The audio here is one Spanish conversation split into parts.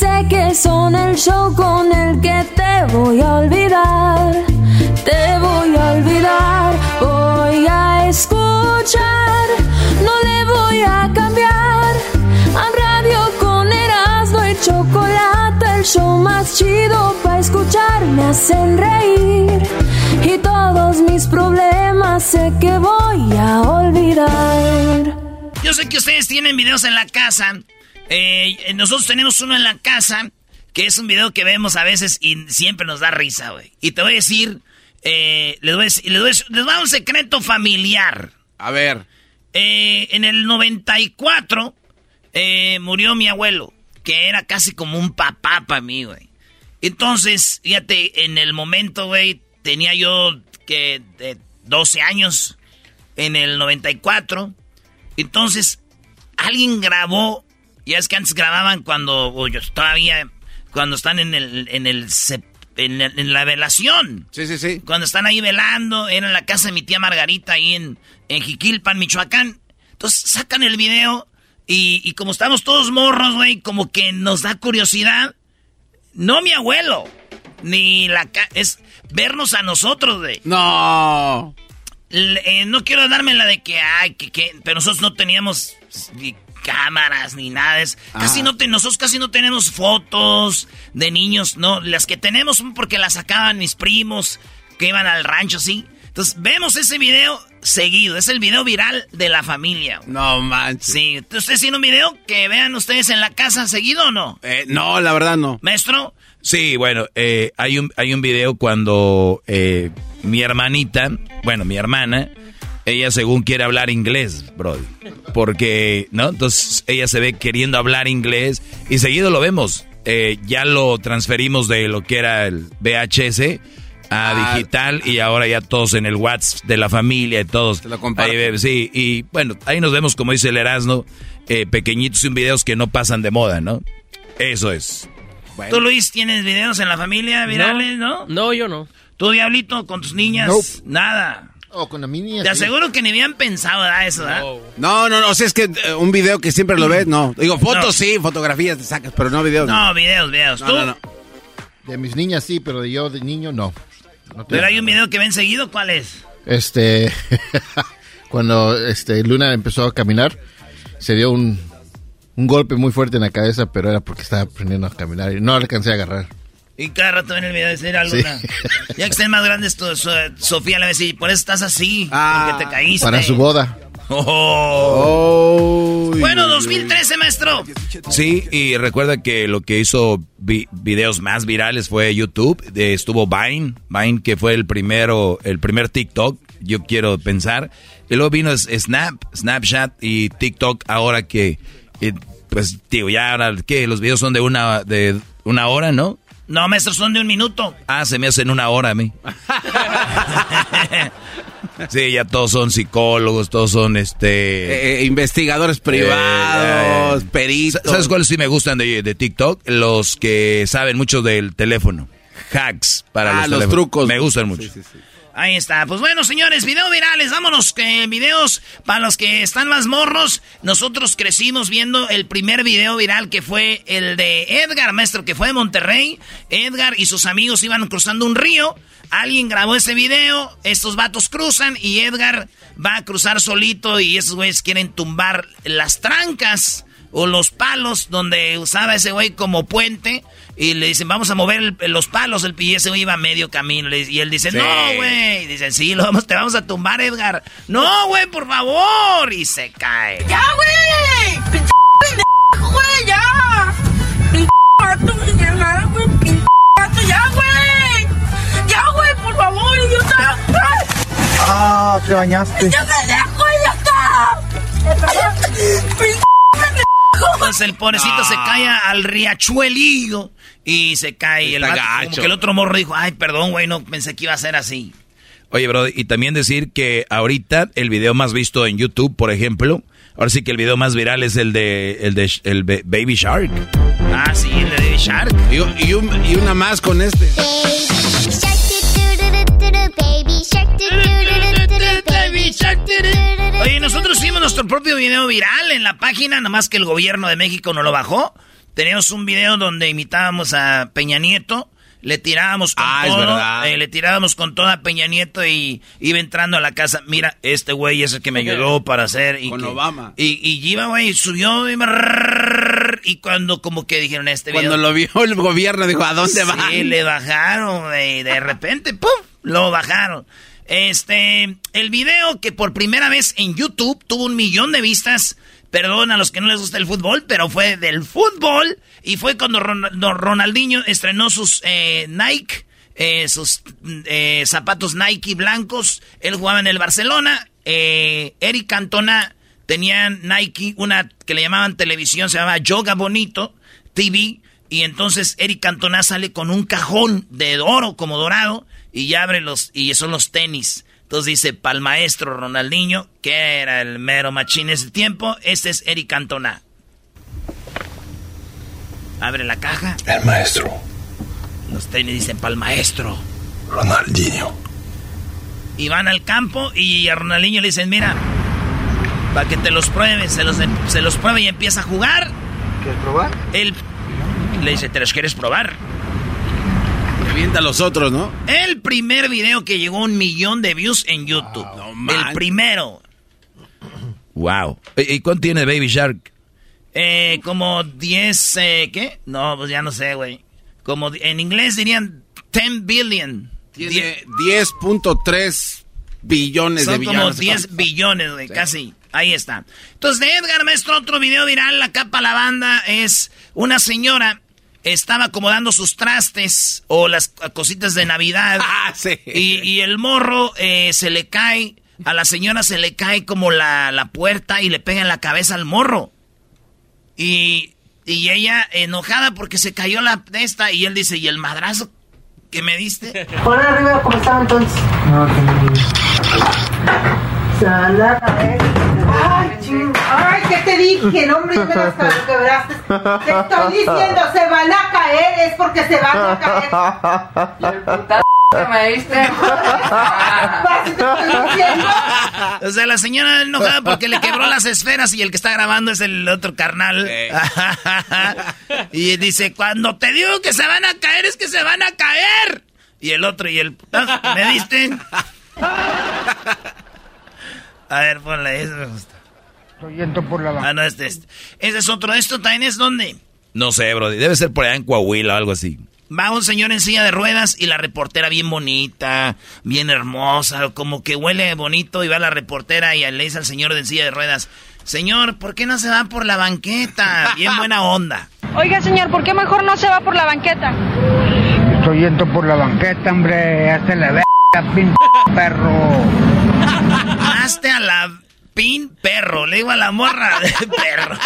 sé que son el show con el que te voy a olvidar. Te voy a olvidar, voy a escuchar. No le voy a cambiar a radio con Erasmo y chocolate, el show más chido para escuchar. Me hacen reír y todos mis problemas sé que voy a olvidar. Yo sé que ustedes tienen videos en la casa. Eh, nosotros tenemos uno en la casa que es un video que vemos a veces y siempre nos da risa, güey. Y te voy a decir, eh, les, voy a decir- les voy a decir- les voy a dar un secreto familiar. A ver. Eh, en el 94 eh, murió mi abuelo, que era casi como un papá para mí, güey. Entonces, fíjate, en el momento, güey, tenía yo que de 12 años en el 94. Entonces, alguien grabó, ya es que antes grababan cuando, o todavía, cuando están en el, en el, en la, en la velación. Sí, sí, sí. Cuando están ahí velando, era en la casa de mi tía Margarita, ahí en, en Jiquilpan, Michoacán. Entonces sacan el video y, y como estamos todos morros, güey, como que nos da curiosidad. No mi abuelo, ni la... ca- es vernos a nosotros, güey. No. Eh, no quiero darme la de que, ay, que, que, pero nosotros no teníamos cámaras ni nada. Es, casi no te, nosotros casi no tenemos fotos de niños, no. Las que tenemos son porque las sacaban mis primos que iban al rancho, sí. Entonces vemos ese video seguido. Es el video viral de la familia. güey. No manches. Sí. ¿Ustedes tienen un video que vean ustedes en la casa seguido o no? Eh, no, la verdad no. Maestro. Sí, bueno, eh, hay, un, hay un video cuando eh, mi hermanita, bueno, mi hermana, ella según quiere hablar inglés, Brody. Porque, ¿no? Entonces ella se ve queriendo hablar inglés y seguido lo vemos. Eh, ya lo transferimos de lo que era el VHS a Ah. digital y ahora ya todos en el WhatsApp de la familia y todos. lo comparten. Ahí sí, y bueno, ahí nos vemos, como dice el Erasmo, eh, pequeñitos y videos que no pasan de moda, ¿no? Eso es. ¿Tú, Luis, tienes videos en la familia virales, no? No, yo no. ¿Tú, Diablito, con tus niñas? Nope. Nada. Con la mini. Te aseguro que ni habían pensado ¿verdad, eso, ¿verdad? No, no, no, o sea, es que eh, un video que siempre lo ves, no. Digo, fotos No. sí, fotografías te sacas, pero no videos. No, videos, videos. No, ¿Tú? no, no. De mis niñas sí, pero de yo de niño no. No Pero hay un video que ven seguido, ¿cuál es? Este, cuando este Luna empezó a caminar, se dio un, un golpe muy fuerte en la cabeza, pero era porque estaba aprendiendo a caminar y no alcancé a agarrar. Y cada rato ven el video de ser alguna. Sí. Ya que estén más grandes, Sofía le va a decir, por eso estás así, Ah, porque te caíste. Para su boda. Oh. Oh, Bueno, 2013, maestro. Sí, y recuerda que lo que hizo vi- videos más virales fue YouTube. De- estuvo Vine, Vine que fue el primero, el primer TikTok, yo quiero pensar. Y luego vino Snap, Snapchat y TikTok ahora que, eh, pues, digo, ya ahora que los videos son de una, de una hora, ¿no? No, maestro, son de un minuto. Ah, se me hacen una hora a mí. Sí, ya todos son psicólogos, todos son este... Eh, investigadores privados, Eh, peritos. ¿Sabes cuáles sí me gustan de, de TikTok? Los que saben mucho del teléfono. hacks para Ah, los, los teléfonos. trucos. Me gustan mucho. Sí, sí, sí. Ahí está. Pues bueno, señores, video virales. Vámonos, que videos para los que están más morros. Nosotros crecimos viendo el primer video viral que fue el de Edgar, maestro, que fue de Monterrey. Edgar y sus amigos iban cruzando un río. Alguien grabó ese video. Estos vatos cruzan y Edgar va a cruzar solito y esos güeyes quieren tumbar las trancas o los palos donde usaba ese güey como puente y le dicen, vamos a mover el- los palos, el y ese iba a medio camino y él dice, Sí. no, güey, dicen, sí, lo vamos, te vamos a tumbar, Edgar, no, güey, por favor, y se cae. ¡Ya, güey! ¡Pinche güey! ¡Ya! ¡Pinche! ¡Ya, güey! ¡Ya, güey! ¡Ya, güey! ¡Por favor, idiota! Ah, te bañaste. ¡Ya me dejo, idiota! ¡Pinche Entonces el pobrecito se cae al riachuelillo y se cae. El vato, como que el otro morro dijo, ay, perdón, güey, no pensé que iba a ser así. Oye, bro, y también decir que ahorita el video más visto en YouTube, por ejemplo, ahora sí que el video más viral es el de el de el Baby Shark. Ah, sí, el de Shark. Y, y un- y una más con este. Oye, nosotros hicimos nuestro propio video viral en la página, nomás que el gobierno de México no lo bajó. Teníamos un video donde imitábamos a Peña Nieto, le tirábamos con Ah, todo, eh, le tirábamos con toda Peña Nieto y iba entrando a la casa. Mira, este güey es el que me ayudó para hacer. Y Con que- Obama. Y, y iba, güey, subió y, y cuando como que dijeron este video. Cuando lo vio el gobierno dijo, ¿a dónde va? Sí, le bajaron, güey. De repente, ¡pum! Lo bajaron. Este, el video que por primera vez en YouTube tuvo un millón de vistas. Perdón a los que no les gusta el fútbol, pero fue del fútbol. Y fue cuando Ronaldinho estrenó sus eh, Nike, eh, sus eh, zapatos Nike blancos. Él jugaba en el Barcelona. Eh, Eric Cantona tenía Nike, una que le llamaban televisión, se llamaba Yoga Bonito TV. Y entonces Eric Cantona sale con un cajón de oro como dorado y ya abre los, y son los tenis. Entonces dice, pa'l maestro Ronaldinho, que era el mero machín en ese tiempo, este es Eric Cantona. Abre la caja, El maestro, los tenis dicen pa'l maestro. Ronaldinho. Y van al campo y a Ronaldinho le dicen, mira, para que te los pruebes, se los, se los pruebe y empieza a jugar. ¿Quieres probar? Él le dice, ¿te los quieres probar? Revienta a los otros, ¿no? El primer video que llegó a un millón de views en YouTube. el primero. Wow. ¿Y cuánto tiene Baby Shark? Eh, como 10, eh, ¿qué? No, pues ya no sé, güey. Como en inglés dirían 10 billion. Tiene 10.3 billones de Son billones. como 10 billones, güey, casi. Ahí está. Entonces, de Edgar Maestro, otro video viral, la capa la banda, es una señora estaba acomodando sus trastes o las cositas de Navidad. Ah, sí. Y, y el morro eh, se le cae, a la señora se le cae como la, la puerta y le pega en la cabeza al morro. Y, y ella enojada porque se cayó la de esta y él dice, ¿y el madrazo que me diste? Hola, arriba, ¿cómo están entonces? No, que no. Se Ay, ¿qué te dije? No, hombre, ya me las quebraste. Te estoy diciendo, se van a caer, es porque se van a caer. me diste! Así te estoy diciendo. O sea, la señora enojada porque le quebró las esferas y el que está grabando es el otro carnal. y dice, cuando te digo que se van a caer, es que se van a caer. Y el otro y el... "Ah, ¿Me diste? A ver, ponle eso. me gusta. Estoy yendo por la Ah, no, este, este. Ese es otro. ¿Esto también es dónde? No sé, bro. Debe ser por allá en Coahuila o algo así. Va un señor en silla de ruedas y la reportera bien bonita, bien hermosa, como que huele bonito y va la reportera y le dice al señor de en silla de ruedas, señor, ¿por qué no se va por la banqueta? Bien buena onda. Oiga, señor, ¿por qué mejor no se va por la banqueta? Estoy yendo por la banqueta, hombre. Hazte la verga, pinche perro. Hazte a la pin perro, le digo a la morra de perro.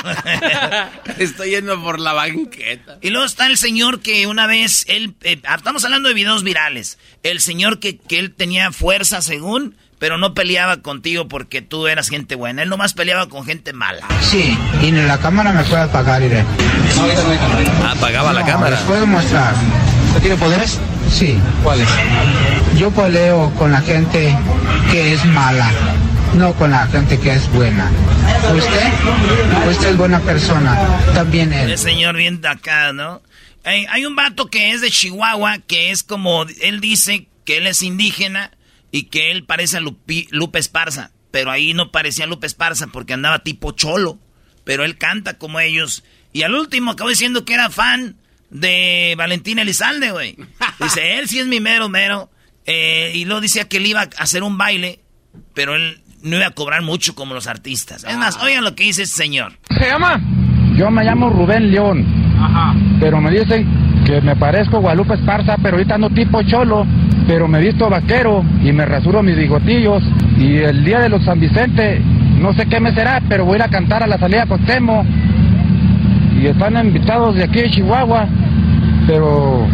Estoy yendo por la banqueta. Y luego está el señor que una vez, él, eh, estamos hablando de videos virales, el señor que, que él tenía fuerza según, pero no peleaba contigo porque tú eras gente buena, él nomás peleaba con gente mala. Sí, y en la cámara me puede apagar, iré. Apagaba la cámara. Les puedo mostrar. ¿Usted tiene poderes? Sí. ¿Cuál es? Yo peleo con la gente que es mala, no con la gente que es buena. ¿Usted? Usted es buena persona, también él. El señor bien de acá, ¿no? Hay, hay un vato que es de Chihuahua, que es como, él dice que él es indígena y que él parece a Lupi- Lupe Esparza, pero ahí no parecía Lupe Esparza porque andaba tipo cholo, pero él canta como ellos. Y al último acabó diciendo que era fan de Valentín Elizalde, güey. Dice, él sí es mi mero mero. Eh, y luego decía que él iba a hacer un baile, pero él no iba a cobrar mucho como los artistas. Es más, oigan lo que dice este señor. ¿Se llama? Yo me llamo Rubén León. Pero me dicen que me parezco Guadalupe Esparza, pero ahorita ando tipo cholo. Pero me visto vaquero y me rasuro mis bigotillos. Y el día de los San Vicente, no sé qué me será, pero voy a ir a cantar a la salida con Temo. Y están invitados de aquí de Chihuahua. Pero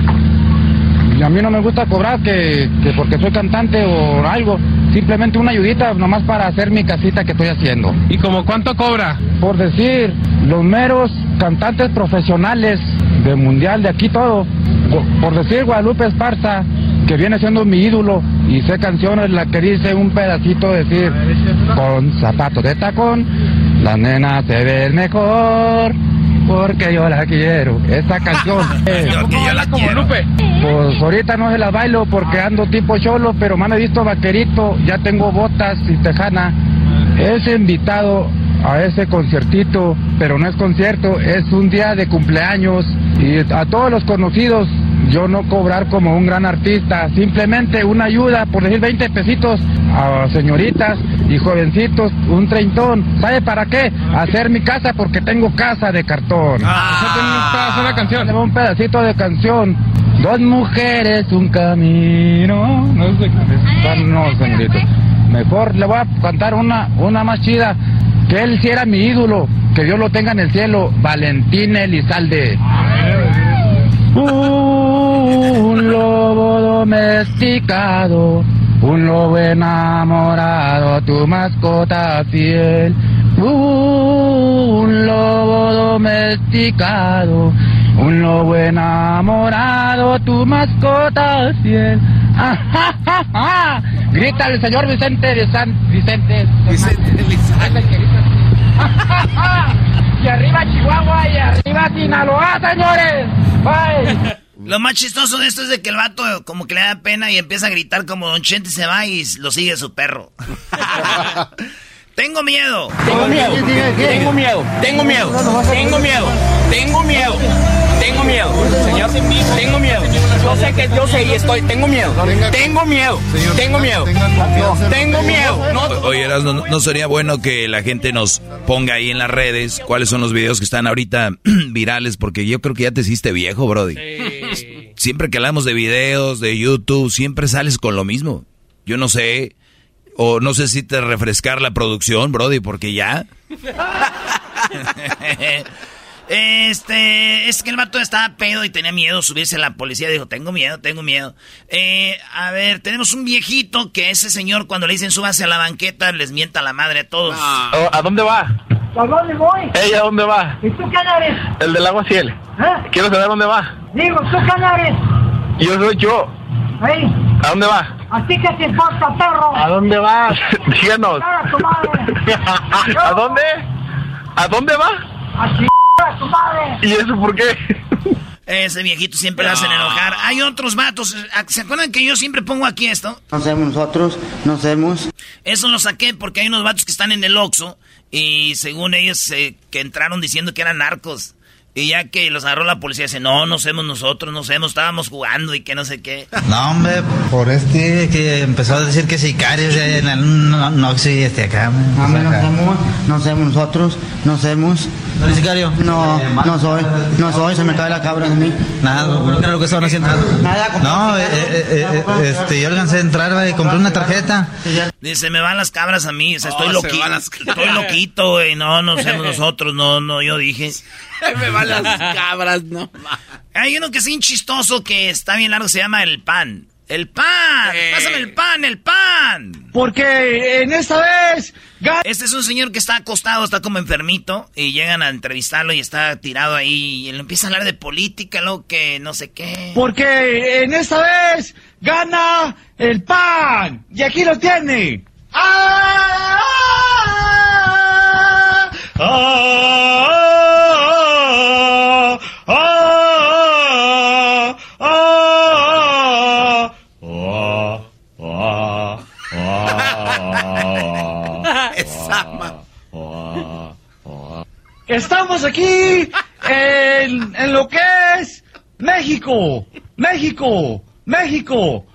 a mí no me gusta cobrar que, que porque soy cantante o algo. Simplemente una ayudita nomás para hacer mi casita que estoy haciendo. ¿Y como cuánto cobra? Por decir, los meros cantantes profesionales de mundial, de aquí todo. Por decir Guadalupe Esparza, que viene siendo mi ídolo, y sé canciones la que dice un pedacito decir, con zapatos de tacón, la nena se ve mejor. Porque yo la quiero, esa canción. Porque yo la quiero. pues ahorita no se la bailo porque ando tipo cholo, pero me han visto vaquerito, ya tengo botas y tejana. Es invitado a ese conciertito, pero no es concierto, es un día de cumpleaños y a todos los conocidos yo no cobrar como un gran artista, simplemente una ayuda, por decir 20 pesitos a señoritas y jovencitos, un treintón. ¿Sabe para qué? Hacer mi casa porque tengo casa de cartón. una canción. Un pedacito de canción. Dos mujeres, un camino. No sé qué. No, señorito. Mejor le voy a cantar una, una más chida. Que él sí era mi ídolo. Que Dios lo tenga en el cielo. Valentín Elizalde. Un lobo domesticado, un lobo enamorado, tu mascota fiel. Un lobo domesticado, un lobo enamorado, tu mascota fiel. ¡Ah, ja, ja, ja! Grita el señor Vicente de San Vicente. Vicente de Y arriba Chihuahua y arriba Sinaloa, señores. Bye. Lo más chistoso de esto es de que el vato como que le da pena y empieza a gritar como Don Chente se va y lo sigue su perro. Tengo miedo. Tengo miedo. Tengo miedo. Tengo miedo. Tengo miedo. Tengo miedo. Tengo miedo. Señor, tengo miedo. Yo sé que yo sé y estoy. Tengo miedo. Tengo miedo. Tengo miedo. Tengo miedo. No, Oye, Erasmo, ¿no, no sería bueno que la gente nos ponga ahí en las redes cuáles son los videos que están ahorita virales? Porque yo creo que ya te hiciste viejo, Brody. Siempre que hablamos de videos, de YouTube, siempre sales con lo mismo. Yo no sé, o no sé si te refrescar la producción, Brody, porque ya... Este, es que el vato estaba pedo y tenía miedo subirse a la policía. Dijo, tengo miedo, tengo miedo. Eh, a ver, tenemos un viejito que ese señor cuando le dicen súbase a la banqueta les mienta la madre a todos. Oh, ¿A dónde va? ¿A dónde voy? ¿Ella a dónde va? ¿Y tú eres? El del agua ciel. ¿Eh? Quiero saber dónde va. Digo, ¿tú eres? Yo soy yo. ¿A dónde va? ¿a ti qué te importa, perro? ¿A dónde va? Díganos. ¡Cara tu madre! ¿A dónde? ¿A dónde va? ¡A chingar a tu madre! ¿Y eso por qué? Ese viejito siempre lo hacen enojar. Hay otros vatos. ¿Se acuerdan que yo siempre pongo aquí esto? No somos nosotros, no somos. Eso lo saqué porque hay unos vatos que están en el Oxxo y según ellos eh, que entraron diciendo que eran narcos. Y ya que los agarró la policía, dice, no, no somos nosotros, no somos, estábamos jugando y que no sé qué. No, hombre, por este que empezó a decir que sicarios en el no, no, sí, este acá. No, hombre, no somos, no somos nosotros, no somos. ¿No eres sicario? No, no soy, no soy, se me cae la cabra de mí. Nada, no creo que estaban haciendo. Nada, No, eh, eh, eh, eh, este, yo alcancé a entrar güey, y compré una tarjeta. Dice, me van las cabras a mí, o sea, estoy Oh, se loquito, las estoy loquito, güey, no, no somos nosotros, no, no, yo dije. Me van las cabras, no. Hay uno que es bien chistoso que está bien largo, se llama el pan. El pan, pásame el pan, el pan. Porque en esta vez Este es un señor que está acostado, está como enfermito, y llegan a entrevistarlo y está tirado ahí, y él empieza a hablar de política, lo que no sé qué. Porque en esta vez gana el pan. Y aquí lo tiene. ¡Ah! Estamos aquí en, en lo que es México, México, México.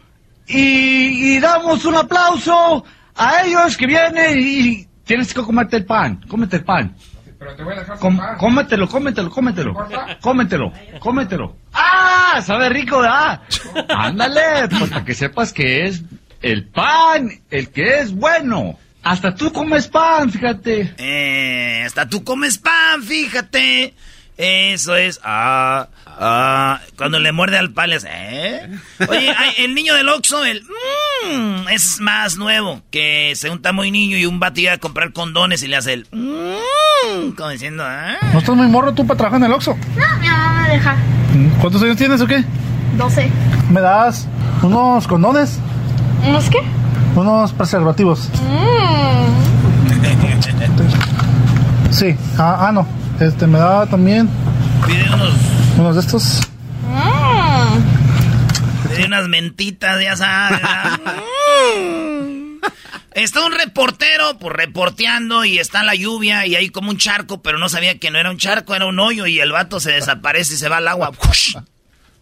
Y, y damos un aplauso a ellos que vienen y tienes que comerte el pan, cómete el pan. Com- cómetelo, cómetelo, cómetelo, cómetelo, cómetelo. ¡Ah! Sabe rico, ¿verdad? Ándale, pues para que sepas que es el pan el que es bueno. Hasta tú comes pan, fíjate. Eh, hasta tú comes pan, fíjate. Eso es. Ah, ah. Cuando le muerde al hace, ¿eh? Oye, el niño del Oxxo, el. Mmm, es más nuevo. Que se unta muy niño y un vato iba a comprar condones y le hace el. Mmm, como diciendo, ¿ah? ¿No estás muy morro tú para trabajar en el Oxxo? No, mi mamá me deja. ¿Cuántos años tienes o qué? 12. ¿Me das unos condones? ¿Unos qué? Unos preservativos. Sí. Ah, ah, no. Este, me da también Pide unos. Unos de estos. Pide unas mentitas, ya sabes. Mm. Está un reportero, pues reporteando y está la lluvia y hay como un charco, pero no sabía que no era un charco, era un hoyo y el vato se desaparece y se va al agua.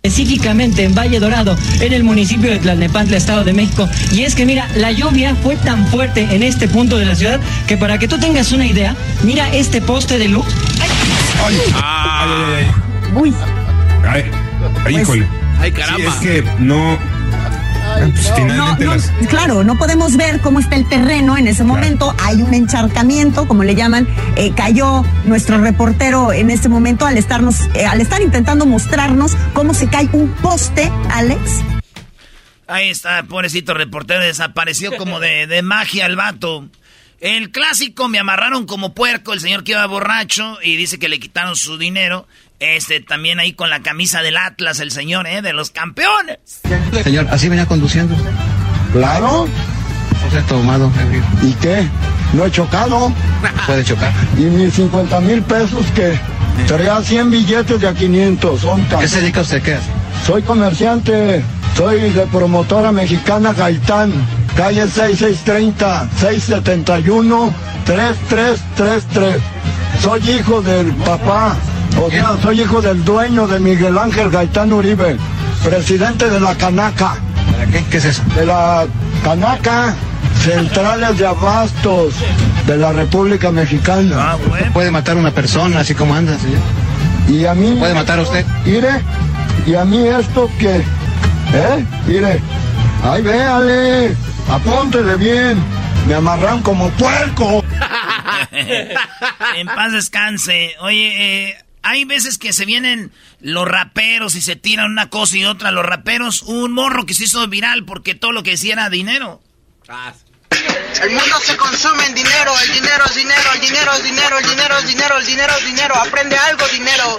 específicamente en Valle Dorado, en el municipio de Tlalnepantla, Estado de México. Y es que mira, la lluvia fue tan fuerte en este punto de la ciudad que para que tú tengas una idea, mira este poste de luz. Ay, ay, ay. Uy. Ay, ay, híjole. Ay, caramba. Sí, es que no. Pues, No, finalmente no, las- claro, no podemos ver cómo está el terreno en ese momento. Hay un encharcamiento, como le llaman. Eh, cayó nuestro reportero en este momento al estarnos, eh, al estar intentando mostrarnos cómo se cae un poste, Alex. Ahí está, pobrecito reportero, desapareció como de, de magia el vato. El clásico, me amarraron como puerco, el señor que iba borracho y dice que le quitaron su dinero. Este, también ahí con la camisa del Atlas, el señor, ¿eh? De los campeones. Señor, ¿así venía conduciendo? Claro. O sea, tomado. ¿Y qué? ¿No he chocado? Puede chocar. ¿Y mis 50 mil pesos que Traía 100 billetes de a 500. ¿Qué se dedica usted? ¿Qué hace? Soy comerciante. Soy de promotora mexicana Gaitán. Calle 6630, 671, 3333. Soy hijo del papá. O sea, soy hijo del dueño de Miguel Ángel Gaitán Uribe, presidente de la Canaca. ¿Para qué? ¿Qué es eso? De la Canaca, centrales de abastos de la República Mexicana. Puede matar a una persona así como anda, señor. Y a mí. ¿Puede matar a usted? Mire, y a mí esto que. ¿Eh? Mire. Ay, véale. Apúntele bien. Me amarran como puerco. en paz descanse. Oye, eh, hay veces que se vienen los raperos y se tiran una cosa y otra. Los raperos, un morro que se hizo viral porque todo lo que decía era dinero. El mundo se consume en dinero, el dinero es dinero, el dinero es dinero, el dinero es dinero, el dinero es dinero, aprende algo, dinero.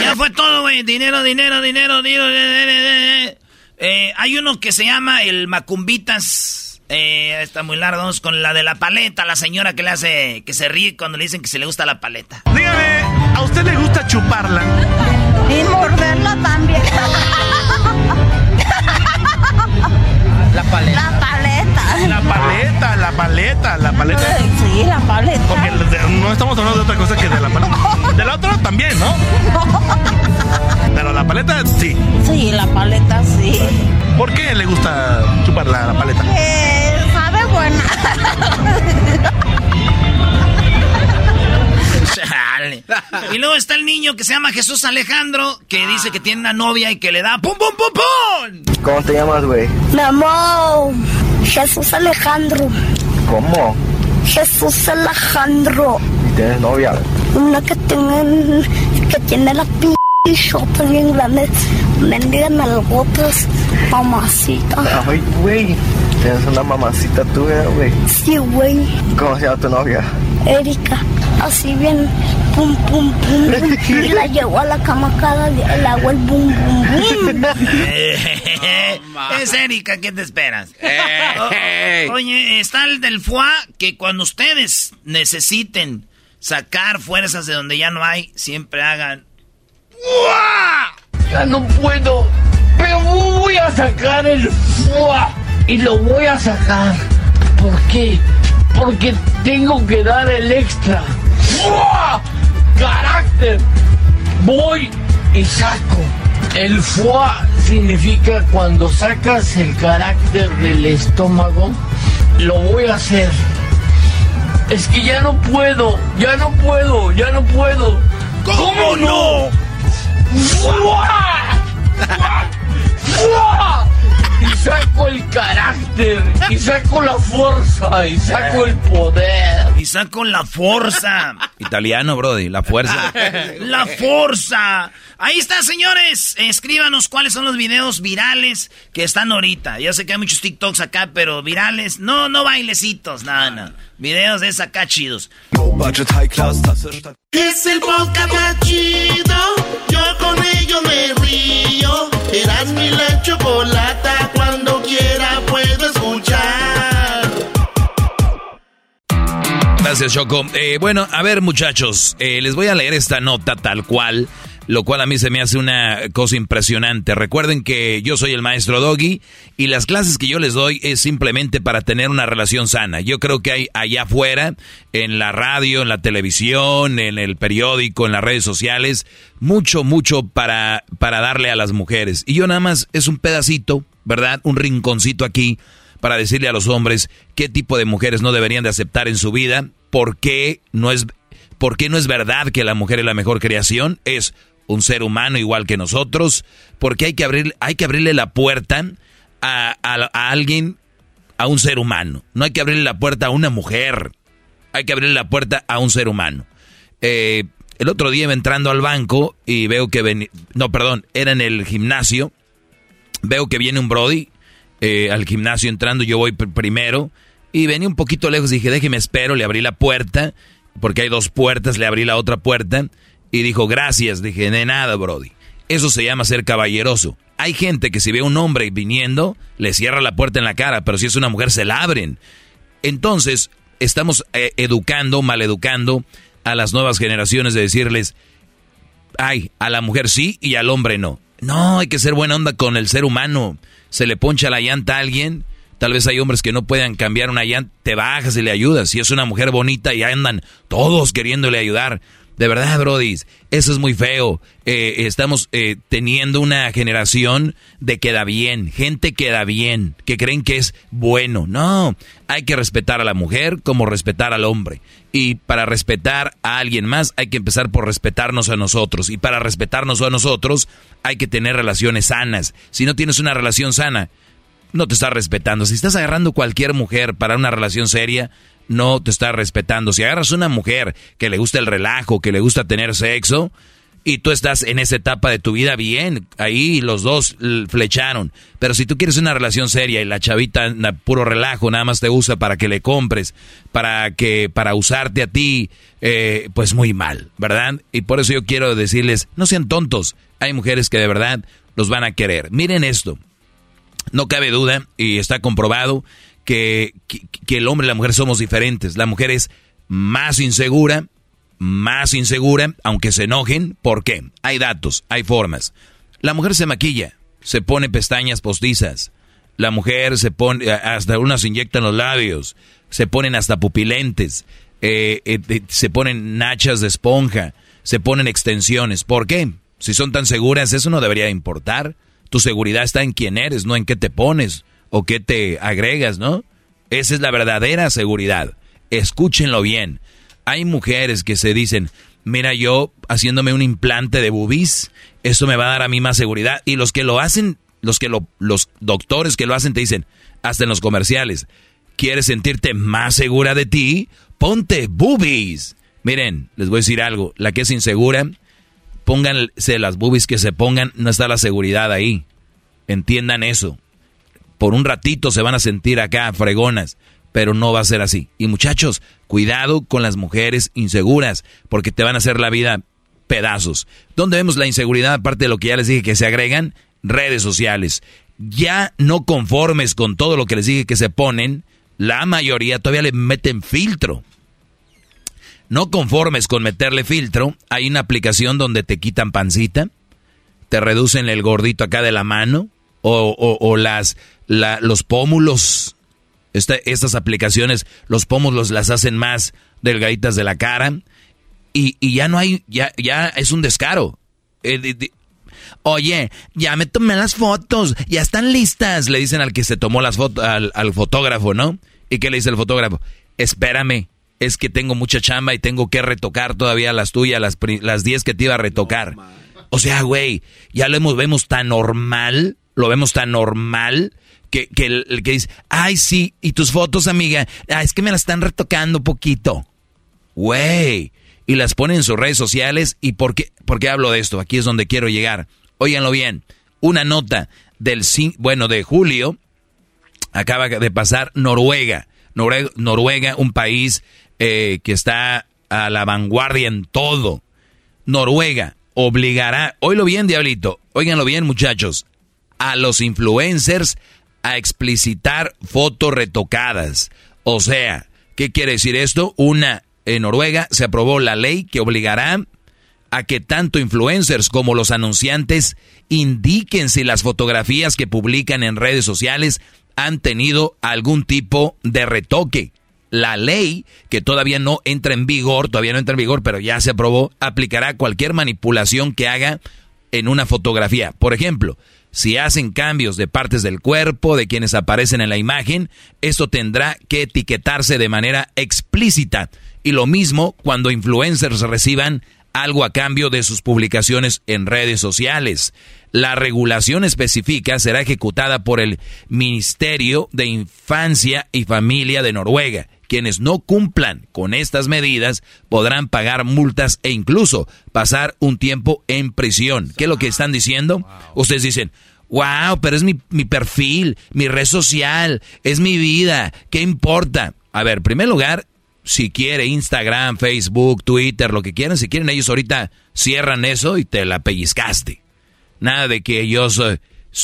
Ya fue todo, güey. Dinero, dinero, dinero, dinero. dinero. Eh, hay uno que se llama el Macumbitas. Eh, está muy largo. Vamos con la de la paleta. La señora que le hace. que se ríe cuando le dicen que se le gusta la paleta. Dígame, ¿a usted le gusta chuparla? Y morderla también. La paleta. La paleta. La paleta, la paleta, la paleta. Sí, la paleta. Porque de- no estamos hablando de otra cosa que de la paleta. De la otra también, ¿no? Pero la paleta sí. Sí, la paleta sí. ¿Por qué le gusta chupar la, la paleta? Eh, buena. Chale. Y luego está el niño que se llama Jesús Alejandro, que dice que tiene una novia y que le da pum pum pum pum. ¿Cómo te llamas, güey? Me llamo Jesús Alejandro. ¿Cómo? Jesús Alejandro. ¿Tienes novia? Una que tiene, que tiene la p chota bien grande. Bendigan algotas, mamacita. Ay, güey. Tienes una mamacita tuya, güey. Sí, güey. ¿Cómo se llama tu novia? Erika. Así bien, pum, pum, pum, pum. Y la llevo a la cama cada día. Le hago el bum, bum, bum. es Erika, ¿qué te esperas? O- oye, está el del foie que cuando ustedes necesiten sacar fuerzas de donde ya no hay, siempre hagan. Ya no puedo, pero voy a sacar el foie y lo voy a sacar. ¿Por qué? Porque tengo que dar el extra. ¡Fua! ¡Carácter! Voy y saco. El foie significa cuando sacas el carácter del estómago, lo voy a hacer. Es que ya no puedo, ya no puedo, ya no puedo. ¿Cómo, no? ¡Fua! ¡Fua! ¡Fua! Saco el carácter, y saco la fuerza, y saco el poder. Y saco la fuerza. Italiano, Brody, la fuerza. La fuerza. Ahí está, señores. Escríbanos cuáles son los videos virales que están ahorita. Yo sé que hay muchos TikToks acá, pero virales. No, no bailecitos, nada, no. Videos de esa acá chidos. Es el podcast más chido. Yo con ello me. Eras mi la chocolata. Cuando quiera puedo escuchar. Gracias, Choco. Eh, bueno, a ver, muchachos, eh, les voy a leer esta nota tal cual, lo cual a mí se me hace una cosa impresionante. Recuerden que yo soy el maestro Doggy y las clases que yo les doy es simplemente para tener una relación sana. Yo creo que hay allá afuera, en la radio, en la televisión, en el periódico, en las redes sociales, mucho, mucho para, para darle a las mujeres. Y yo nada más es un pedacito, ¿verdad? Un rinconcito aquí para decirle a los hombres qué tipo de mujeres no deberían de aceptar en su vida, por qué no es, por qué no es verdad que la mujer es la mejor creación, es un ser humano igual que nosotros, porque hay que, abrir, hay que abrirle la puerta a, a- alguien, a un ser humano, no hay que abrirle la puerta a una mujer, hay que abrirle la puerta a un ser humano. Eh, el otro día entrando al banco y veo que venía, no, perdón, era en el gimnasio, veo que viene un Brody eh, al gimnasio entrando, yo voy pr- primero y venía un poquito lejos, dije, déjeme espero, le abrí la puerta, porque hay dos puertas, le abrí la otra puerta y dijo, gracias, dije, de nada, Brody. Eso se llama ser caballeroso. Hay gente que si ve a un hombre viniendo, le cierra la puerta en la cara, pero si es una mujer se la abren. Entonces, estamos eh, educando, maleducando a las nuevas generaciones de decirles, ay, a la mujer sí y al hombre no. No, hay que ser buena onda con el ser humano. Se le poncha la llanta a alguien. Tal vez hay hombres que no puedan cambiar una llanta. Te bajas y le ayudas. Si es una mujer bonita y andan todos queriéndole ayudar. De verdad, Brody, eso es muy feo. Eh, estamos eh, teniendo una generación de queda bien, gente queda bien, que creen que es bueno. No, hay que respetar a la mujer como respetar al hombre. Y para respetar a alguien más hay que empezar por respetarnos a nosotros. Y para respetarnos a nosotros hay que tener relaciones sanas. Si no tienes una relación sana, no te estás respetando. Si estás agarrando cualquier mujer para una relación seria, no te estás respetando. Si agarras una mujer que le gusta el relajo, que le gusta tener sexo, y tú estás en esa etapa de tu vida bien, ahí los dos flecharon. Pero si tú quieres una relación seria y la chavita puro relajo, nada más te usa para que le compres, para que para usarte a ti, eh, pues muy mal, ¿verdad? Y por eso yo quiero decirles, no sean tontos. Hay mujeres que de verdad los van a querer. Miren esto. No cabe duda, y está comprobado, que, que, el hombre y la mujer somos diferentes. La mujer es más insegura, más insegura, aunque se enojen. ¿Por qué? Hay datos, hay formas. La mujer se maquilla, se pone pestañas postizas. La mujer se pone, hasta unas inyectan los labios, se ponen hasta pupilentes, eh, eh, se ponen nachas de esponja, se ponen extensiones. ¿Por qué? Si son tan seguras, eso no debería importar. Tu seguridad está en quién eres, no en qué te pones o qué te agregas, ¿no? Esa es la verdadera seguridad. Escúchenlo bien. Hay mujeres que se dicen, mira, yo haciéndome un implante de bubis, eso me va a dar a mí más seguridad. Y los que lo hacen, los que lo, los doctores que lo hacen te dicen, hasta en los comerciales, ¿quieres sentirte más segura de ti? Ponte boobies. Miren, les voy a decir algo, la que es insegura pónganse las boobies que se pongan, no está la seguridad ahí. Entiendan eso. Por un ratito se van a sentir acá fregonas, pero no va a ser así. Y muchachos, cuidado con las mujeres inseguras, porque te van a hacer la vida pedazos. ¿Dónde vemos la inseguridad? Aparte de lo que ya les dije que se agregan, redes sociales. Ya no conformes con todo lo que les dije que se ponen, la mayoría todavía le meten filtro. No conformes con meterle filtro, hay una aplicación donde te quitan pancita, te reducen el gordito acá de la mano, o, o, las, los pómulos. estas aplicaciones, los pómulos las hacen más delgaditas de la cara. Y, y ya no hay, ya, ya es un descaro. Eh, Oye, ya me tomé las fotos, ya están listas, le dicen al que se tomó las fotos, al, al fotógrafo, ¿no? ¿Y qué le dice el fotógrafo? Espérame, es que tengo mucha chamba y tengo que retocar todavía las tuyas, las, las 10 que te iba a retocar. O sea, güey, ya lo hemos, vemos tan normal, lo vemos tan normal que, que que dice, ay, sí, y tus fotos, amiga, ah, es que me las están retocando poquito. Güey, y las ponen en sus redes sociales. ¿Y por qué, por qué hablo de esto? Aquí es donde quiero llegar. Óiganlo bien, una nota del, bueno, de julio, acaba de pasar Noruega. Noruega, Noruega un país eh, que está a la vanguardia en todo. Noruega obligará, oílo bien, diablito, óiganlo bien, muchachos, a los influencers a explicitar fotos retocadas. O sea, ¿qué quiere decir esto? Una, en Noruega se aprobó la ley que obligará a que tanto influencers como los anunciantes indiquen si las fotografías que publican en redes sociales han tenido algún tipo de retoque la ley, que todavía no entra en vigor, todavía no entra en vigor, pero ya se aprobó, aplicará cualquier manipulación que haga en una fotografía. Por ejemplo, si hacen cambios de partes del cuerpo de quienes aparecen en la imagen, esto tendrá que etiquetarse de manera explícita. Y lo mismo cuando influencers reciban algo a cambio de sus publicaciones en redes sociales. La regulación específica será ejecutada por el Ministerio de Infancia y Familia de Noruega quienes no cumplan con estas medidas podrán pagar multas e incluso pasar un tiempo en prisión. ¿Qué es lo que están diciendo? Ustedes dicen, wow, pero es mi, mi perfil, mi red social, es mi vida, ¿qué importa? A ver, en primer lugar, si quiere Instagram, Facebook, Twitter, lo que quieran, si quieren ellos ahorita cierran eso y te la pellizcaste. Nada de que ellos, eh,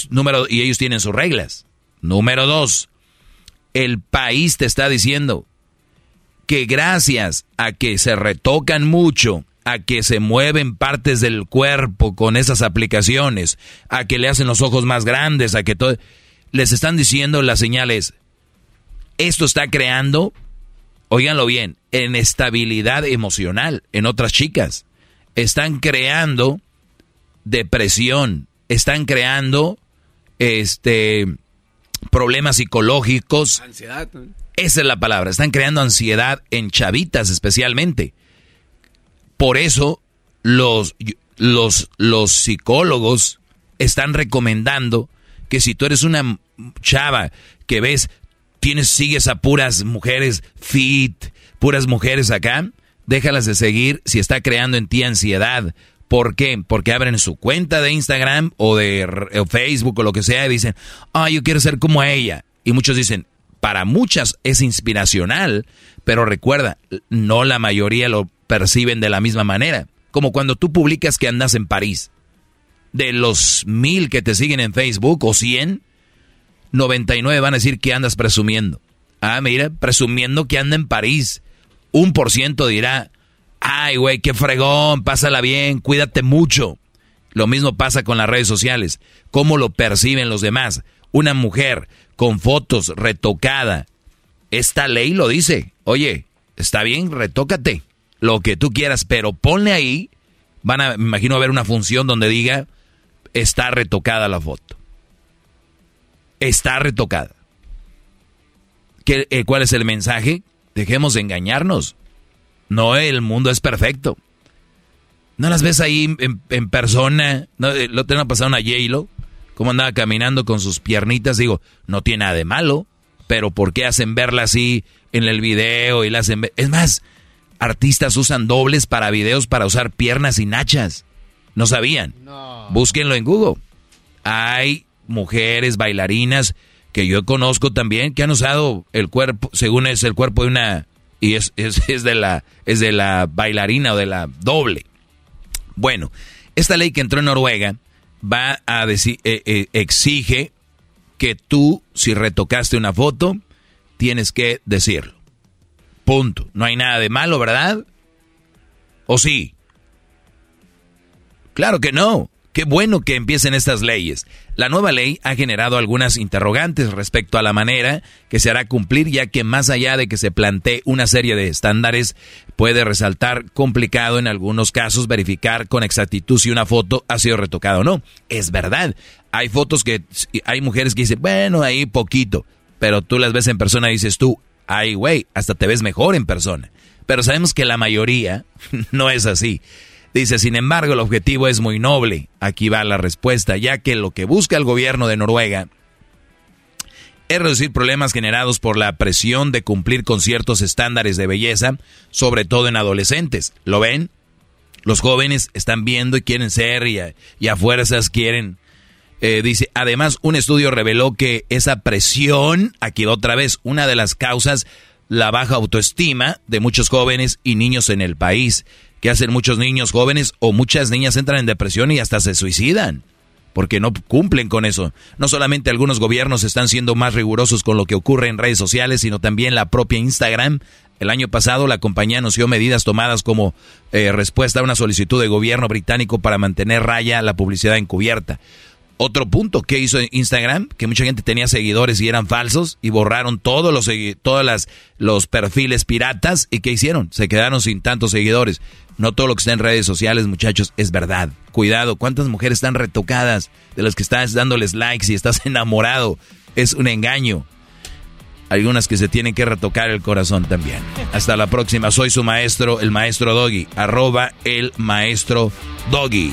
número, y ellos tienen sus reglas. Número dos, el país te está diciendo, que gracias a que se retocan mucho, a que se mueven partes del cuerpo con esas aplicaciones, a que le hacen los ojos más grandes, a que todo, les están diciendo las señales, esto está creando, oíganlo bien, inestabilidad emocional en otras chicas. Están creando depresión, están creando este problemas psicológicos. Ansiedad. Esa es la palabra. Están creando ansiedad en chavitas especialmente. Por eso los, los, los psicólogos están recomendando que si tú eres una chava que ves, tienes, sigues a puras mujeres fit, puras mujeres acá, déjalas de seguir si está creando en ti ansiedad. ¿Por qué? Porque abren su cuenta de Instagram o de Facebook o lo que sea y dicen, ah, yo quiero ser como ella. Y muchos dicen, para muchas es inspiracional, pero recuerda, no la mayoría lo perciben de la misma manera. Como cuando tú publicas que andas en París. De los mil que te siguen en Facebook o cien, 99 van a decir que andas presumiendo. Ah, mira, presumiendo que anda en París. Un por ciento dirá, ay, güey, qué fregón, pásala bien, cuídate mucho. Lo mismo pasa con las redes sociales. ¿Cómo lo perciben los demás? Una mujer con fotos retocada. Esta ley lo dice. Oye, está bien, retócate. Lo que tú quieras, pero ponle ahí. Van a, me imagino, a ver una función donde diga, está retocada la foto. Está retocada. ¿Qué, eh, ¿Cuál es el mensaje? Dejemos de engañarnos. No, el mundo es perfecto. ¿No las ves ahí en, persona? ¿No, eh, ¿Lo te ha pasado una J-Lo? Cómo andaba caminando con sus piernitas, digo, no tiene nada de malo, pero ¿por qué hacen verla así en el video y la hacen Es más, artistas usan dobles para videos para usar piernas y nachas. No sabían. Búsquenlo en Google. Hay mujeres bailarinas que yo conozco también que han usado el cuerpo, según es el cuerpo de una y es, es, es de la es de la bailarina o de la doble. Bueno, esta ley que entró en Noruega va a decir eh, eh, exige que tú si retocaste una foto tienes que decirlo. Punto. No hay nada de malo, ¿verdad? ¿O sí? Claro que no. Qué bueno que empiecen estas leyes. La nueva ley ha generado algunas interrogantes respecto a la manera que se hará cumplir, ya que más allá de que se plantee una serie de estándares, puede resaltar complicado en algunos casos verificar con exactitud si una foto ha sido retocada o no. Es verdad. Hay fotos que hay mujeres que dicen, bueno, ahí poquito, pero tú las ves en persona y dices tú, ay, güey, hasta te ves mejor en persona. Pero sabemos que la mayoría no es así. Dice, sin embargo, el objetivo es muy noble. Aquí va la respuesta, ya que lo que busca el gobierno de Noruega es reducir problemas generados por la presión de cumplir con ciertos estándares de belleza, sobre todo en adolescentes. ¿Lo ven? Los jóvenes están viendo y quieren ser y a, fuerzas quieren. Eh, dice, además, un estudio reveló que esa presión, aquí otra vez, una de las causas, la baja autoestima de muchos jóvenes y niños en el país que hacen muchos niños jóvenes o muchas niñas entran en depresión y hasta se suicidan porque no cumplen con eso. No solamente algunos gobiernos están siendo más rigurosos con lo que ocurre en redes sociales, sino también la propia Instagram. El año pasado la compañía anunció medidas tomadas como eh, respuesta a una solicitud de gobierno británico para mantener raya la publicidad encubierta. Otro punto que hizo Instagram, que mucha gente tenía seguidores y eran falsos y borraron todos los todas las, los perfiles piratas y ¿qué hicieron? Se quedaron sin tantos seguidores. No todo lo que está en redes sociales, muchachos, es verdad. Cuidado, ¿cuántas mujeres están retocadas de las que estás dándoles likes y estás enamorado? Es un engaño. Algunas que se tienen que retocar el corazón también. Hasta la próxima. Soy su maestro, el maestro Doggy. Arroba el maestro Doggy.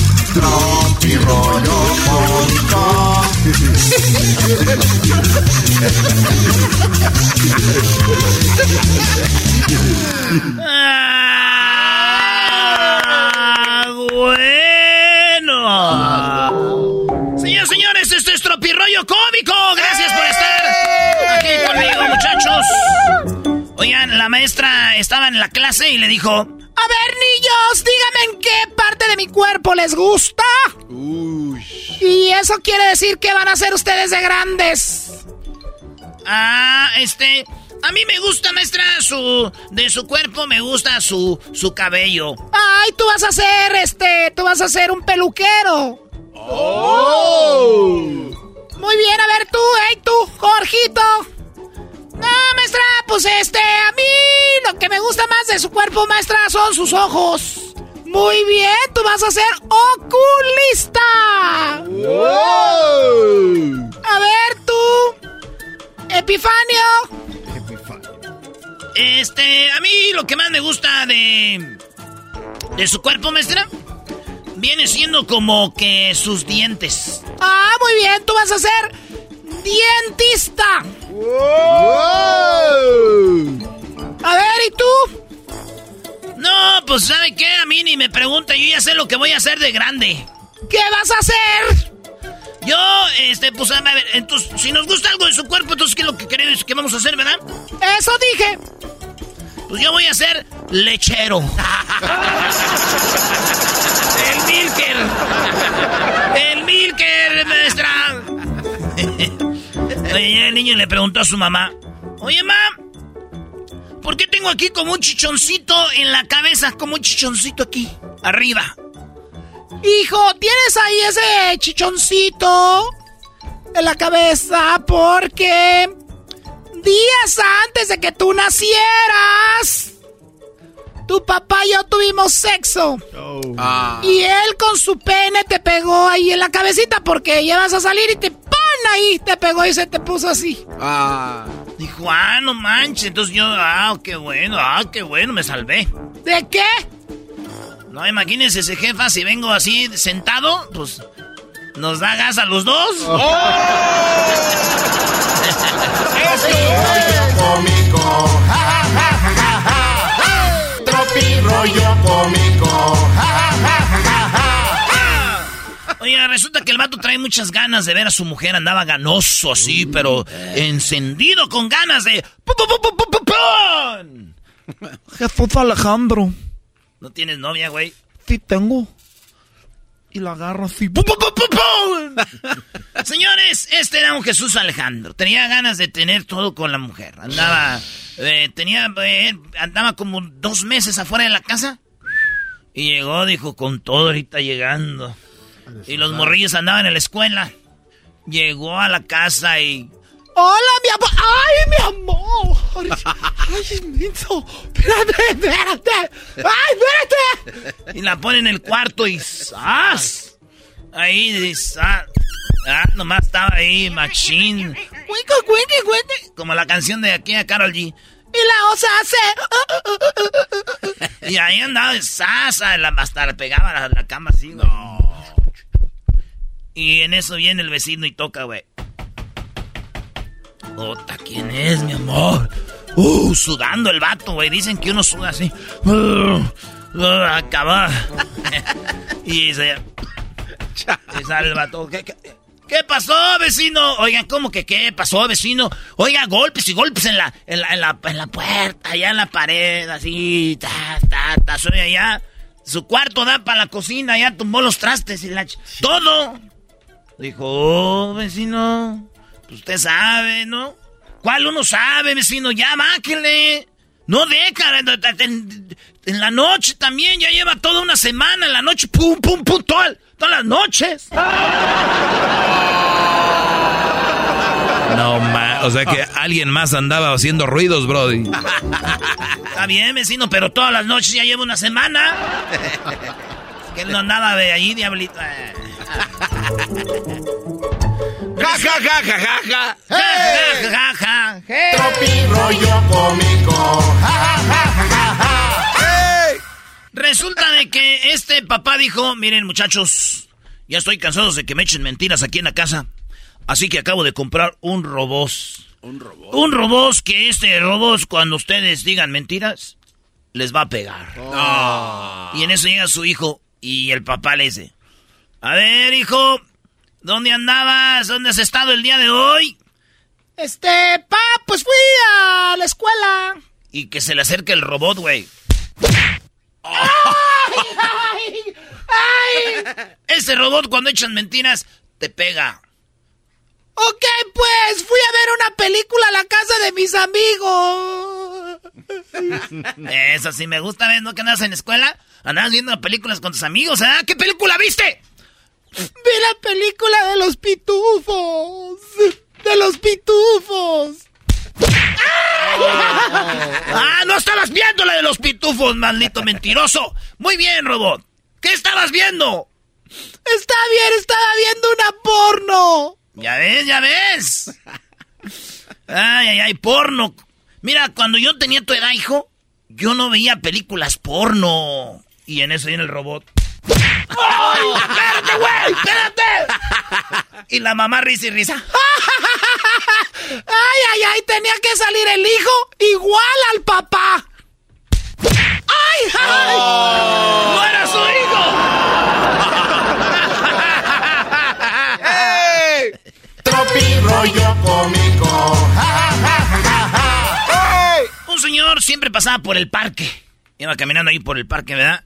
Tropi rollo cómico. Ah, bueno. Señores, señores, este es Tropirroyo Cómico. Gracias por estar aquí conmigo, muchachos. Oigan, la maestra estaba en la clase y le dijo... A ver, niños, díganme en qué parte de mi cuerpo les gusta. Y eso quiere decir que van a ser ustedes de grandes. Ah, este... A mí me gusta, maestra, su... De su cuerpo me gusta su... Su cabello. Ay, tú vas a ser, este... Tú vas a ser un peluquero. ¡Oh! Muy bien, a ver tú, hey tú, Jorgito. No, maestra, pues este, a mí lo que me gusta más de su cuerpo, maestra, son sus ojos. Muy bien, tú vas a ser oculista. A ver tú, Epifanio. Este, a mí lo que más me gusta de. de su cuerpo, maestra. Viene siendo como que sus dientes. Ah, muy bien, tú vas a ser dientista. A ver, ¿y tú? No, pues ¿sabe qué? A mí ni me pregunta, yo ya sé lo que voy a hacer de grande. ¿Qué vas a hacer? Yo, este, pues a ver, entonces, si nos gusta algo de su cuerpo, entonces, ¿qué es lo que queremos que vamos a hacer, verdad? Eso dije. Pues yo voy a ser lechero. El Milker. El Milker, maestra. Oye, el niño le preguntó a su mamá. Oye, mam, ¿por qué tengo aquí como un chichoncito en la cabeza? Como un chichoncito aquí, arriba. Hijo, tienes ahí ese chichoncito en la cabeza porque días antes de que tú nacieras, tu papá y yo tuvimos sexo. Y él con su pene te pegó ahí en la cabecita porque ya vas a salir y te ¡pon! Ahí, te pegó y se te puso así. Dijo, ah, no manches. Entonces yo, ah, qué bueno, ah, qué bueno, me salvé. ¿De qué? No, imagínense ese jefa, si vengo así sentado, pues nos da gas a los dos. cómico. Ja, ja, ja, ja, ja, ja. Resulta que el vato trae muchas ganas de ver a su mujer. Andaba ganoso así, pero encendido con ganas de... Jesús Alejandro. ¿No tienes novia, güey? Sí tengo. Y la agarro así. ¡Pum, pum, pum, pum, pum! Señores, este era un Jesús Alejandro. Tenía ganas de tener todo con la mujer. Andaba, eh, tenía, eh, andaba como dos meses afuera de la casa. Y llegó, dijo, con todo ahorita llegando. Y los morrillos andaban en la escuela. Llegó a la casa y... Hola, mi amor. ¡Ay, mi amor! ¡Ay, menso! ¡Espérate, espérate! ¡Ay, espérate! Y la pone en el cuarto y ¡zas! Ahí, ¡zas! Ah, nomás estaba ahí, machín. ¡Cuico, cuico, cuico! Como la canción de aquí a Carol G. Y la osa hace... Y ahí andaba de sasa, la, hasta le pegaba a la, la cama así, güey. Y en eso viene el vecino y toca, güey. Ota, ¿quién es, mi amor? Uh, sudando el vato, güey. Dicen que uno suda así. Uh, uh, acaba. y se... y sale el vato. ¿Qué, qué, qué pasó, vecino? Oigan, ¿cómo que qué pasó, vecino? Oiga, golpes y golpes en la, en la, en la, en la puerta, allá en la pared, así, ta, ta, ta, soy allá. Su cuarto da para la cocina, ya tumbó los trastes y la... ¡Todo! Dijo, oh, vecino, pues usted sabe, ¿no? ¿Cuál uno sabe, vecino? Ya, máquele. No deja, en, en la noche también, ya lleva toda una semana, en la noche, pum, pum, pum, toda- todas las noches. No, ma, o sea que alguien más andaba haciendo ruidos, Brody. Está bien, vecino, pero todas las noches ya lleva una semana. Que él no andaba de ahí, diablito. Eh. Ja, ja, ja, ja, ja, ja. Ja, ja, ja, ja. Tropi rollo cómico. Ja, ja, ja, ja, ja, ja. Resulta de que este papá dijo, miren muchachos, ya estoy cansado de que me echen mentiras aquí en la casa. Así que acabo de comprar un robot. Un robot. Un robot que este robot cuando ustedes digan mentiras, les va a pegar. Y en eso llega su hijo y el papá le dice, a ver hijo, ¿dónde andabas? ¿Dónde has estado el día de hoy? Este, pa, pues fui a la escuela. Y que se le acerque el robot, güey. ¡Ay, ay, ay! Ese robot cuando echan mentiras, te pega. Ok, pues fui a ver una película a la casa de mis amigos. Eso sí me gusta, ¿ves? ¿No que andas en la escuela? Andabas viendo películas con tus amigos, ¿ah? ¿Qué película viste? Vi la película de los pitufos. De los pitufos. ¡Ah, no estabas viendo la de los pitufos, maldito mentiroso! Muy bien, robot. ¿Qué estabas viendo? Está bien, estaba viendo una porno. Ya ves, ya ves. Ay, ay, ay, porno. Mira, cuando yo tenía tu edad, hijo, yo no veía películas porno. Y en eso viene el robot. ¡Ay, espérate, güey! ¡Espérate! Y la mamá risa y risa. Ay, ay, ay, tenía que salir el hijo igual al papá. ¡Ay, ay! ¡No era su hijo! Tropi rollo cómico. Ja, ja, ja, ja, ja, ja. Un señor siempre pasaba por el parque. Iba caminando ahí por el parque, ¿verdad?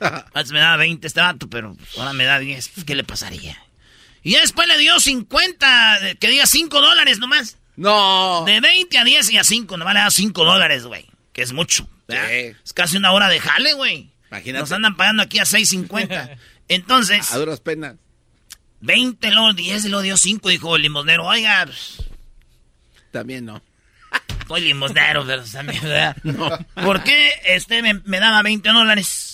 Antes me daba 20 este vato, pero ahora me da 10. Pues, ¿Qué le pasaría? Y ya después le dio 50, que diga 5 dólares nomás. No. De 20 a 10 y a 5, nomás le da 5 dólares, güey. Que es mucho. ¿verdad? Es casi una hora de jale, güey. Imagínate. Nos andan pagando aquí a 6.50. Entonces, A duras penas. 20, luego 10, y luego dio 5, dijo el limosnero. Oiga, También no. soy limosnero, pero también, ¿verdad? No. ¿Por qué este me, me daba 20 dólares?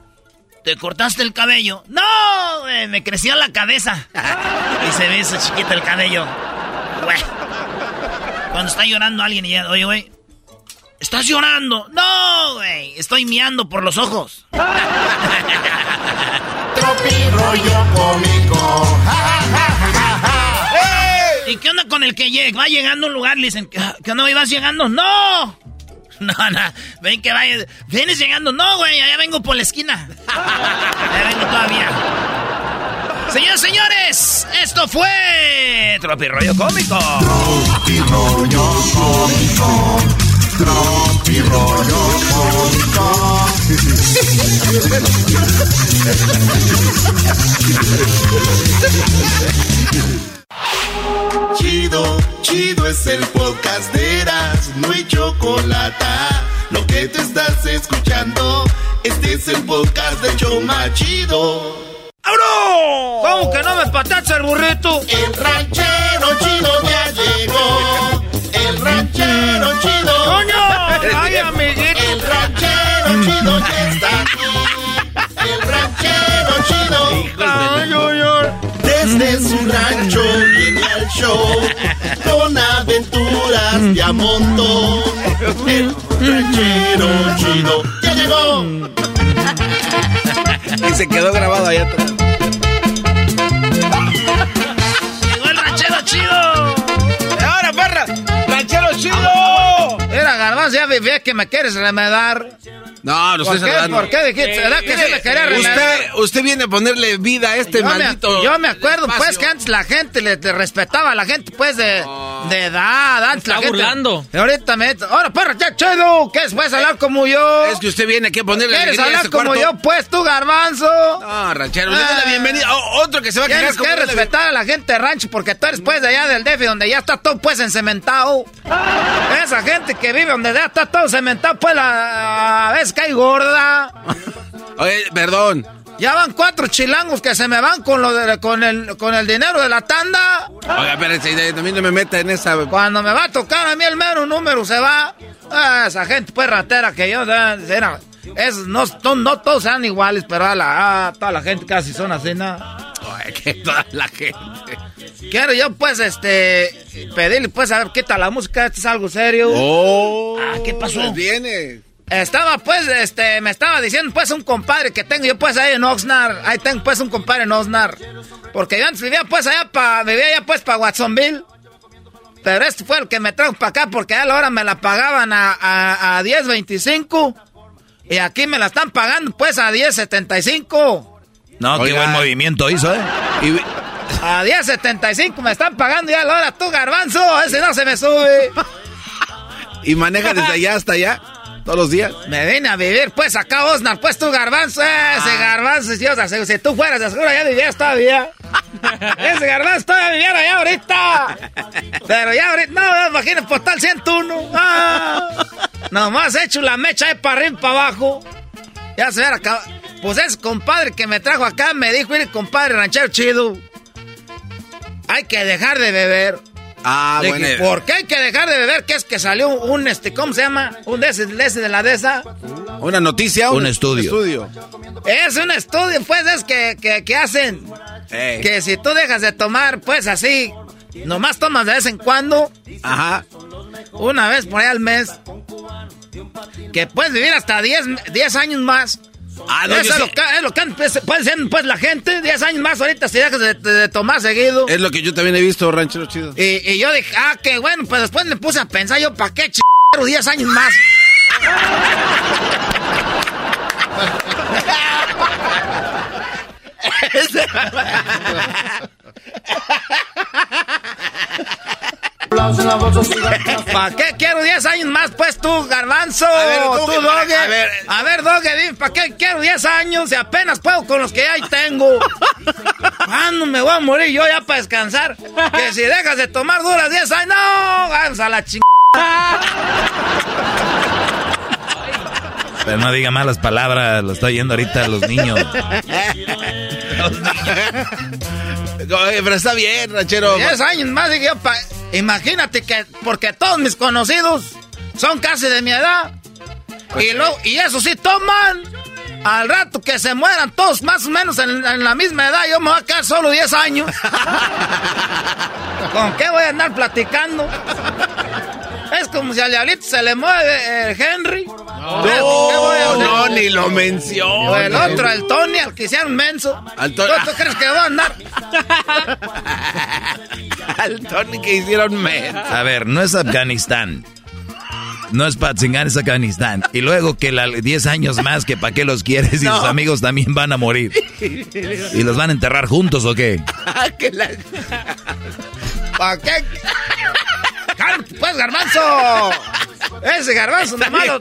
¿te cortaste el cabello? No, güey, me creció la cabeza. y se ve eso chiquito el cabello. Güey. Cuando está llorando alguien y ya, oye, güey, ¿estás llorando? No, güey, estoy miando por los ojos. rollo cómico. ¿Y qué onda con el que llega? Va llegando a un lugar le dicen, ¿qué onda? ¿Vas llegando? ¡No! No, no, ven que vaya. ¿Vienes llegando? No, güey, allá vengo por la esquina. Allá vengo todavía. Señores, señores, esto fue Tropirollo Cómico. rollo cómico. Tropi rollo cómico. Chido, chido es el podcast de Eras, no hay chocolate. Lo que te estás escuchando, este es el podcast de Choma Chido. ¡Abro! ¿Cómo que no me patacha el burrito? El ranchero chido ya llegó. El ranchero chido. ¡Coño! ¡Ay, amiguito! El ranchero chido ya está aquí. El ranchero chido. Ay, ay, ay. Desde su rancho viene al show con aventuras de a montón. El ranchero chido ya llegó. Y se quedó grabado ahí atrás. ¡Llegó el ranchero chido! ¡Ahora, perra! ¡Ranchero chido! Garbanzo, ya vivía que me quieres remedar. No, no ¿Por estoy qué? saludando. ¿Por qué dijiste? ¿Verdad que sí me quería remedar? Usted, usted viene a ponerle vida a este yo, me, maldito. yo me acuerdo, pues, que antes la gente le, le respetaba a la gente, pues, de, de edad. Antes la está burlando. Ahorita me. Ahora, perro, ya chido. ¿Qué es? ¿Puedes hablar como yo? Es que usted viene aquí a ponerle ¿Quieres hablar como cuarto. yo, pues, tú, garbanzo? No, ranchero, le doy la Ah. bienvenida. O- otro que se va a quedar Tienes como que respetar a la gente de rancho porque tú eres pues de allá del DF donde ya está todo pues encementado. Esa gente que vive donde ya está todo cementado pues la, veces cae gorda. Oye, perdón. Ya van cuatro chilangos que se me van con lo de, con el con el dinero de la tanda. Oiga, espérense, también no me meta en esa. Cuando me va a tocar a mí el mero número se va. Ah, esa gente pues ratera que yo era, es, no, no, no todos sean iguales, pero a la, toda la gente casi son así, ¿no? Oye, que toda la gente. Quiero yo, pues, este, pedirle, pues, a ver, quita la música, esto es algo serio. Oh. Ah, ¿qué pasó? pues Viene. Estaba, pues, este, me estaba diciendo, pues, un compadre que tengo yo, pues, ahí en Oxnard. Ahí tengo, pues, un compadre en Oxnard. Porque yo antes vivía, pues, allá pa, vivía allá, pues, pa Watsonville. Pero este fue el que me trajo para acá porque a la hora me la pagaban a, a, a 10.25. Y aquí me la están pagando, pues, a 10.75. No, qué Oiga. buen movimiento hizo, ¿eh? A 10.75 me están pagando y a la hora tú, garbanzo, ese no se me sube. y maneja desde allá hasta allá. Todos los días. Me vine a vivir, pues, acá Osnar, pues, tú, garbanzo, ese garbanzo, si, o sea, si, tú fueras, de seguro ya vivías todavía. ese garbanzo todavía viviera allá ahorita. Pero ya ahorita, no, imagínate, postal 101. Ah, nomás he hecho la mecha ahí para arriba y para abajo. Ya se hubiera acabado. Pues ese compadre que me trajo acá me dijo, mire, compadre ranchero chido, hay que dejar de beber. Ah, Le bueno. dije, ¿Por qué hay que dejar de beber? ¿Qué es que salió un, este, ¿cómo se llama? Un de ese, de ese de la de esa. Una noticia, Un estudio. Es un estudio, pues, es que, que, que hacen. Que si tú dejas de tomar, pues así, nomás tomas de vez en cuando, Ajá. una vez por ahí al mes, que puedes vivir hasta 10, 10 años más. Ah, no, Eso es, lo que, es lo que pues, puede ser pues, la gente, 10 años más ahorita si dejas de, de- de tomar seguido. Es lo que yo también he visto, ranchero chido. Y, y yo dije, ah, qué bueno, pues después me puse a pensar yo, ¿para qué ch... 10 años más? ¿Para qué quiero 10 años más, pues tú, garbanzo? A ver, ¿cómo tú, Doge. a ver. A ver, Doge, dime, ¿para qué quiero 10 años si apenas puedo con los que ya tengo? ¿Cuándo me voy a morir yo ya para descansar? Que si dejas de tomar duras 10 años, no, vamos a la chingada. Pero no diga malas palabras, lo estoy oyendo ahorita los niños. Oye, Pero está bien, ranchero. 10 años más, dije yo, pa- imagínate que, porque todos mis conocidos son casi de mi edad. Y, luego, y eso sí, toman. Al rato que se mueran todos más o menos en, en la misma edad, yo me voy a quedar solo 10 años. ¿Con qué voy a andar platicando? Es como si al diablito se le mueve el Henry. No, ni lo menciono. O el otro, el Tony, al que hicieron menso. Al ¿Tú, Tony- tú crees que va a andar? Al Tony que hicieron me. A ver, no es Afganistán. No es Patzingán, es Afganistán. Y luego que la 10 años más, que para qué los quieres y No. sus amigos también van a morir. ¿Y los van a enterrar juntos o qué? La- ¿Para qué? ¡Cálmate, pues, garbanzo! Ese garbanzo no malo.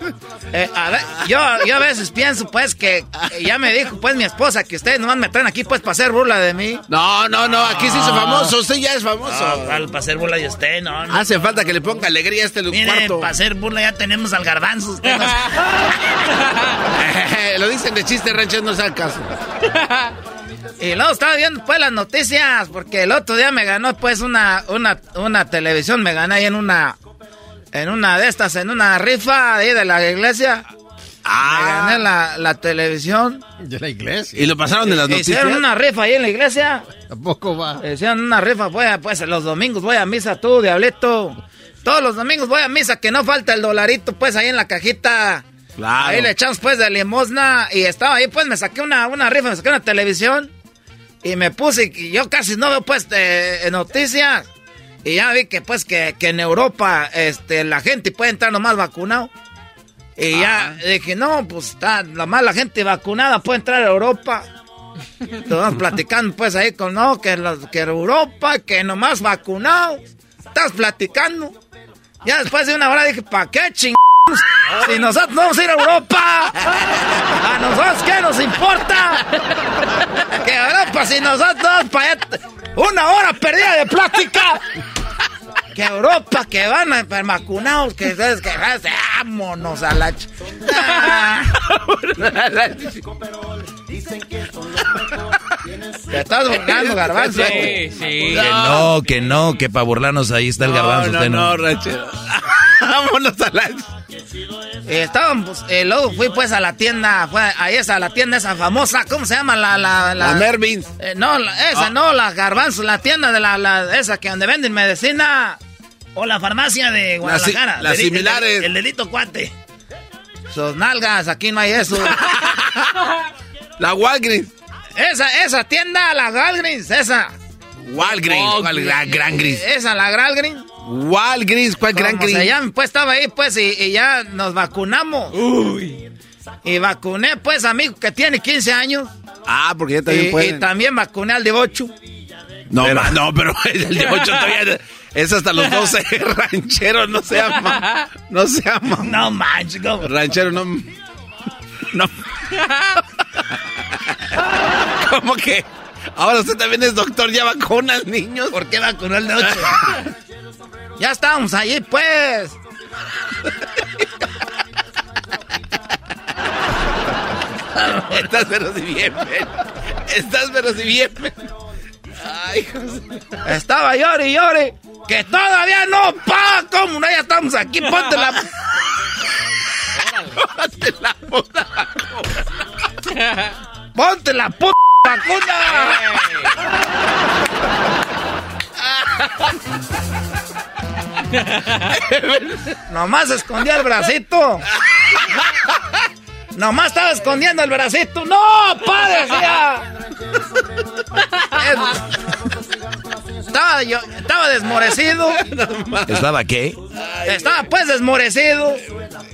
Eh, a ver, yo, yo a veces pienso, pues, que eh, ya me dijo, pues, mi esposa que ustedes nomás me traen aquí, pues, para hacer burla de mí. No, no, no, aquí se hizo famoso. Usted ya es famoso. para hacer burla de usted, no, no. Hace falta que le ponga alegría a este Miren, cuarto. para hacer burla ya tenemos al garbanzo. usted no- Lo dicen de chiste, ranchero, no sabe caso. Y luego estaba viendo, pues, las noticias, porque el otro día me ganó, pues, una, una, una televisión, me gané ahí en una, en una de estas, en una rifa ahí de la iglesia. Me gané la, la televisión. De la iglesia. Y lo pasaron de las noticias. Hicieron una rifa ahí en la iglesia. Tampoco va. Hicieron una rifa, a, pues los domingos voy a misa tú, diablito. Todos los domingos voy a misa, que no falta el dolarito, pues ahí en la cajita. Claro. Ahí le echamos pues de limosna y estaba ahí, pues me saqué una, una rifa, me saqué una televisión y me puse, y yo casi no veo pues eh, noticias. Y ya vi que pues que, que en Europa este, la gente puede entrar nomás vacunado. Y ya dije, no, pues está, la mala gente vacunada puede entrar a Europa. Estamos platicando pues ahí con, no, que, los, que Europa, que nomás vacunado. Estás platicando. Ya después de una hora dije, ¿para qué chingados? Si nosotros no vamos a ir a Europa. ¿A nosotros qué nos importa? Que Europa, si nosotros vamos para allá. Una hora perdida de plática. Que Europa, que van a vacunados, que sabes que vámonos a la ch- Ah. Te estás burlando, garbanzo. Que no, que no, que para burlarnos ahí está el garbanzo. No, usted no, no. Vámonos a la... Eh, estábamos, eh, luego fui pues a la tienda, fue ahí esa, la tienda esa famosa, ¿cómo se llama? La, la, La Mervins. Eh, no, la- esa no, la garbanzo, la tienda de la, la, esa que donde venden medicina. O la farmacia de Guadalajara. las Deli- el- similares. El, delito cuate. Sus nalgas, aquí no hay eso. La Walgreens. esa, esa tienda, la Walgreens, esa. Walgreens. ¿Cuál la Gran Gris? Esa, la Walgreens. Walgreens. ¿Cuál Gran Como se Gris? llama, pues estaba ahí, pues, y, y ya nos vacunamos. Y vacuné, pues, a mi hijo que tiene 15 años. Ah, porque ya también y, pueden. y también vacuné al de 8. No, ma- no, pero el de 8 todavía es hasta los 12 rancheros, no se ama. No se ama. No manches, ¿cómo? Ranchero, no. No. ¿Cómo que? Ahora usted también es doctor, ya vacuna al niño. ¿Por qué vacunó el de 8? Ya estábamos allí, pues. Estás pero si bien, men. Estás pero si bien, men. Ay, José. Estaba llore y llore. Que todavía no, pa, ¿cómo no? Ya estamos aquí, ponte la... ponte la puta vacuna. Ponte la puta vacuna. Nomás escondía el bracito. Nomás estaba escondiendo el bracito. ¡No, padre! Estaba yo, estaba desmorecido. ¿Estaba qué? Estaba pues desmorecido.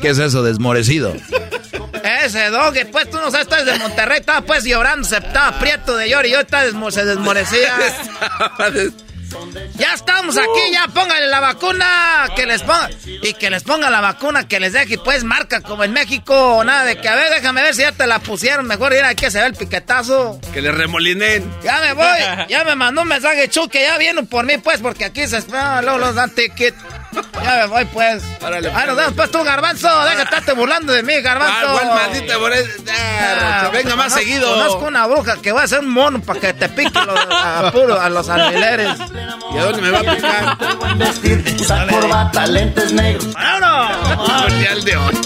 ¿Qué es eso, desmorecido? Ese dog, pues tú no sabes, estás de Monterrey, estaba pues llorando, se estaba prieto de llorar y yo estaba desmo se desmorecía. Ya estamos aquí, ya póngale la vacuna, que les ponga y que les ponga la vacuna, que les deje pues marca como en México, nada de que a ver, déjame ver si ya te la pusieron, mejor ir aquí que se ve el piquetazo. Que le remolinen. Ya me voy, ya me mandó un mensaje Chu que ya vienen por mí pues, porque aquí se espera, luego los dan ticket. Ya me voy, pues. Órale, ah, nos vemos, pues tú, Garbanzo. Deja de estarte burlando de mí, Garbanzo. Ah, maldita ah, Venga más seguido. Conozco una bruja que voy a hacer un mono para que te pique los, a, puro, a los alfileres. ¿Y a dónde me va a picar? Vestir, usar corbata, lentes negros. ¡Vámonos! de 8.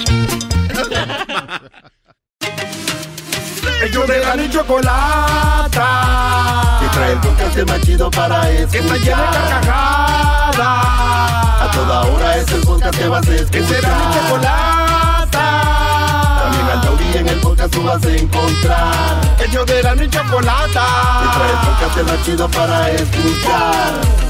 Ellos de la chocolata. Que trae el podcast más chido para escuchar. Que está llena de carcajadas. A toda hora es el podcast que vas a escuchar. Que será mi chocolata. También al taurí en el podcast tú vas a encontrar. Ellos de la chocolata. Que trae el podcast más chido para escuchar.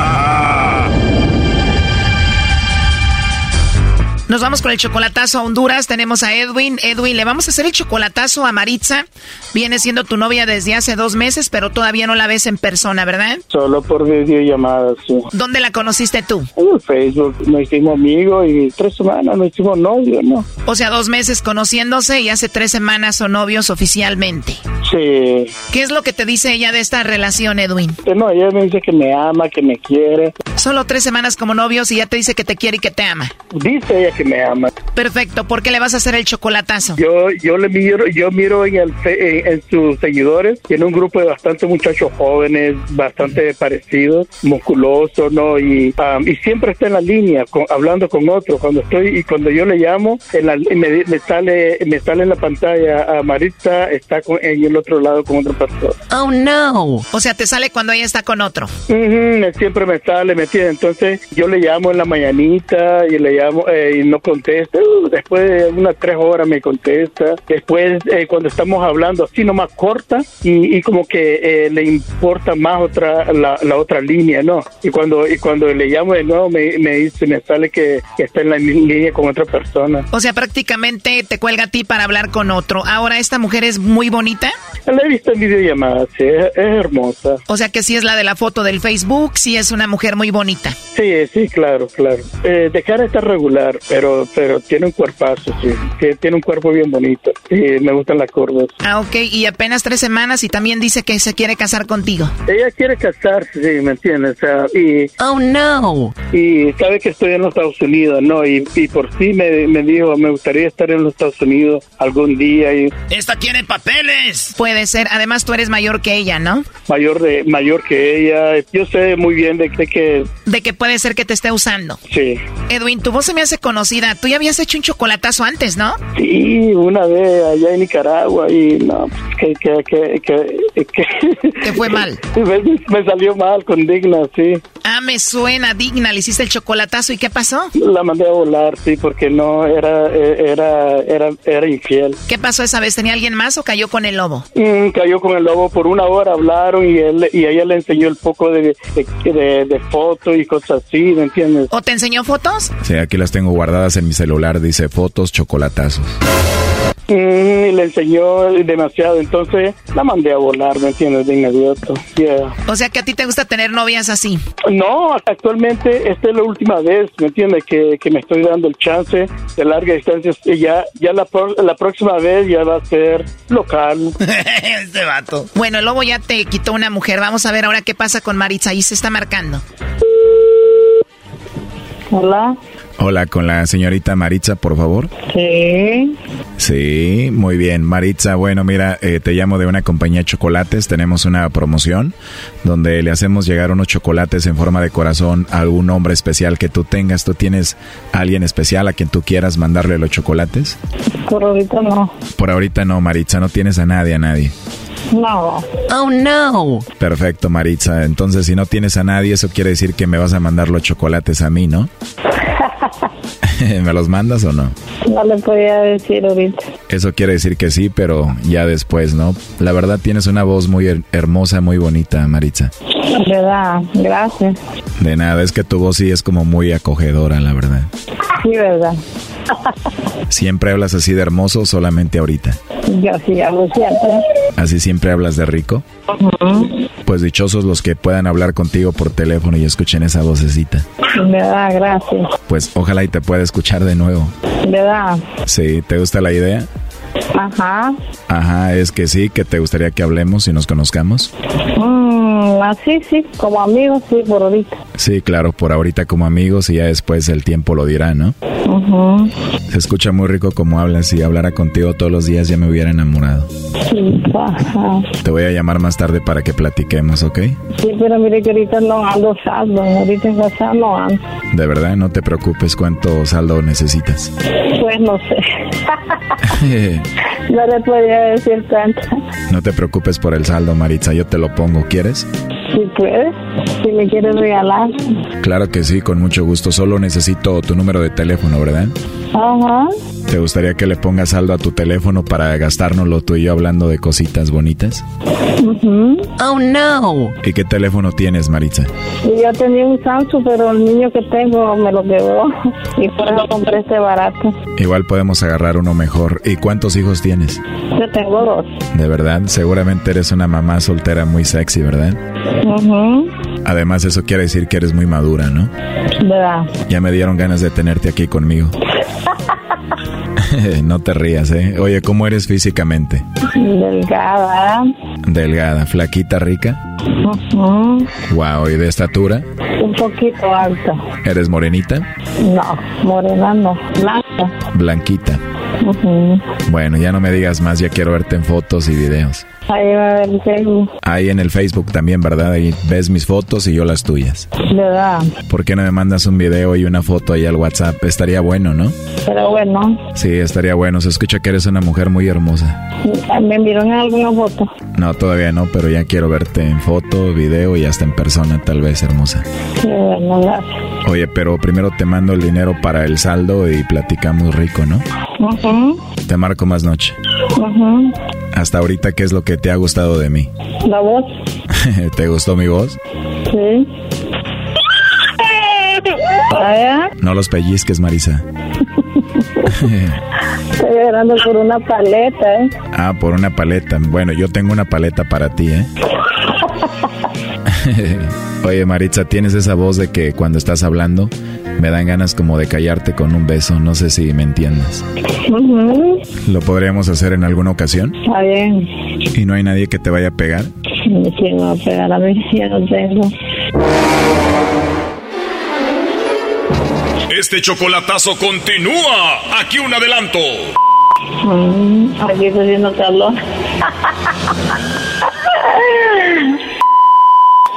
Nos vamos con el chocolatazo a Honduras. Tenemos a Edwin. Edwin, le vamos a hacer el chocolatazo a Maritza. Viene siendo tu novia desde hace dos meses, pero todavía no la ves en persona, ¿verdad? Solo por videollamadas, sí. ¿Dónde la conociste tú? En Facebook. Nos hicimos amigos y tres semanas nos hicimos novios, ¿no? O sea, dos meses conociéndose y hace tres semanas son novios oficialmente. Sí. ¿Qué es lo que te dice ella de esta relación, Edwin? Que no, ella me dice que me ama, que me quiere. Solo tres semanas como novios y ya te dice que te quiere y que te ama. Dice ella que me ama. Perfecto. ¿Por qué le vas a hacer el chocolatazo? Yo, yo le miro, yo miro en, el, en, sus seguidores, tiene un grupo de bastantes muchachos jóvenes, bastante parecidos, musculosos, ¿no? Y, um, y siempre está en la línea, hablando con otros. Cuando estoy y cuando yo le llamo, en la, me, me, sale, me sale en la pantalla a Maritza está con, en el otro lado con otra persona. Oh no. O sea, te sale cuando ella está con otro. siempre me sale, me tiene. Entonces yo le llamo en la mañanita y le llamo eh, y no contesta. Uh, después de unas tres horas me contesta. Después eh, cuando estamos hablando así nomás corta y, y como que eh, le importa más otra la, la, otra línea, ¿no? Y cuando y cuando le llamo de nuevo me, me dice, me sale que, que está en la línea con otra persona. O sea, prácticamente te cuelga a ti para hablar con otro. Ahora, ¿esta mujer es muy bonita? La he visto en videollamadas, sí, es, hermosa. O sea que sí es la de la foto del Facebook, sí es una mujer muy bonita. Sí, sí, claro, claro. Eh, de cara está regular, pero pero tiene un cuerpazo, sí. Tiene un cuerpo bien bonito. Y me gustan las curvas. Ah, ok. Y apenas tres semanas y también dice que se quiere casar contigo. Ella quiere casarse, sí, ¿me entiendes? O sea, y... Oh, no. Y sabe que estoy en los Estados Unidos, ¿no? Y, y por sí me, me dijo, me gustaría estar en los Estados Unidos algún día. Y... ¡Esta tiene papeles! Puede ser. Además, tú eres mayor que ella, ¿no? Mayor de mayor que ella. Yo sé muy bien de, de que... De que puede ser que te esté usando. Sí. Edwin, tu voz se me hace conocida. Tú ya habías hecho un chocolatazo antes, ¿no? Sí, una vez allá en Nicaragua y no, que, que, que, que, que ¿Te fue mal? me, salió mal con Digna, sí. Ah, me suena Digna, le hiciste el chocolatazo y ¿qué pasó? La mandé a volar, sí, porque no, era, era, era, era infiel. ¿Qué pasó esa vez? ¿Tenía alguien más o cayó con el lobo? Mm, cayó con el lobo, por una hora hablaron y él y ella le enseñó el poco de, de, de fotos y cosas así, ¿me entiendes? ¿O te enseñó fotos? Sí, aquí las tengo guardadas en mi celular, dice fotos, chocolatazos. Mm, y le enseñó demasiado, entonces la mandé a volar, ¿me entiendes? De inmediato. O sea que a ti te gusta tener novias así. No, actualmente esta es la última vez, ¿me entiendes? Que, que me estoy dando el chance de larga distancia. Y ya, ya la, la próxima vez ya va a ser local. este vato. Bueno, el lobo ya te quitó una mujer. Vamos a ver ahora qué pasa con Maritza. Ahí se está marcando. Hola. Hola, con la señorita Maritza, por favor. Sí. Sí, muy bien. Maritza, bueno, mira, eh, te llamo de una compañía de chocolates. Tenemos una promoción donde le hacemos llegar unos chocolates en forma de corazón a algún hombre especial que tú tengas. ¿Tú tienes alguien especial a quien tú quieras mandarle los chocolates? Por ahorita no. Por ahorita no, Maritza, no tienes a nadie, a nadie. No. Oh, no. Perfecto, Maritza. Entonces, si no tienes a nadie, eso quiere decir que me vas a mandar los chocolates a mí, ¿no? ¿Me los mandas o no? No le podía decir ahorita. Eso quiere decir que sí, pero ya después, ¿no? La verdad tienes una voz muy hermosa, muy bonita, Maritza. verdad, gracias. De nada, es que tu voz sí es como muy acogedora, la verdad. Sí, verdad. ¿Siempre hablas así de hermoso o solamente ahorita? Yo sí hablo siempre. ¿Así siempre hablas de rico? Pues dichosos los que puedan hablar contigo por teléfono y escuchen esa vocecita. Verdad, gracias. Pues ojalá y te pueda escuchar de nuevo. ¿Verdad? Sí, ¿te gusta la idea? Ajá. Ajá, es que sí, que te gustaría que hablemos y nos conozcamos. Mm, así sí, como amigos, sí, por ahorita. Sí, claro, por ahorita como amigos y ya después el tiempo lo dirá, ¿no? Se escucha muy rico como hablas y hablara contigo todos los días ya me hubiera enamorado. Sí, ajá. Te voy a llamar más tarde para que platiquemos, ¿ok? Sí, pero mire que ahorita no ando saldo, ahorita en casa no ando. De verdad, no te preocupes, ¿cuánto saldo necesitas? Pues no sé. no le podría decir tanto. No te preocupes por el saldo, Maritza, yo te lo pongo, ¿quieres? Si puedes, si me quieres regalar. Claro que sí, con mucho gusto. Solo necesito tu número de teléfono, ¿verdad? Ajá. ¿Te gustaría que le pongas saldo a tu teléfono para gastárnoslo tú y yo hablando de cositas bonitas? Oh no. ¿Y qué teléfono tienes, Maritza? Yo tenía un Samsung, pero el niño que tengo me lo quedó y por eso compré este barato. Igual podemos agarrar uno mejor. ¿Y cuántos hijos tienes? Yo tengo dos. De verdad, seguramente eres una mamá soltera muy sexy, ¿verdad? Además, eso quiere decir que eres muy madura, ¿no? ¿Verdad? Ya me dieron ganas de tenerte aquí conmigo. no te rías, ¿eh? Oye, ¿cómo eres físicamente? Delgada. Delgada, flaquita, rica. Wow, ¿y de estatura? Un poquito alta. ¿Eres morenita? No, morena no, blanca. Blanquita. Bueno, ya no me digas más, ya quiero verte en fotos y videos. Ahí va a ver Facebook. Ahí en el Facebook también, ¿verdad? Ahí ves mis fotos y yo las tuyas. ¿Verdad? ¿Por qué no me mandas un video y una foto ahí al WhatsApp? Estaría bueno, ¿no? Pero bueno. Sí, estaría bueno. Se escucha que eres una mujer muy hermosa. ¿Me enviaron alguna foto? No, todavía no, pero ya quiero verte en foto, video y hasta en persona, tal vez, hermosa. Bueno, gracias. Oye, pero primero te mando el dinero para el saldo y platicamos rico, ¿no? Te marco más noche. Hasta ahorita, ¿qué es lo que te ha gustado de mí? La voz. ¿Te gustó mi voz? Sí. No los pellizques, Marisa. Estoy llorando por una paleta, ¿eh? Ah, por una paleta. Bueno, yo tengo una paleta para ti, ¿eh? Oye, Maritza, tienes esa voz de que cuando estás hablando me dan ganas como de callarte con un beso. No sé si me entiendes. ¿Lo podríamos hacer en alguna ocasión? Está bien. ¿Y no hay nadie que te vaya a pegar? ¿Quién va a pegar a mí? Ya no tengo. Este chocolatazo continúa. Aquí un adelanto. Mm, aquí está haciendo calor.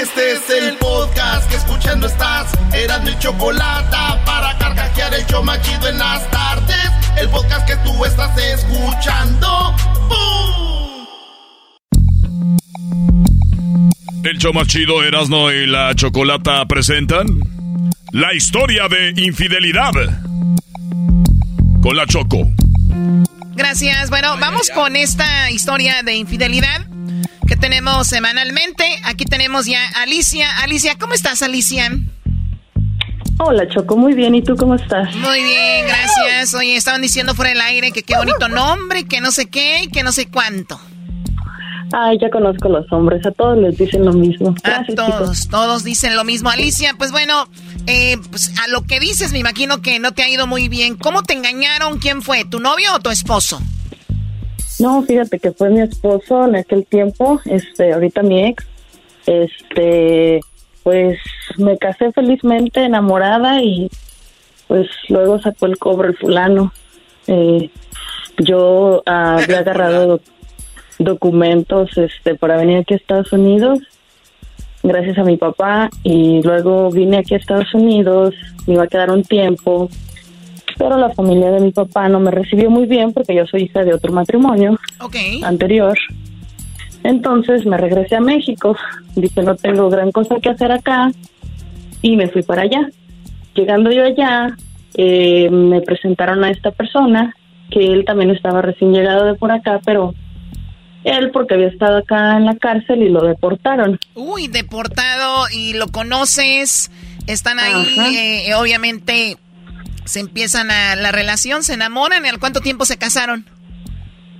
Este es el podcast que escuchando estás. Eran mi chocolate para carcajear el yo machido en las tardes. El podcast que tú estás escuchando. ¡Bum! El show más chido, Erasno y la Chocolata presentan la historia de infidelidad con la Choco. Gracias. Bueno, vamos con esta historia de infidelidad que tenemos semanalmente. Aquí tenemos ya a Alicia. Alicia, ¿cómo estás, Alicia? Hola, Choco, muy bien. ¿Y tú cómo estás? Muy bien, gracias. Oye, estaban diciendo fuera del aire que qué bonito nombre, que no sé qué y que no sé cuánto. Ay, ya conozco los hombres, a todos les dicen lo mismo. a todos, todos dicen lo mismo. Alicia, pues bueno, eh, pues a lo que dices, me imagino que no te ha ido muy bien. ¿Cómo te engañaron? ¿Quién fue? ¿Tu novio o tu esposo? No, fíjate que fue mi esposo en aquel tiempo, este, ahorita mi ex, este, pues me casé felizmente enamorada y pues luego sacó el cobro el fulano. Eh, yo había agarrado documentos este para venir aquí a Estados Unidos gracias a mi papá y luego vine aquí a Estados Unidos, me iba a quedar un tiempo, pero la familia de mi papá no me recibió muy bien porque yo soy hija de otro matrimonio anterior. Entonces me regresé a México, dije no tengo gran cosa que hacer acá y me fui para allá. Llegando yo allá, eh, me presentaron a esta persona, que él también estaba recién llegado de por acá, pero él porque había estado acá en la cárcel y lo deportaron. Uy, deportado y lo conoces, están ahí, eh, obviamente se empiezan a la relación, se enamoran, ¿y al cuánto tiempo se casaron?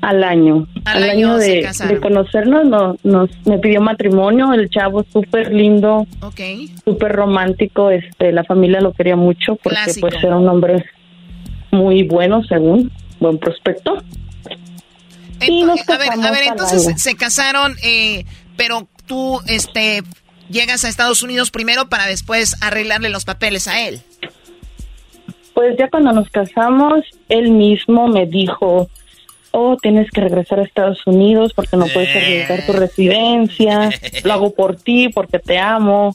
Al año. Al, año, de, conocernos no, nos me pidió matrimonio, el chavo súper lindo, okay. súper romántico, este, la familia lo quería mucho porque pues era un hombre muy bueno según, buen prospecto a ver, a ver, entonces se casaron, eh, pero tú, este, llegas a Estados Unidos primero para después arreglarle los papeles a él. Pues ya cuando nos casamos, él mismo me dijo, oh, tienes que regresar a Estados Unidos porque no puedes arriesgar tu residencia, lo hago por ti porque te amo,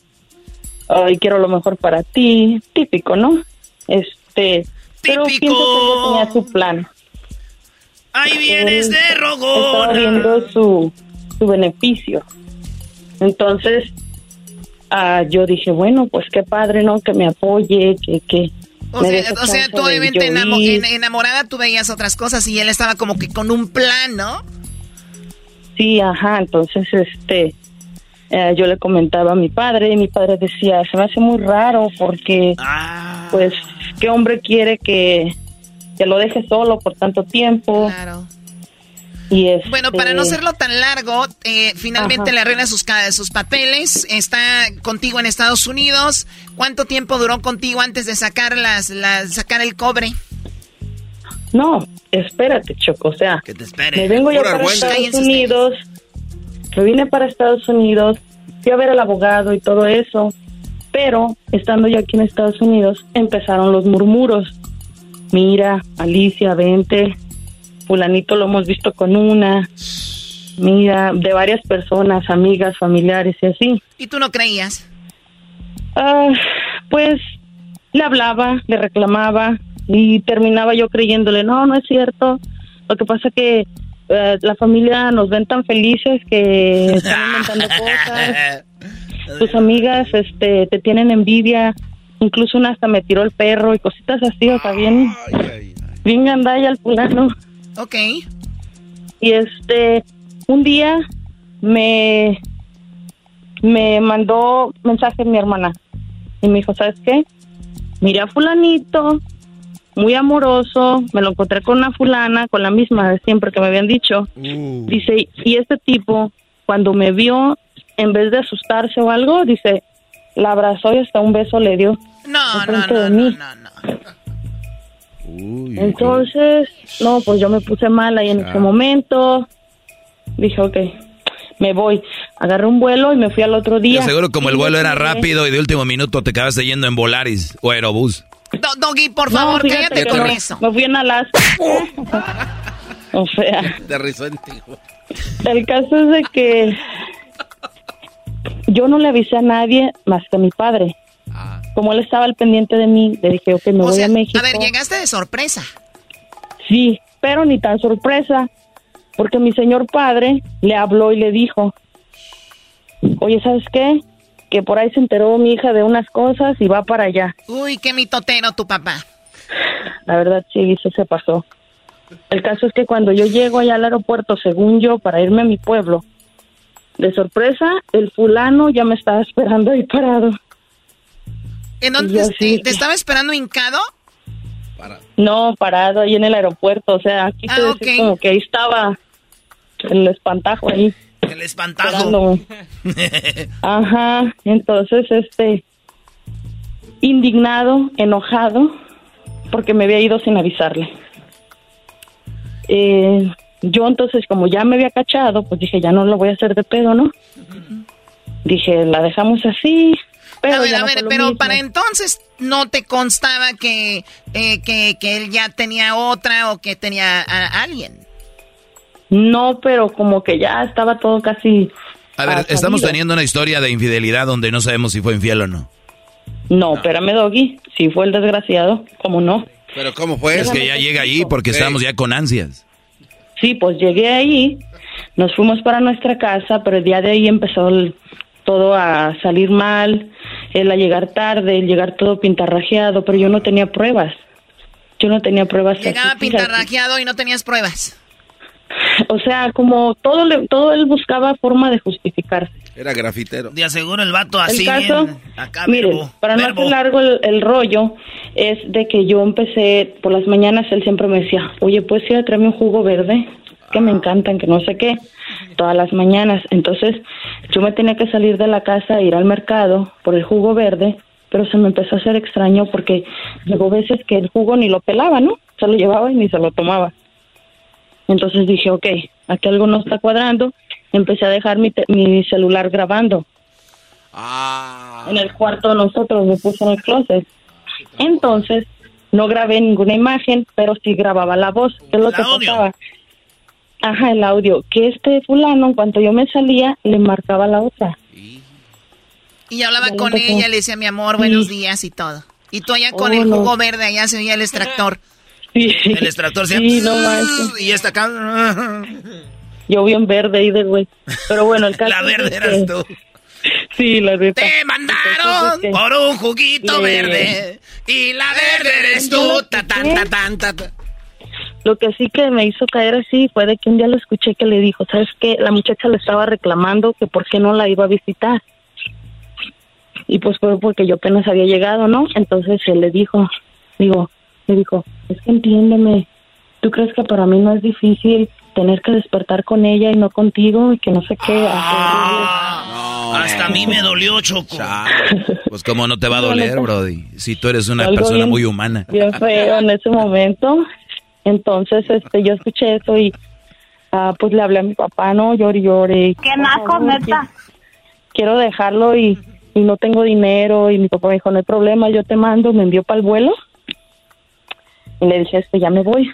y quiero lo mejor para ti, típico, ¿no? Este, pero pienso que él tenía su plan. Ahí vienes de rogón. Estaba viendo su, su beneficio. Entonces, ah, yo dije, bueno, pues qué padre, ¿no? Que me apoye, que... que o sea, o sea, tú obviamente enamorada tú veías otras cosas y él estaba como que con un plan, ¿no? Sí, ajá, entonces este, eh, yo le comentaba a mi padre y mi padre decía, se me hace muy raro porque, ah. pues, ¿qué hombre quiere que, que lo deje solo por tanto tiempo. Claro. Y bueno, para no hacerlo tan largo, eh, finalmente le arregla sus, sus papeles, está contigo en Estados Unidos. ¿Cuánto tiempo duró contigo antes de sacar las, las sacar el cobre? No, espérate, Choco, o sea, que te espere. me vengo yo para Estados Unidos, me vine para Estados Unidos, fui a ver al abogado y todo eso, pero estando yo aquí en Estados Unidos empezaron los murmuros mira, Alicia, vente, fulanito lo hemos visto con una, mira, de varias personas, amigas, familiares y así. ¿Y tú no creías? Ah, pues le hablaba, le reclamaba y terminaba yo creyéndole, no, no es cierto. Lo que pasa que eh, la familia nos ven tan felices que están inventando cosas. Tus amigas este, te tienen envidia Incluso una hasta me tiró el perro y cositas así, o sea, bien, bien gandalla el fulano. Ok. Y este, un día me, me mandó mensaje mi hermana y me dijo, ¿sabes qué? Miré a fulanito, muy amoroso, me lo encontré con una fulana, con la misma de siempre que me habían dicho. Uh. Dice, y este tipo, cuando me vio, en vez de asustarse o algo, dice, la abrazó y hasta un beso le dio. No, no, no, no, no, Entonces, no, pues yo me puse mal ahí en ese momento. Dije, ok, me voy. Agarré un vuelo y me fui al otro día. seguro como el vuelo era rápido y de último minuto te acabaste yendo en Volaris o Aerobús. Doggy, por favor, cállate con eso. Me fui en Alaska. o sea. Te El caso es de que yo no le avisé a nadie más que a mi padre. Como él estaba al pendiente de mí, le dije, ok, me voy a México. A ver, llegaste de sorpresa. Sí, pero ni tan sorpresa, porque mi señor padre le habló y le dijo, oye, ¿sabes qué? Que por ahí se enteró mi hija de unas cosas y va para allá. Uy, qué mitotero tu papá. La verdad sí, eso se pasó. El caso es que cuando yo llego allá al aeropuerto, según yo, para irme a mi pueblo, de sorpresa, el fulano ya me estaba esperando ahí parado. ¿En dónde te, te, estaba esperando hincado? No, parado ahí en el aeropuerto, o sea, aquí ah, como que ahí estaba el espantajo ahí. El espantajo. Ajá, entonces este indignado, enojado, porque me había ido sin avisarle. Eh, yo entonces, como ya me había cachado, pues dije, ya no lo voy a hacer de pedo, ¿no? Dije, la dejamos así, pero... A ver, a ver, pero para entonces no te constaba que, eh, que, que, él ya tenía otra o que tenía a alguien. No, pero como que ya estaba todo casi... A ver, estamos teniendo una historia de infidelidad donde no sabemos si fue infiel o no. No, espérame, Doggy. Si fue el desgraciado, ¿cómo no? ¿Pero cómo fue? Es que ya llega ahí porque estamos ya con ansias. Sí, pues llegué ahí, nos fuimos para nuestra casa, pero el día de ahí empezó todo a salir mal, él a llegar tarde, el llegar todo pintarrajeado, pero yo no tenía pruebas. Yo no tenía pruebas. Llegaba pintarrajeado y no tenías pruebas. O sea, como todo, le, todo él buscaba forma de justificarse. Era grafitero. De aseguro el vato así. El caso, miren, para no hacer largo el, rollo, es de que yo empecé, por las mañanas él siempre me decía, oye, pues ir a traerme un jugo verde, que me encantan, que no sé qué, todas las mañanas. Entonces, yo me tenía que salir de la casa e ir al mercado por el jugo verde, pero se me empezó a hacer extraño porque llegó veces que el jugo ni lo pelaba, ¿no? Se lo llevaba y ni se lo tomaba. Entonces dije, ok, aquí algo no está cuadrando. Empecé a dejar mi, mi celular grabando. Ah. En el cuarto de nosotros, me puse en el closet. Entonces, no grabé ninguna imagen, pero sí grababa la voz. ¿Qué es lo que pasaba? Ajá, el audio. Que este fulano, en cuanto yo me salía, le marcaba la otra. Y hablaba con ella, le decía, mi amor, buenos días y todo. Y tú allá con el jugo verde, allá se veía el extractor. El extractor se... Sí, no Y esta acá... Yo vi un verde ahí de güey. Pero bueno, el caso La verde eras tú. Sí, la neta. Te mandaron por un juguito verde. Y la verde eres tú. Ta, tan, ta, Lo que sí que me hizo caer así fue de que un día lo escuché que le dijo, ¿sabes qué? La muchacha le estaba reclamando que por qué no la iba a visitar. Y pues fue porque yo apenas había llegado, ¿no? Entonces él le dijo, digo, le dijo, es que entiéndeme, ¿tú crees que para mí no es difícil tener que despertar con ella y no contigo y que no sé qué? Ah, hasta a mí me dolió, Choco. Pues cómo no te va a doler, Brody, si tú eres una persona muy humana. Bien feo en ese momento. Entonces, este, yo escuché eso y ah, pues le hablé a mi papá, ¿no? Lloré, lloré. ¿Qué naco, neta? Quiero dejarlo y, y no tengo dinero y mi papá me dijo, no hay problema, yo te mando, me envió para el vuelo y le dije, este, ya me voy.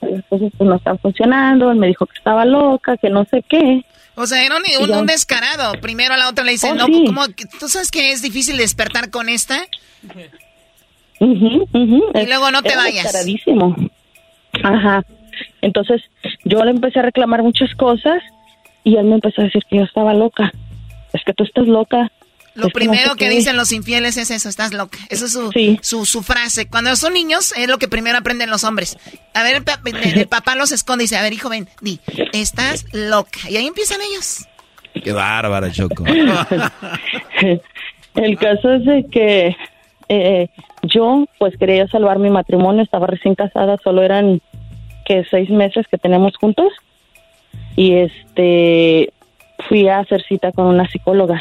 Entonces, pues no están funcionando. Él me dijo que estaba loca, que no sé qué. O sea, era un, descarado. Primero a la otra le dice, oh, no, ¿cómo? ¿tú sabes que es difícil despertar con esta? Y luego no te vayas. Descaradísimo. Ajá. Entonces, yo le empecé a reclamar muchas cosas y él me empezó a decir que yo estaba loca. Es que tú estás loca. Lo primero que, dicen los infieles es eso, estás loca. Esa es su, su, frase. Cuando son niños es lo que primero aprenden los hombres. A ver, el, papá los esconde y dice, a ver, hijo, ven, di, estás loca. Y ahí empiezan ellos. Qué bárbara, Choco. el caso es de que eh, yo pues quería salvar mi matrimonio, estaba recién casada, solo eran que seis meses que tenemos juntos. Y este fui a hacer cita con una psicóloga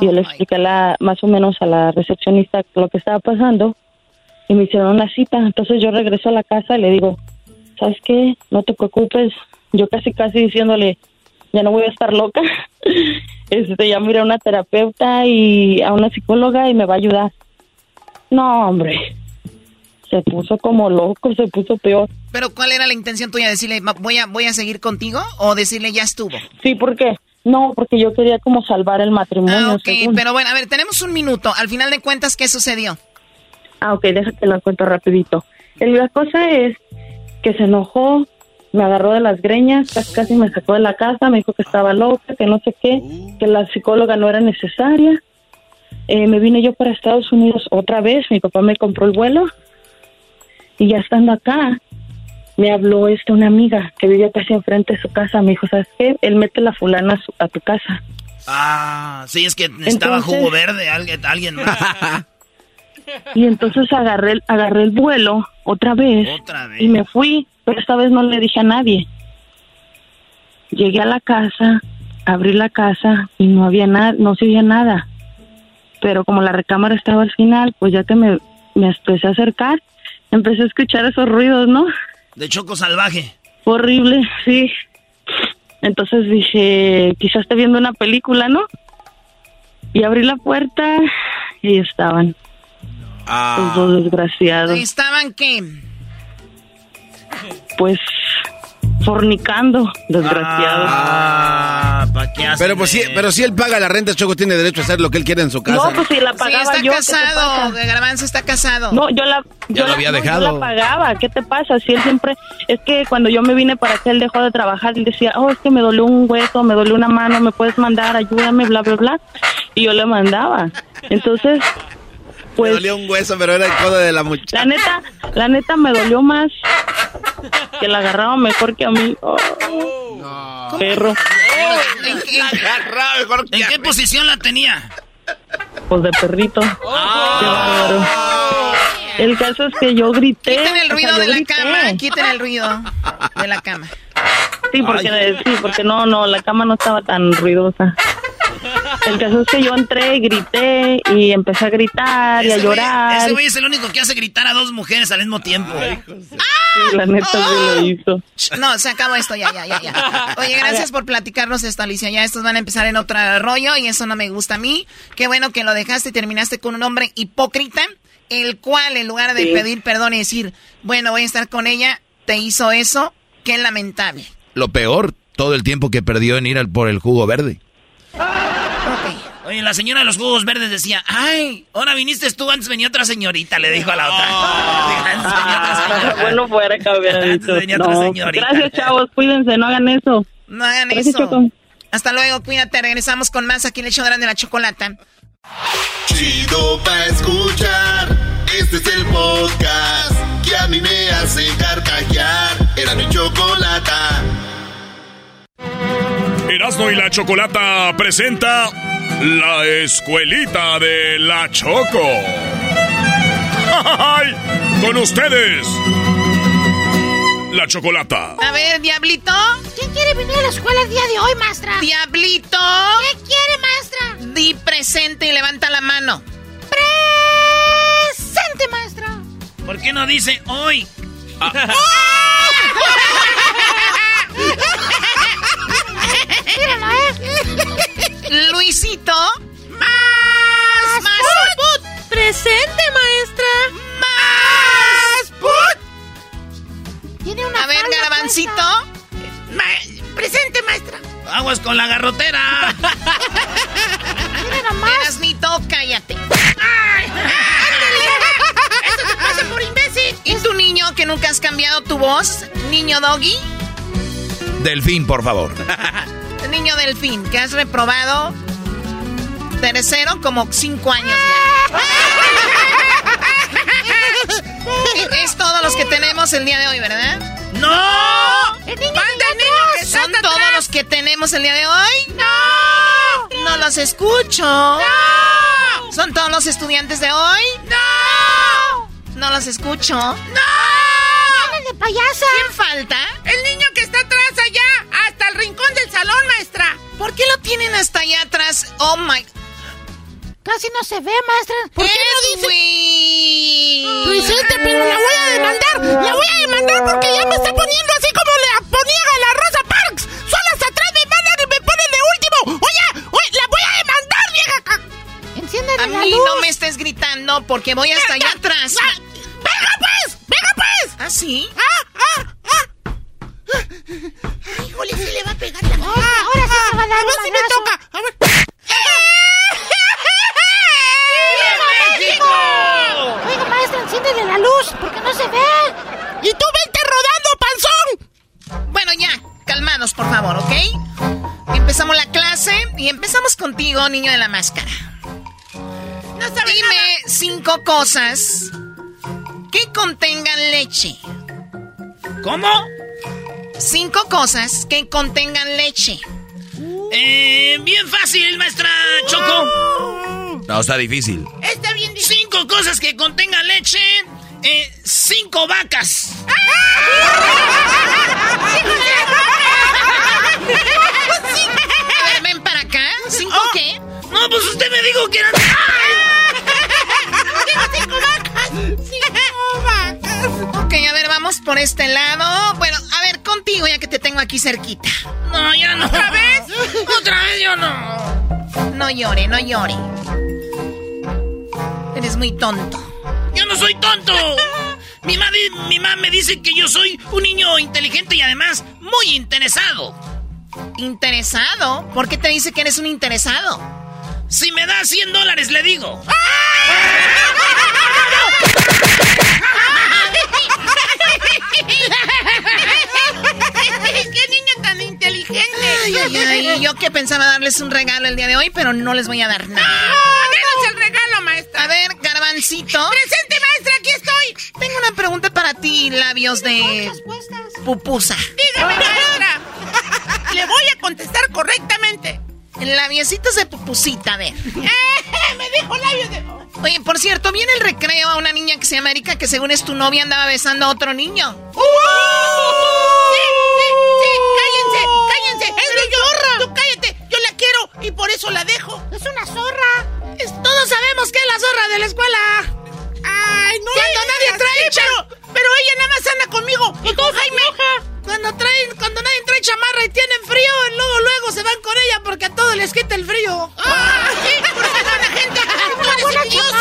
yo le expliqué la, más o menos a la recepcionista lo que estaba pasando y me hicieron una cita. Entonces yo regreso a la casa y le digo, ¿sabes qué? No te preocupes. Yo casi, casi diciéndole, ya no voy a estar loca. este, ya miré a una terapeuta y a una psicóloga y me va a ayudar. No, hombre. Se puso como loco, se puso peor. Pero ¿cuál era la intención tuya? ¿Decirle, voy a, voy a seguir contigo o decirle, ya estuvo? Sí, ¿por qué? No, porque yo quería como salvar el matrimonio. Ah, ok, pero bueno, a ver, tenemos un minuto. Al final de cuentas, ¿qué sucedió? Ah, ok, déjate lo cuento rapidito. La cosa es que se enojó, me agarró de las greñas, casi, casi me sacó de la casa, me dijo que estaba loca, que no sé qué, que la psicóloga no era necesaria. Eh, me vine yo para Estados Unidos otra vez, mi papá me compró el vuelo y ya estando acá, me habló esta una amiga que vivía casi enfrente de su casa, me dijo, ¿sabes qué? Él mete la fulana a, tu casa. Ah, sí, es que estaba jugo verde, alguien, alguien más. y entonces agarré, agarré el vuelo otra vez, otra vez y me fui pero esta vez no le dije a nadie. Llegué a la casa, abrí la casa y no había nada, no se oía nada. Pero como la recámara estaba al final, pues ya que me, me empecé a acercar, empecé a escuchar esos ruidos, ¿no? De choco salvaje. Horrible, sí. Entonces dije, quizás esté viendo una película, ¿no? Y abrí la puerta y estaban. Ah. Los dos desgraciados. ¿Estaban qué? pues fornicando, desgraciado. Ah, pero pues sí, pero si él paga la renta, Choco tiene derecho a hacer lo que él quiere en su casa. No, pues si la pagaba sí, está casado, Garbanzo está casado. No, yo la yo lo había dejado. Yo la pagaba, ¿qué te pasa? Si él siempre es que cuando yo me vine para acá él dejó de trabajar, él decía, "Oh, es que me dolió un hueso, me dolió una mano, me puedes mandar, ayúdame, bla bla bla." Y yo le mandaba. Entonces, pues, me dolió un hueso, pero era el codo de la muchacha. La neta, la neta me dolió más que la agarraba mejor que a mí. Oh, Perro. ¿En, qué, posición la tenía? Pues de perrito. Qué bárbaro. El caso es que yo grité. Quiten el ruido de la cama, quiten el ruido de la cama. Sí, porque, sí, porque no, no, la cama no estaba tan ruidosa. El caso es que yo entré, grité y empecé a gritar y a llorar. ese güey es el único que hace gritar a dos mujeres al mismo tiempo. Sí, la neta lo hizo. No, se acabó esto ya, ya, ya, ya. Oye, gracias por platicarnos esto, Alicia. Ya estos van a empezar en otro rollo y eso no me gusta a mí. Qué bueno que lo dejaste y terminaste con un hombre hipócrita, el cual en lugar de pedir perdón y decir, bueno, voy a estar con ella, te hizo eso. Qué lamentable. Lo peor, todo el tiempo que perdió en ir al, por el jugo verde. Oye, la señora de los jugos verdes decía, ay, ahora viniste tú, antes venía otra señorita, le dijo a la otra. bueno, fuera que Gracias, chavos, cuídense, no hagan eso. No hagan eso. Hasta luego, cuídate, regresamos con más aquí en el show de la chocolata. Chido pa' escuchar, este es el podcast que a mí me hace carcajear. Era mi chocolata. Erasmo y la Chocolata presenta La Escuelita de la Choco. ¡Ay! Con ustedes, la Chocolata. A ver, Diablito. ¿Quién quiere venir a la escuela el día de hoy, maestra? Diablito. ¿Qué quiere, maestra? Di presente y levanta la mano. Presente, maestra. ¿Por qué no dice hoy? Ah. ¿eh? Luisito. Más. Más. Put. Presente, maestra. Más. Put. Tiene una A ver, garbancito. presente, maestra. Aguas con la garrotera. Mira nomás. Erasmito, cállate. ¡Ay! ¡Eso te pasa por imbécil! ¿Y tu niño que nunca has cambiado tu voz? ¿Niño doggy? Delfín, por favor. Niño delfín, que has reprobado tercero como cinco años ya. es todos los que tenemos el día de hoy, ¿verdad? ¡No! ¡El niño ¿Son todos los que tenemos el día de hoy? ¡No! No los escucho. ¡No! ¿Son todos los estudiantes de hoy? ¡No! No los escucho. ¡No! de payasa! ¿Quién falta? El niño que está atrás allá, hasta el rincón del salón, maestra. ¿Por qué lo tienen hasta allá atrás? Oh my. Casi no se ve, maestra. ¿Por qué no dice? Pero la voy a demandar. La voy a demandar porque ya me está poniendo así como le ponía a la Rosa Parks. Solo hasta atrás me mandan y me ponen de último. Oye, oye, la voy a demandar, vieja. Enciéndale A mí no me estés gritando porque voy hasta allá atrás. ¡Venga, pues! ¡Venga, pues! ¿Ah, sí? ¡Ah, ah, ah! ¡Ah! Ay, Juli, sí le va a pegar la gana. Ah, ahora sí ah, me va a dar ¡Ah, un si me toca. A ver. Oiga, maestro, enciéndele la luz, porque no se ve. ¡Y tú vente rodando, panzón! Bueno, ya, calmanos, por favor, ¿ok? Empezamos la clase y empezamos contigo, niño de la máscara. No Dime nada. cinco cosas que contengan leche. ¿Cómo? Cinco cosas que contengan leche. Eh, bien fácil, maestra Choco. No, está difícil. Está bien difícil. Cinco cosas que contengan leche. Eh, cinco vacas. A ver, ven para acá. ¿Cinco Oh. qué? No, pues usted me dijo que eran. cinco vacas. Cinco vacas. Ok, a ver, vamos por este lado. Bueno, ya que te tengo aquí cerquita. No, ya no. ¿Otra vez? Otra vez yo no. No llore, no llore. Eres muy tonto. Yo no soy tonto. Mi mamá, mi mamá me dice que yo soy un niño inteligente y además muy interesado. ¿Interesado? ¿Por qué te dice que eres un interesado? Si me da 100 dólares, le digo. ¡Qué niño tan inteligente! Ay, ay, ay, yo que pensaba darles un regalo el día de hoy, pero no les voy a dar nada. ¡Denos el regalo, maestra! A ver, garbancito. ¡Presente, maestra! ¡Aquí estoy! Tengo una pregunta para ti, labios de pupusa. Dígame, maestra. Le voy a contestar correctamente. Labiositos de pupusita, a ver. Me dijo labios de... Oye, por cierto, viene el recreo a una niña que se llama Erika, que según es tu novia andaba besando a otro niño. ¡Uh! Sí, sí, sí, cállense, cállense. Es de yo. Tú cállate, yo la quiero y por eso la dejo. Es una zorra. Todos sabemos que es la zorra de la escuela. Ay, no. Cuando nadie trae pero, pero ella nada más anda conmigo y con Jaime. Cuando traen, cuando nadie trae chamarra y tienen frío, luego luego se van con ella porque a todos les quita el frío. Ah, sí, porque no la gente. Eres buena envidioso.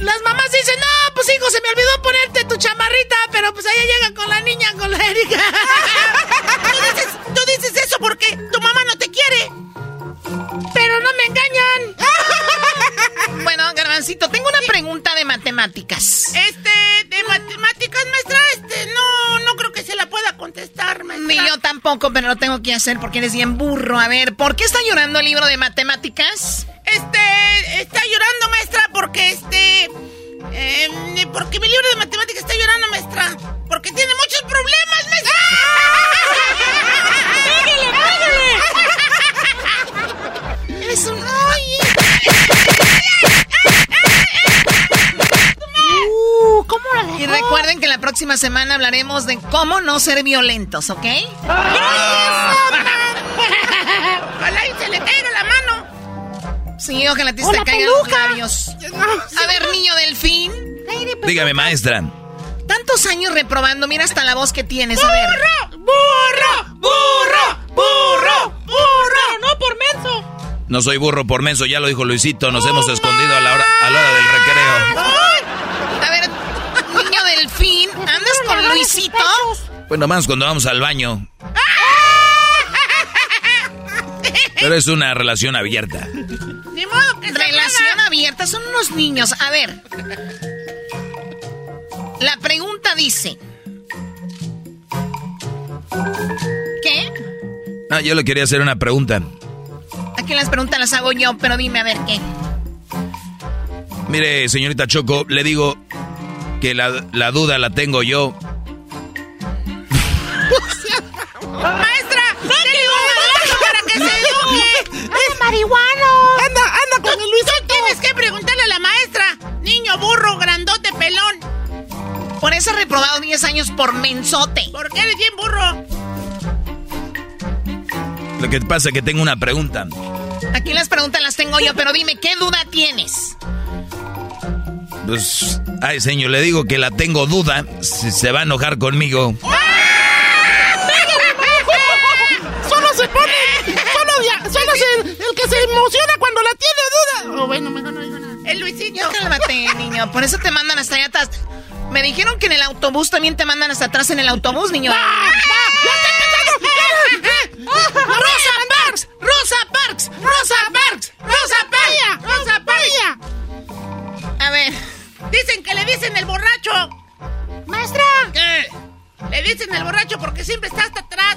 Las mamás dicen, no, pues hijo, se me olvidó ponerte tu chamarrita, pero pues ella llega con la niña, con la Erika. Tú dices, tú dices eso porque tu mamá no te quiere. Pero no me engañan. Bueno, garbancito, tengo una pregunta de matemáticas. Este, de matemáticas, maestra, este, no, no creo que se la pueda contestar, maestra. Ni yo tampoco, pero lo tengo que hacer porque eres bien burro. A ver, ¿por qué está llorando el libro de matemáticas? Este, está llorando, maestra, porque este. eh, porque mi libro de matemáticas está llorando, maestra. Porque tiene muchos problemas, maestra. ¡Pégale, Eres un... Uh, ¿Cómo la dejó? Y recuerden que la próxima semana hablaremos de cómo no ser violentos, ¿ok? Ojalá y se le caiga la mano. Sí, ojalá te ¡O te la caigan los labios. A ver, niño delfín. Dígame, maestra. Tantos años reprobando, mira hasta la voz que tienes. A ver. ¡Burro! ¡Burro! ¡Burro! ¡Burro! ¡No por menso! No soy burro por menso, ya lo dijo Luisito. Nos hemos escondido a la hora, a la hora del recreo. A ver, niño delfín, ¿andas con Luisito? Pues nomás cuando vamos al baño. Pero es una relación abierta. Ni modo que se Relación abierta, son unos niños. A ver. La pregunta dice. ¿Qué? Ah, yo le quería hacer una pregunta. Aquí las preguntas las hago yo, pero dime a ver qué. Mire, señorita Choco, le digo que la, la duda la tengo yo. ¡Maestra! ¡Denle un para que se eduque! ¡Es marihuano! Anda, anda con el Luisito. Tú tienes que preguntarle a la maestra. Niño burro, grandote, pelón. Por eso he reprobado 10 años por mensote. Porque eres bien burro. Lo que pasa es que tengo una pregunta. Aquí las preguntas las tengo yo, pero dime, ¿qué duda tienes? Pues, ay, señor, le digo que la tengo duda. Si se va a enojar conmigo. Solo se pone. Solo, dia- solo se- el que se emociona cuando la tiene duda. Oh, bueno, mejor no digo nada. El Luisito. Ya cálmate, niño. Por eso te mandan hasta allá atrás. Me dijeron que en el autobús también te mandan hasta atrás en el autobús, niño. ¡Rosa Parks! ¡Rosa Parks! ¡Rosa Parks! ¡Rosa Parks! ¡Rosa Parks! A ver. Dicen que le dicen el borracho. Maestra. ¿Qué? Le dicen el borracho porque siempre está hasta atrás.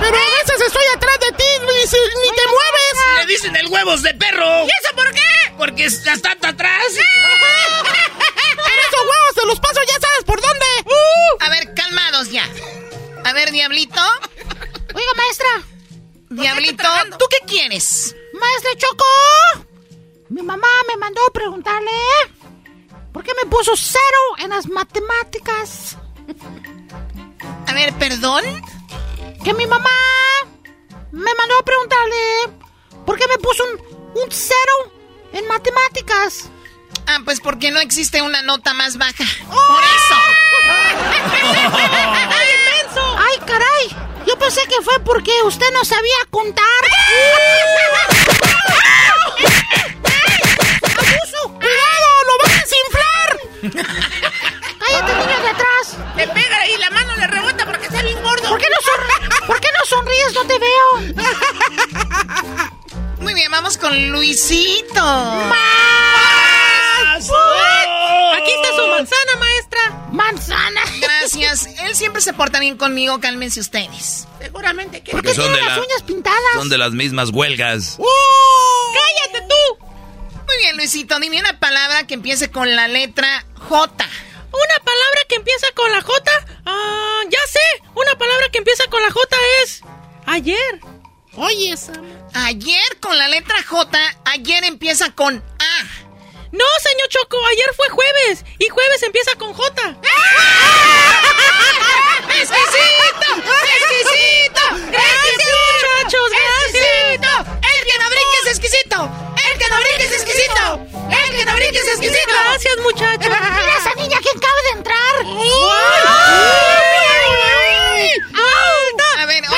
Pero a veces estoy atrás de ti, ni, ni te mueves. Le dicen el huevos de perro. ¿Y eso por qué? Porque estás tanto atrás. esos huevos te los paso, ya sabes por dónde. Uh. A ver, calmados ya. A ver, Diablito. Oiga, maestra. Diablito, ¿tú qué quieres? Maestra Choco. Mi mamá me mandó a preguntarle por qué me puso cero en las matemáticas. A ver, perdón. Que mi mamá me mandó a preguntarle por qué me puso un, un cero en matemáticas. Ah, pues porque no existe una nota más baja. Por eso. ¡Ay, caray! Yo pensé que fue porque usted no sabía contar. ¡Abuso! ¡Cuidado! ¡Lo vas a desinflar! ¡Cállate, niño de atrás! Le pega y la mano le rebota porque está bien gordo. ¿Por qué no, ¿Por qué no sonríes? No te veo. Muy bien, vamos con Luisito. ¡Más! Aquí está su manzana, maestra. ¡Manzana! Gracias. Él siempre se porta bien conmigo, cálmense ustedes. Seguramente que. Porque son de las uñas pintadas. Son de las mismas huelgas. ¡Oh! ¡Cállate tú! Muy bien, Luisito, dime una palabra que empiece con la letra J. ¿Una palabra que empieza con la J? Ah, ya sé. Una palabra que empieza con la J es ayer. Oye, Sam. Ayer con la letra J, ayer empieza con A. No, señor Choco, ayer fue jueves y jueves empieza con J. ¡Exquisito! ¡Exquisito! Gracias, muchachos, gracias. ¡El que no brinque es exquisito! ¡El que no brinque es exquisito! ¡El que no brinque es exquisito! Gracias, muchachos. Mira esa niña que acaba de entrar. A ver, hoy,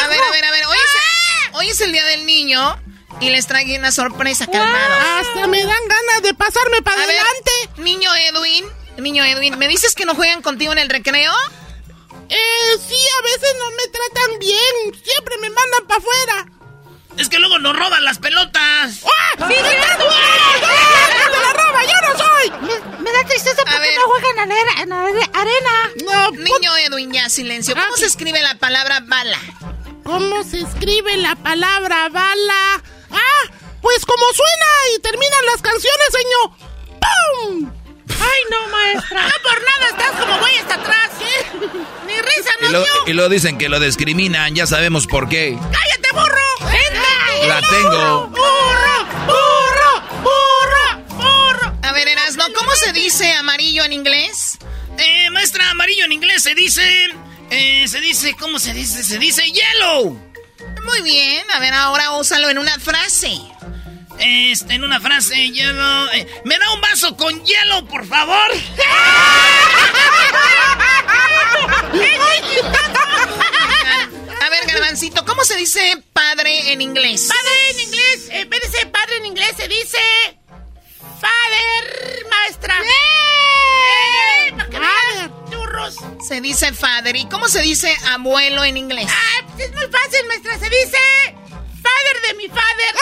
a ver, a ver, a ver, hoy es, hoy es el día del niño y les traigo una sorpresa, calmados. Hasta me dan ganas de pasarme para A ver, adelante. niño Edwin, niño Edwin, ¿me dices que no juegan contigo en el recreo? Eh, sí, a veces no me tratan bien. Siempre me mandan para afuera. Es que luego nos roban las pelotas. ¡Ah! ¡Sí! ¡Ah! ¡Me la roba! ¡Yo no soy! Me, me da tristeza porque ver. no juegan en arena. En are- arena. No, Niño Edwin, ya, silencio. ¿Cómo se escribe la palabra bala? ¿Cómo se escribe la palabra bala? ¡Ah! Pues como suena y terminan las canciones, señor. ¡Pum! Ay, no, maestra. No por nada estás como güey hasta atrás, ¿eh? Ni risa Y nos lo, dio. y lo dicen que lo discriminan, ya sabemos por qué. ¡Cállate, burro! ¡Vente! La tengo. ¡Burro! ¡Burro! ¡Burro! ¡Burro! A ver, Erasno, ¿cómo se dice amarillo en inglés? Eh, maestra, amarillo en inglés se dice. Eh, se dice, ¿cómo se dice? Se dice yellow. Muy bien, a ver, ahora úsalo en una frase. Este, en una frase, yellow. eh, ¿Me da un vaso con hielo, por favor? A ver, Garbancito, ¿cómo se dice padre en inglés? Padre en inglés, en vez de ser padre en inglés se dice father, maestra. ¡Eh! Para churros. Se dice father. ¿Y cómo se dice abuelo en inglés? Ah, pues es muy fácil, maestra. Se dice father de mi father.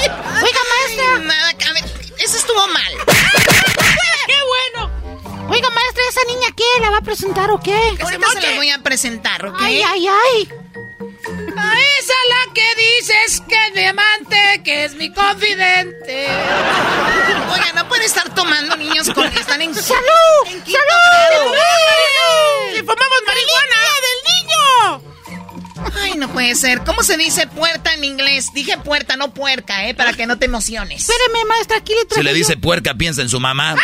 Oiga, maestra. Nada, a ver, eso estuvo mal. ¡Qué bueno! Oiga, maestra, ¿esa niña qué? ¿La va a presentar o qué? Ahorita se las voy a presentar, ¿ok? Ay, ay, ay. Que dices que es mi amante, que es mi confidente. Oiga, no pueden estar tomando niños con están en ¡Salud! en ¡Salud! grado. ¡Le fumamos marihuana! del niño! Ay, no puede ser. ¿Cómo se dice puerta en inglés? Dije puerta, no puerca, ¿eh? Para que no te emociones. Espéreme, maestra, aquí le Si traje le dice puerca, piensa en su mamá.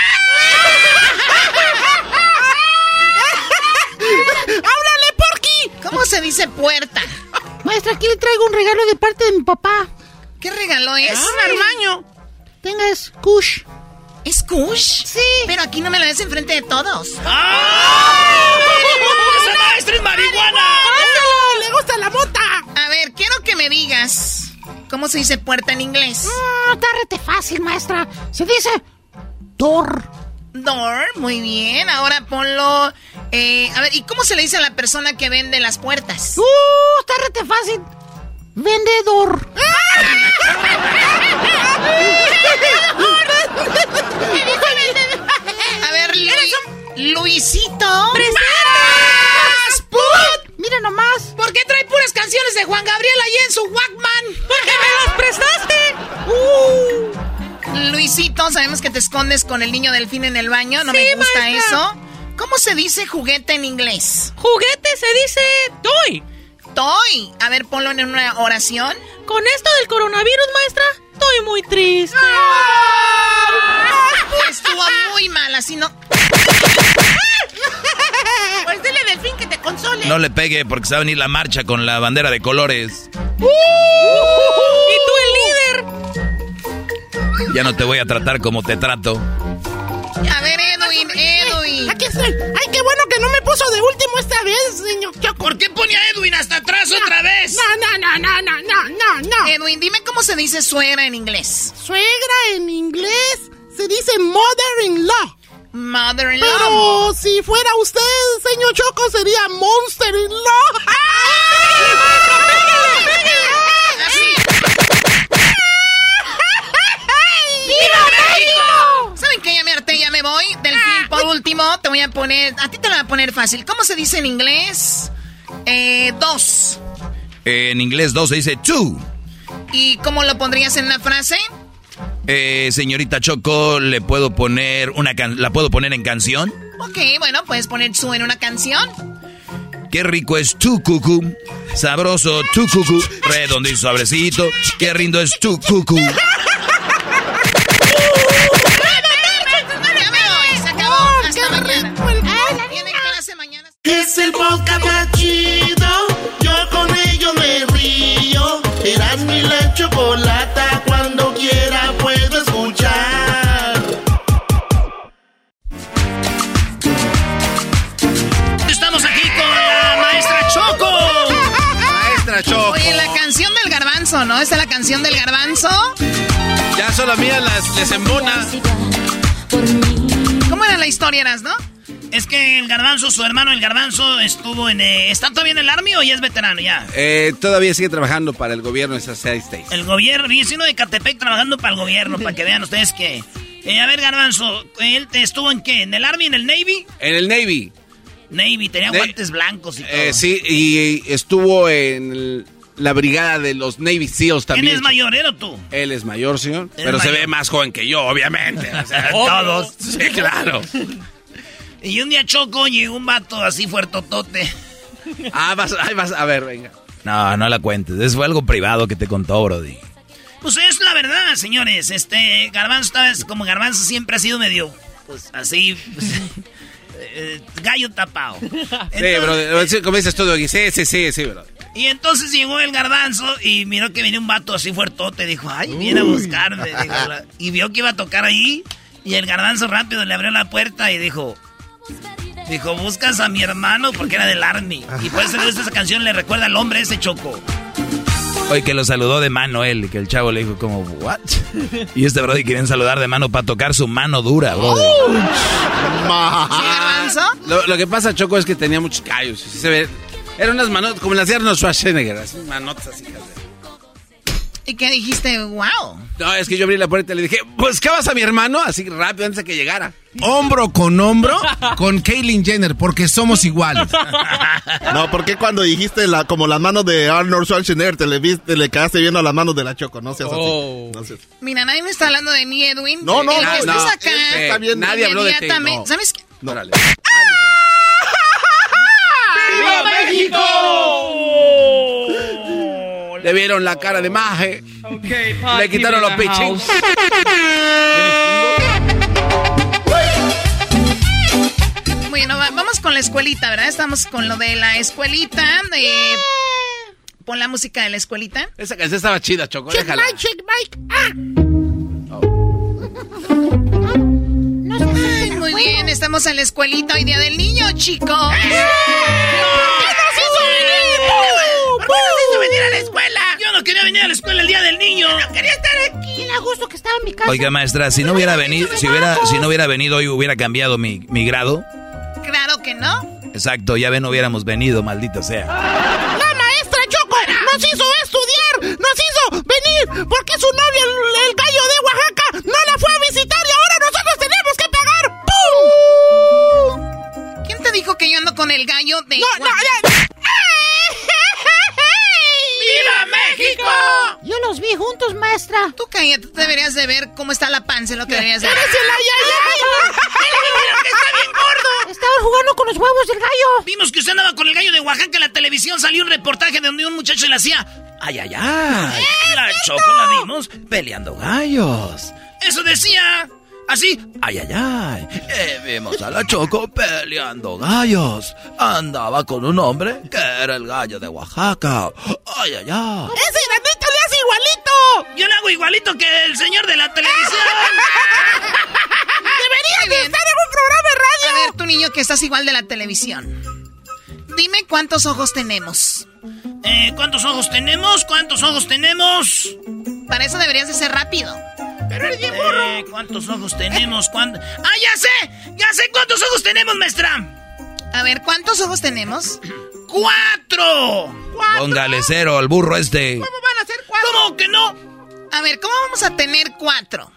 ¡Háblale, Porky! ¿Cómo se dice puerta? Maestra, aquí le traigo un regalo de parte de mi papá. ¿Qué regalo es? Un armaño. Tenga, es Kush. ¿Es Kush? Sí. Pero aquí no me lo ves enfrente de todos. ¡Ah! ¡Esa maestra es marihuana! ¡Ah, ¡Le gusta la mota! A ver, quiero que me digas cómo se dice puerta en inglés. Ah, está rete fácil, maestra. Se dice door. Door, muy bien. Ahora ponlo. eh, a ver, ¿y cómo se le dice a la persona que vende las puertas? Uh, está rete fácil. Vendedor. A ver, Luis. Luisito. Mira nomás. ¿Por qué trae puras canciones de Juan Gabriel ahí en su Walkman? Porque me las prestaste. Uh. Luisito, sabemos que te escondes con el niño delfín en el baño. No me gusta eso. ¿Cómo se dice juguete en inglés? Juguete se dice toy. Toy. A ver, ponlo en una oración. Con esto del coronavirus, maestra, estoy muy triste. Estuvo muy mal, así no. Pues dile delfín que te console. No le pegue porque se va a venir la marcha con la bandera de colores. ¡Uh! y tú el líder. Ya no te voy a tratar como te trato. A ver, Edwin, Edwin. Aquí estoy. Ay, qué bueno que no me puso de último esta vez, señor Choco. ¿Por qué pone a Edwin hasta atrás otra vez? No, no, no, no, no, no, no, no. Edwin, dime cómo se dice suegra en inglés. Suegra en inglés se dice mother-in-law. Mother-in-law. Pero si fuera usted, señor Choco, sería monster-in-law. ¿Saben voy. Delfín, por último, te voy a poner. A ti te lo voy a poner fácil. ¿Cómo se dice en inglés? Eh, dos. En inglés dos se dice two. ¿Y cómo lo pondrías en una frase? Eh, señorita Choco, ¿le puedo poner una can la puedo poner en canción? Ok, bueno, puedes poner su en una canción. Qué rico es tu cucu. Sabroso tu cucu. Redondo y suavecito. Qué rindo es tu cucu. El podcast más chido. Yo con ello me río. Eras mi la chocolata. Cuando quiera puedo escuchar. Estamos aquí con la maestra Choco. Maestra Choco. Oye, la canción del garbanzo, ¿no? ¿Esta es la canción del garbanzo? Ya solo a mí las les embona. ¿Cómo era la historia, eras, no? Es que el garbanzo, su hermano el garbanzo, estuvo en... eh, ¿Está todavía en el Army o ya es veterano ya? Eh, todavía sigue trabajando para el gobierno de seis states. El gobierno, vecino de Catepec trabajando para el gobierno, para que vean ustedes que... Eh, a ver, garbanzo, ¿él estuvo en qué? ¿En el Army, en el Navy? En el Navy. Navy, tenía guantes blancos y todo. Eh, sí, y estuvo en el- la brigada de los Navy SEALs también. ¿Quién es mayor, él o tú? Él es mayor, señor. Pero se ve más joven que yo, obviamente. O sea, Obvio. todos. Sí, claro. Y un día Choco llegó un vato así fuertotote. Ah, vas, ahí vas, a ver, venga. No, no la cuentes. Eso fue algo privado que te contó, Brody. Pues es la verdad, señores. Este, Garbanzo, vez, como Garbanzo siempre ha sido medio, pues así, pues, eh, gallo tapado. Sí, bro. sí, Como dices todo aquí. Sí, sí, sí, sí, bro. Y entonces llegó el garbanzo y miró que venía un vato así fuertote. Dijo, ay, viene a buscarme. dijo, y vio que iba a tocar ahí. Y el garbanzo rápido le abrió la puerta y dijo, dijo, buscas a mi hermano porque era del Army. Y por eso le gusta esa canción, le recuerda al hombre ese choco. Hoy que lo saludó de mano él, y que el chavo le dijo como, ¿what? Y este Brody querían saludar de mano para tocar su mano dura, Brody. Lo, lo que pasa, Choco, es que tenía muchos callos. Sí se ve. Eran unas manotas como las de Arnold Schwarzenegger. Así, manotas así. ¿Y qué dijiste? ¡Wow! No, es que yo abrí la puerta y le dije, ¿buscabas a mi hermano? Así rápido antes de que llegara. Hombro con hombro con Caitlyn Jenner, porque somos iguales. No, porque cuando dijiste la, como las manos de Arnold Schwarzenegger, te le, viste, le quedaste viendo las manos de la Choco, no seas Oh. así. No seas- Mira, nadie me está hablando de mí, Edwin. No, no, El no, que no. estás acá. Está bien. Nadie habló de ti, inmediatamente- no. ¿Sabes qué? No. ¡Viva México! Le vieron la cara de maje. Le quitaron los pichins. Bueno, va- vamos con la escuelita, ¿verdad? Estamos con lo de la escuelita. De... Pon la música de la escuelita. Esa canción estaba chida, Choco. Check Déjala. Mike, check Mike. Ah. Ay, muy bien, estamos en la escuelita hoy día del niño, chicos. ¿Por ¿Por qué nos hizo venir a la escuela? Yo no quería venir a la escuela el día del niño. No quería estar aquí. Le gusto que estaba en mi casa. Oiga, maestra, si no hubiera venido, si hubiera, si no hubiera venido hoy, hubiera cambiado mi, mi grado. Claro que no. Exacto, ya ven, no hubiéramos venido, maldita sea. La maestra Choco nos hizo estudiar, nos hizo venir, porque su novio, el, el gallo de Oaxaca, no la fue a visitar y ahora nosotros tenemos que pagar. ¡Pum! con el gallo de... No, no, ya. México! Yo los vi juntos, maestra. Tú cállate, tú deberías de ver cómo está la panza, lo que deberías de ver. ¡Eres el ayayay! que está bien gordo! Estaban jugando con los huevos del gallo. Vimos que usted andaba con el gallo de Oaxaca en la televisión. Salió un reportaje donde un muchacho le hacía... ¡Ay, ay, ay! La Choco la vimos peleando gallos. Eso decía... Así, ay, ay, ay. Eh, vimos a la Choco peleando gallos. Andaba con un hombre que era el gallo de Oaxaca. Ay, ay, ay. ¡Ese granito le hace igualito! Yo le hago igualito que el señor de la televisión. Deberías de estar en un programa de radio. A ver, tu niño que estás igual de la televisión. Dime cuántos ojos tenemos. Eh, ¿cuántos ojos tenemos? ¿Cuántos ojos tenemos? Para eso deberías de ser rápido. Pero el burro. Eh, ¿Cuántos ojos tenemos? ¿Cuánto? ¡Ah, ya sé! ¡Ya sé cuántos ojos tenemos, maestra! A ver, ¿cuántos ojos tenemos? ¡Cuatro! ¿Cuatro? Póngale cero al burro este. ¿Cómo van a ser cuatro? ¿Cómo que no? A ver, ¿cómo vamos a tener cuatro?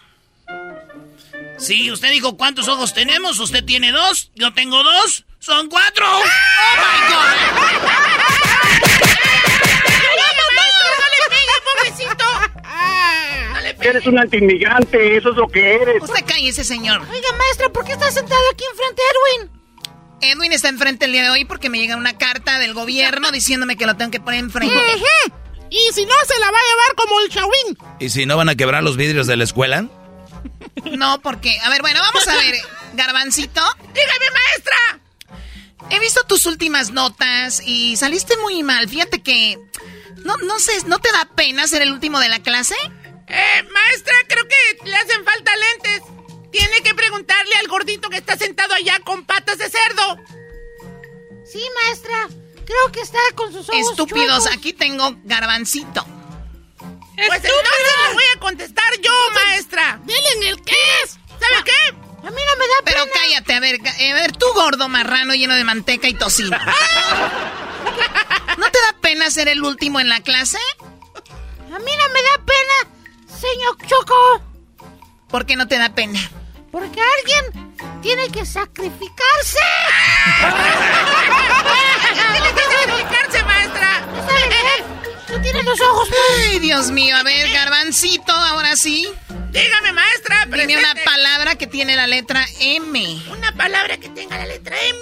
Sí, usted dijo cuántos ojos tenemos. Usted tiene dos, yo tengo dos. ¡Son cuatro! ¡Oh, my God! Eres un antiinmigrante, eso es lo que eres. Usted cállese, señor. Oiga, maestra, ¿por qué está sentado aquí enfrente de Edwin? Edwin está enfrente el día de hoy porque me llega una carta del gobierno diciéndome que lo tengo que poner enfrente. Y si no, se la va a llevar como el chawín. ¿Y si no van a quebrar los vidrios de la escuela? No, porque... A ver, bueno, vamos a ver. Garbancito. Dígame, maestra. He visto tus últimas notas y saliste muy mal. Fíjate que... No, no sé, ¿no te da pena ser el último de la clase? Eh, maestra, creo que le hacen falta lentes. Tiene que preguntarle al gordito que está sentado allá con patas de cerdo. Sí, maestra. Creo que está con sus ojos Estúpidos, chuecos. aquí tengo garbancito. Pues entonces le voy a contestar yo, maestra. Dile en el qué es. ¿Sabe qué? A mí no me da Pero pena. cállate, a ver, a ver, tú gordo marrano lleno de manteca y tocino. ¿No te da pena ser el último en la clase? A mí no me da pena, señor Choco. ¿Por qué no te da pena? Porque alguien tiene que sacrificarse. tiene que sacrificarse, maestra. ¿Sabe qué? No tiene los ojos. Ay, Dios mío, a ver, garbancito, ahora sí. Dígame, maestra. Dime una palabra que tiene la letra M. Una palabra que tenga la letra M.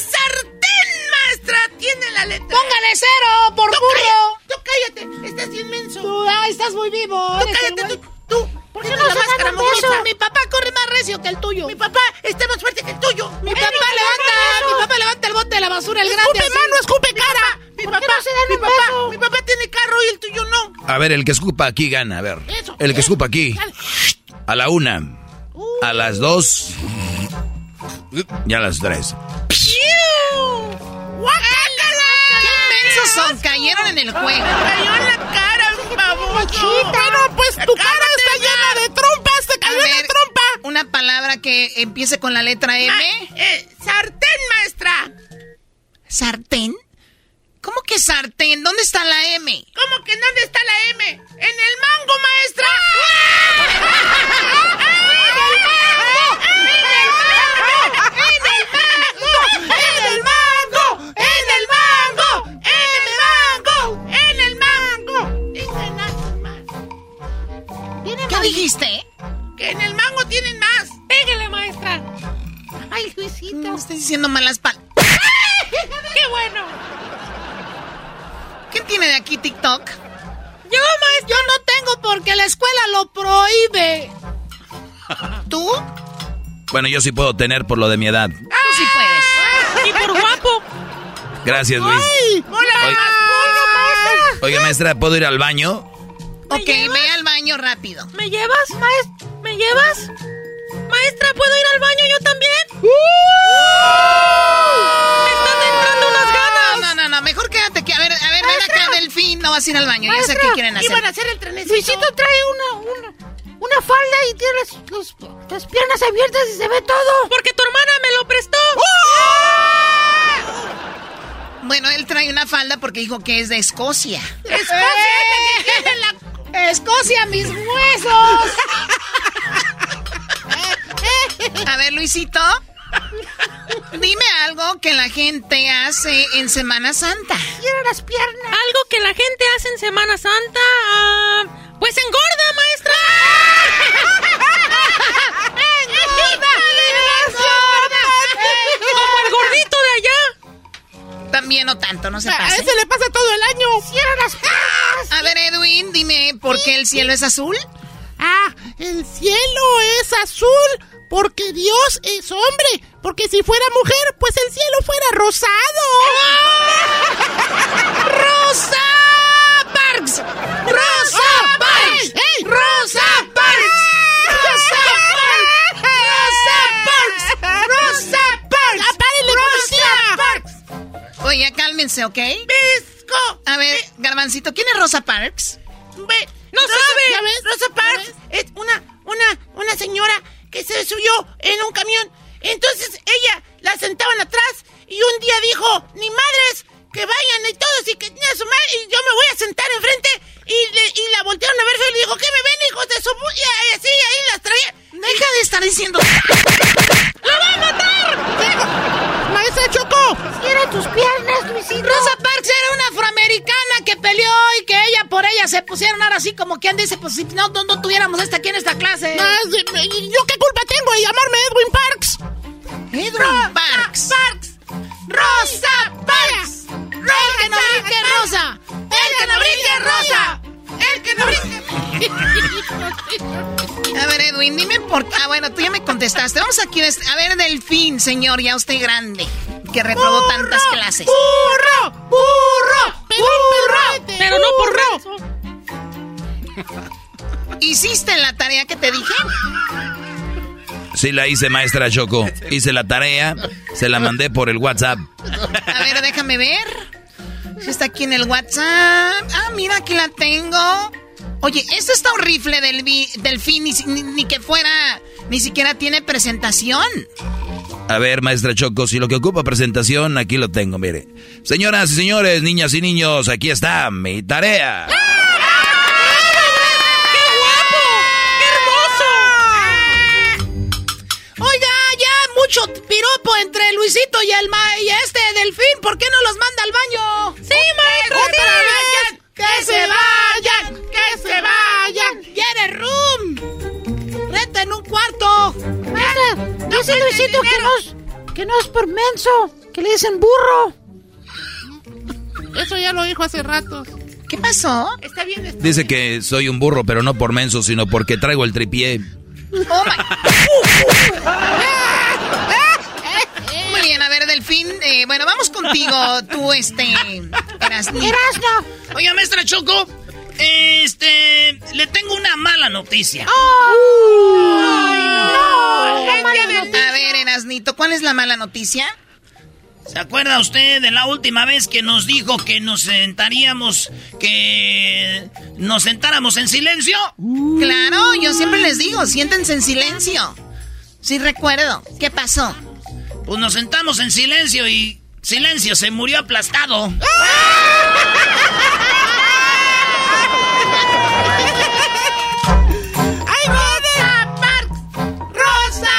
Sartén, maestra. Tiene la letra Póngale cero, por Tú burro. Cállate. Estás inmenso. Tú, ay, estás muy vivo. Tú cállate. Tú. ¿Por qué no la máscara mugrosa. Mi papá corre más recio que el tuyo. Mi papá está más fuerte que el tuyo. Mi papá levanta, mi papá levanta el bote de la basura, el grande. Escupe mano, escupe cara. Mi ¿Por papá, mi papá, mi papá tiene carro y el tuyo no. A ver, el que escupa aquí gana, a ver. Eso. El que escupa aquí. A la una. A las dos. Y a las tres. Cayeron en el juego. cayó en la cara, baboso. Bueno, pues tu cara está llena de trompas. Te cayó en la trompa. una palabra que empiece con la letra M. Ah, eh, sartén, maestra. ¿Sartén? ¿Cómo que sartén? ¿Dónde está la M? ¿Cómo que dónde está la M? ¡En el mango, maestra! ¡En ¿Qué dijiste? ¡Que en el mango tienen más! ¡Pégale, maestra! ¡Ay, Luisito! Estoy diciendo malas palabras. ¡Qué bueno! ¿Quién tiene de aquí TikTok? Yo, maestra. Yo no tengo porque la escuela lo prohíbe. ¿Tú? Bueno, yo sí puedo tener por lo de mi edad. Tú sí puedes. Y por guapo. Gracias, Luis. ¡Ay! ¡Hola! Oiga, maestra, ¿puedo ir al baño? Ok, ve al baño rápido. ¿Me llevas, maestra? ¿Me llevas? Maestra, ¿puedo ir al baño yo también? ¡Me están entrando unas ganas! No, no, no, mejor quédate aquí. A ver, a ver, ven acá, Delfín. No vas a ir al baño. Yo sé Maestra, qué quieren hacer. Iban a hacer el trenecito. Luisito trae una, una, una falda y tiene las, los- las piernas abiertas y se ve todo. Porque tu hermana me lo prestó. Bueno, él trae una falda porque dijo que es de Escocia. Escocia es la que tiene la... Escocia, mis huesos. A ver, Luisito. Dime algo que la gente hace en Semana Santa. Quiero las piernas. Algo que la gente hace en Semana Santa. Ah, pues engorda, maestra. ¡Engorda! Como el gordito de allá. También no tanto, no se A pase. ese le pasa todo el año. Cierra las piernas. A ver, Edwin, dime, ¿por qué el cielo es azul? Ah, el cielo es azul porque Dios es hombre. Porque si fuera mujer, pues el cielo fuera rosado. ¡Rosa Parks! ¡Rosa Parks! ¡Ey! ¡Rosa Oye, cálmense, ¿ok? ¡Pisco! A ver, Garbancito, ¿quién es Rosa Parks? ¡No Rosa- sabe! ¿ya ves? Rosa Parks es una, una, una señora que se subió en un camión. Entonces ella la sentaban atrás y un día dijo, ni madres, que vayan y todos y que tenía su madre y yo me voy a sentar enfrente y, le- y la voltearon a ver y le dijo, ¿qué me ven hijos de su... pu-?" Y así ahí las traía. Deja de estar diciendo... ¡La va a matar! ¡Maestra Choco! ¡Cierra tus piernas, Luisito! Rosa Parks era una afroamericana que peleó y que ella por ella se pusieron ahora así como quien dice, pues si no, no, no tuviéramos esta aquí en esta clase. Ah, sí, ¿y ¿Yo qué culpa tengo de llamarme Edwin Parks? Edwin Parks. Parks. Rosa Parks. El que no brinque rosa. El que no brinque rosa. El que no. A ver, Edwin, dime por qué. Ah, bueno, tú ya me contestaste. Vamos aquí. A ver, Delfín, señor, ya usted grande, que reprobó tantas clases. ¡Burro! ¡Burro! ¡Burro! Pero no ¡Burro! ¿Hiciste la tarea que te dije? Sí la hice, maestra Choco. Hice la tarea, se la mandé por el WhatsApp. A ver, déjame ver. Si está aquí en el WhatsApp. Ah, mira, aquí la tengo. Oye, esto está horrible del vi- delfín, ni, ni- ni que fuera, ni siquiera tiene presentación. A ver, maestra Choco, si lo que ocupa presentación, aquí lo tengo, mire. Señoras y señores, niñas y niños, aquí está mi tarea. Oiga, ya mucho piropo entre Luisito y el ma y este delfín. ¿Por qué no los manda al baño? Sí, maestro, ¡Otra sí. vez! ¡Que se vayan! ¡Que se vayan! ¡Quiere room! ¡Reta en un cuarto! Maestra, dice Luisito que no, es, que no es por menso, que le dicen burro. Eso ya lo dijo hace rato. ¿Qué pasó? Está bien. está Dice que soy un burro, pero no por menso, sino porque traigo el tripié. Oh my. Muy bien, a ver, Delfín. eh, bueno, vamos contigo, tú, este. Erasnito. Erasno. Oiga, maestra Choco, este, le tengo una mala noticia. A ver, Erasnito, ¿cuál es la mala noticia? ¿Se acuerda usted de la última vez que nos dijo que nos sentaríamos, que nos sentáramos en silencio? Claro, yo siempre les digo, siéntense en silencio. Sí recuerdo. ¿Qué pasó? Pues nos sentamos en silencio y silencio se murió aplastado. ¡Ay, Rosa Parks! ¡Rosa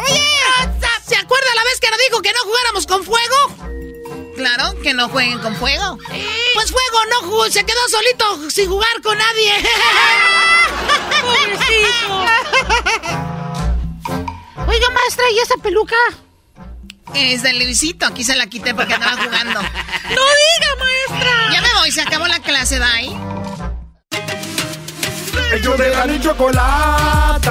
¡Oye! ¿Se acuerda la vez que nos dijo que no jugáramos con fuego? Claro, que no jueguen con fuego. Pues fuego no jugó, se quedó solito sin jugar con nadie. Oiga, maestra, ¿y esa peluca? Es de Luisito, aquí se la quité porque andaba jugando. ¡No diga, maestra! Ya me voy, se acabó la clase, bye. Ellos de la ni chocolata.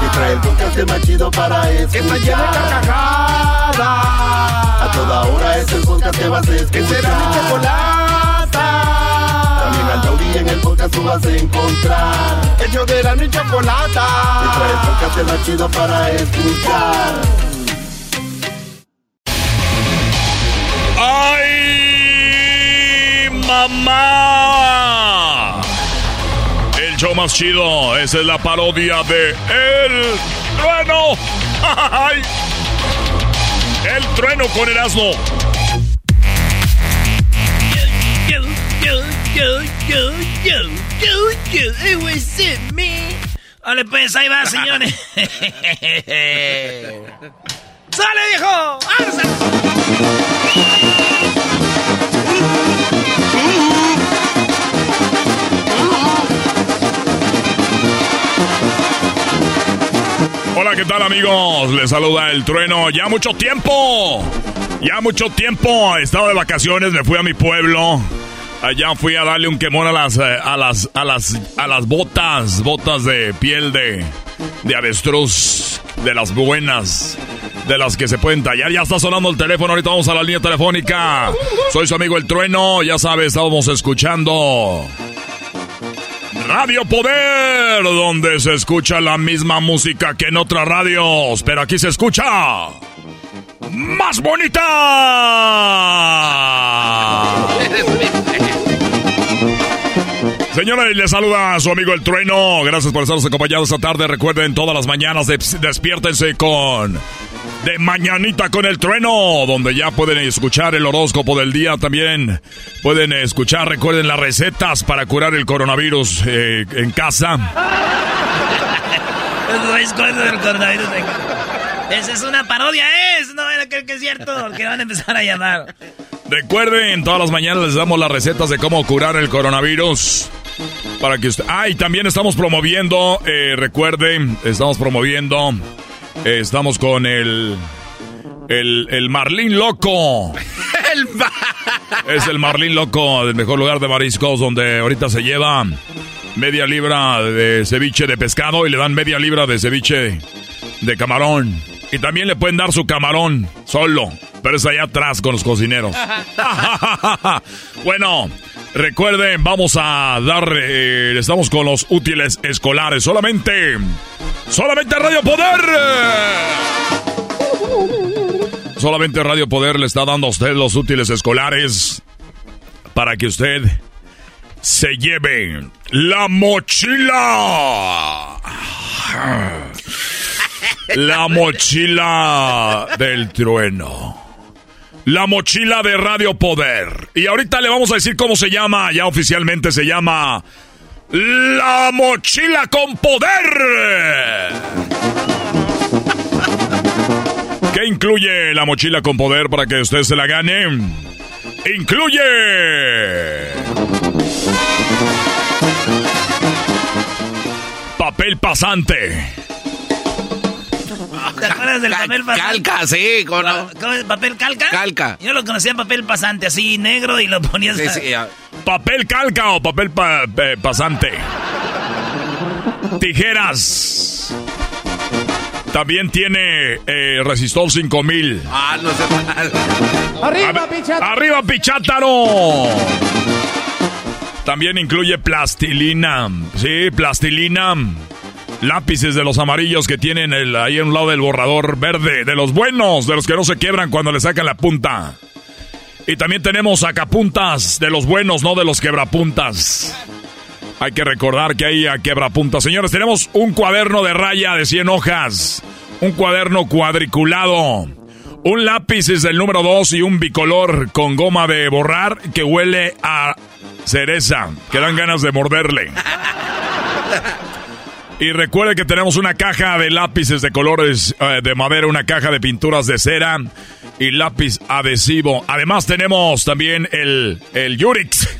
Que trae el podcast más chido para escuchar. Que está llena de carcajadas. A toda hora es el podcast que vas a escuchar. Que será mi chocolata. También al taurí en el podcast tú vas a encontrar. Ellos de la ni chocolata. Que trae el podcast más chido para escuchar. ¡Ay, mamá! El show más chido, es la parodia de El Trueno. El Trueno con Erasmo. Yo. Vale, pues ahí va, señores. ¡Sale, viejo! Hola, ¿qué tal amigos? Les saluda el trueno. Ya mucho tiempo. Ya mucho tiempo. He estado de vacaciones, me fui a mi pueblo. Allá fui a darle un quemón a las, eh, a las, a las, a las botas, botas de piel de, de avestruz, de las buenas, de las que se pueden tallar. Ya está sonando el teléfono, ahorita vamos a la línea telefónica. Soy su amigo el trueno, ya sabes, estábamos escuchando Radio Poder, donde se escucha la misma música que en otras radios, pero aquí se escucha más bonita. Señores, les saluda a su amigo El Trueno. Gracias por estarnos acompañados esta tarde. Recuerden, todas las mañanas despiértense con de Mañanita con el Trueno, donde ya pueden escuchar el horóscopo del día también. Pueden escuchar, recuerden las recetas para curar el coronavirus eh, en casa. Esa es una parodia, es, no creo que es cierto, que van a empezar a llamar. Recuerden, todas las mañanas les damos las recetas de cómo curar el coronavirus. Para que usted... Ah, y también estamos promoviendo, eh, recuerden, estamos promoviendo estamos con el. El, el Marlín Loco. es el Marlín Loco del mejor lugar de mariscos donde ahorita se lleva media libra de ceviche de pescado y le dan media libra de ceviche de camarón. Y también le pueden dar su camarón solo, pero es allá atrás con los cocineros. bueno, recuerden, vamos a dar, eh, estamos con los útiles escolares solamente Solamente Radio Poder. Solamente Radio Poder le está dando a usted los útiles escolares para que usted se lleve la mochila. La mochila del trueno. La mochila de Radio Poder. Y ahorita le vamos a decir cómo se llama. Ya oficialmente se llama la mochila con poder. ¿Qué incluye la mochila con poder para que usted se la gane? Incluye... Papel pasante. ¿Te acuerdas del papel pasante? Calca, sí. ¿cómo ¿Cómo es? ¿Papel calca? Calca. Yo lo conocía en papel pasante, así negro y lo ponías... Sí, sí, Papel calca o papel pasante. Tijeras. También tiene eh, resistor 5000. Ah, no sé mal. ¡Arriba, Pichátaro! ¡Arriba, Pichátaro! También incluye plastilina. Sí, plastilina. Lápices de los amarillos que tienen el, ahí a un lado del borrador verde. De los buenos, de los que no se quiebran cuando le sacan la punta. Y también tenemos sacapuntas de los buenos, no de los quebrapuntas. Hay que recordar que hay a quebrapuntas. Señores, tenemos un cuaderno de raya de 100 hojas. Un cuaderno cuadriculado. Un lápiz es del número 2 y un bicolor con goma de borrar que huele a cereza. Que dan ganas de morderle. Y recuerde que tenemos una caja de lápices de colores eh, de madera, una caja de pinturas de cera y lápiz adhesivo. Además tenemos también el, el Yurix.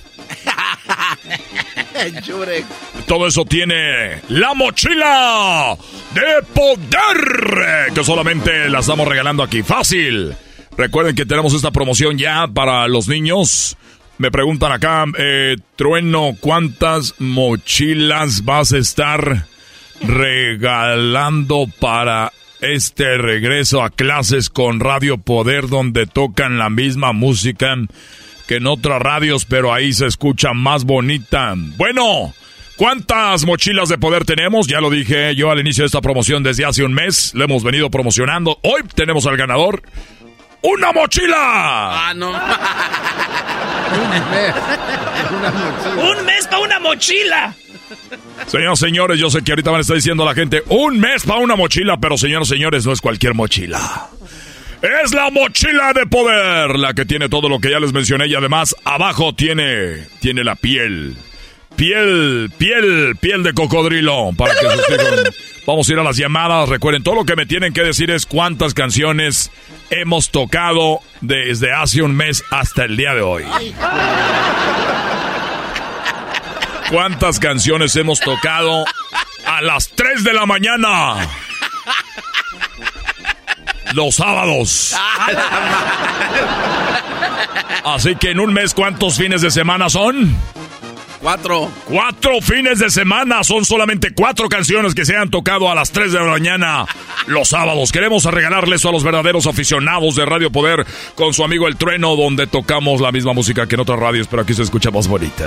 Todo eso tiene la mochila de poder que solamente la estamos regalando aquí. Fácil. Recuerden que tenemos esta promoción ya para los niños. Me preguntan acá, eh, Trueno, ¿cuántas mochilas vas a estar regalando para este regreso a clases con Radio Poder donde tocan la misma música que en otras radios, pero ahí se escucha más bonita. Bueno, ¿cuántas mochilas de poder tenemos? Ya lo dije yo al inicio de esta promoción desde hace un mes, lo hemos venido promocionando. Hoy tenemos al ganador. ¡Una mochila! Ah, no. Un mes para una mochila. Señoras señores, yo sé que ahorita van a estar diciendo a la gente un mes para una mochila, pero señores señores, no es cualquier mochila. Es la mochila de poder, la que tiene todo lo que ya les mencioné y además abajo tiene tiene la piel piel, piel, piel de cocodrilo. Vamos a ir a las llamadas. Recuerden, todo lo que me tienen que decir es cuántas canciones hemos tocado desde hace un mes hasta el día de hoy. ¿Cuántas canciones hemos tocado a las 3 de la mañana? Los sábados. Así que en un mes, ¿cuántos fines de semana son? Cuatro. Cuatro fines de semana. Son solamente cuatro canciones que se han tocado a las 3 de la mañana los sábados. Queremos regalarles a los verdaderos aficionados de Radio Poder con su amigo El Trueno, donde tocamos la misma música que en otras radios, pero aquí se escucha más bonita.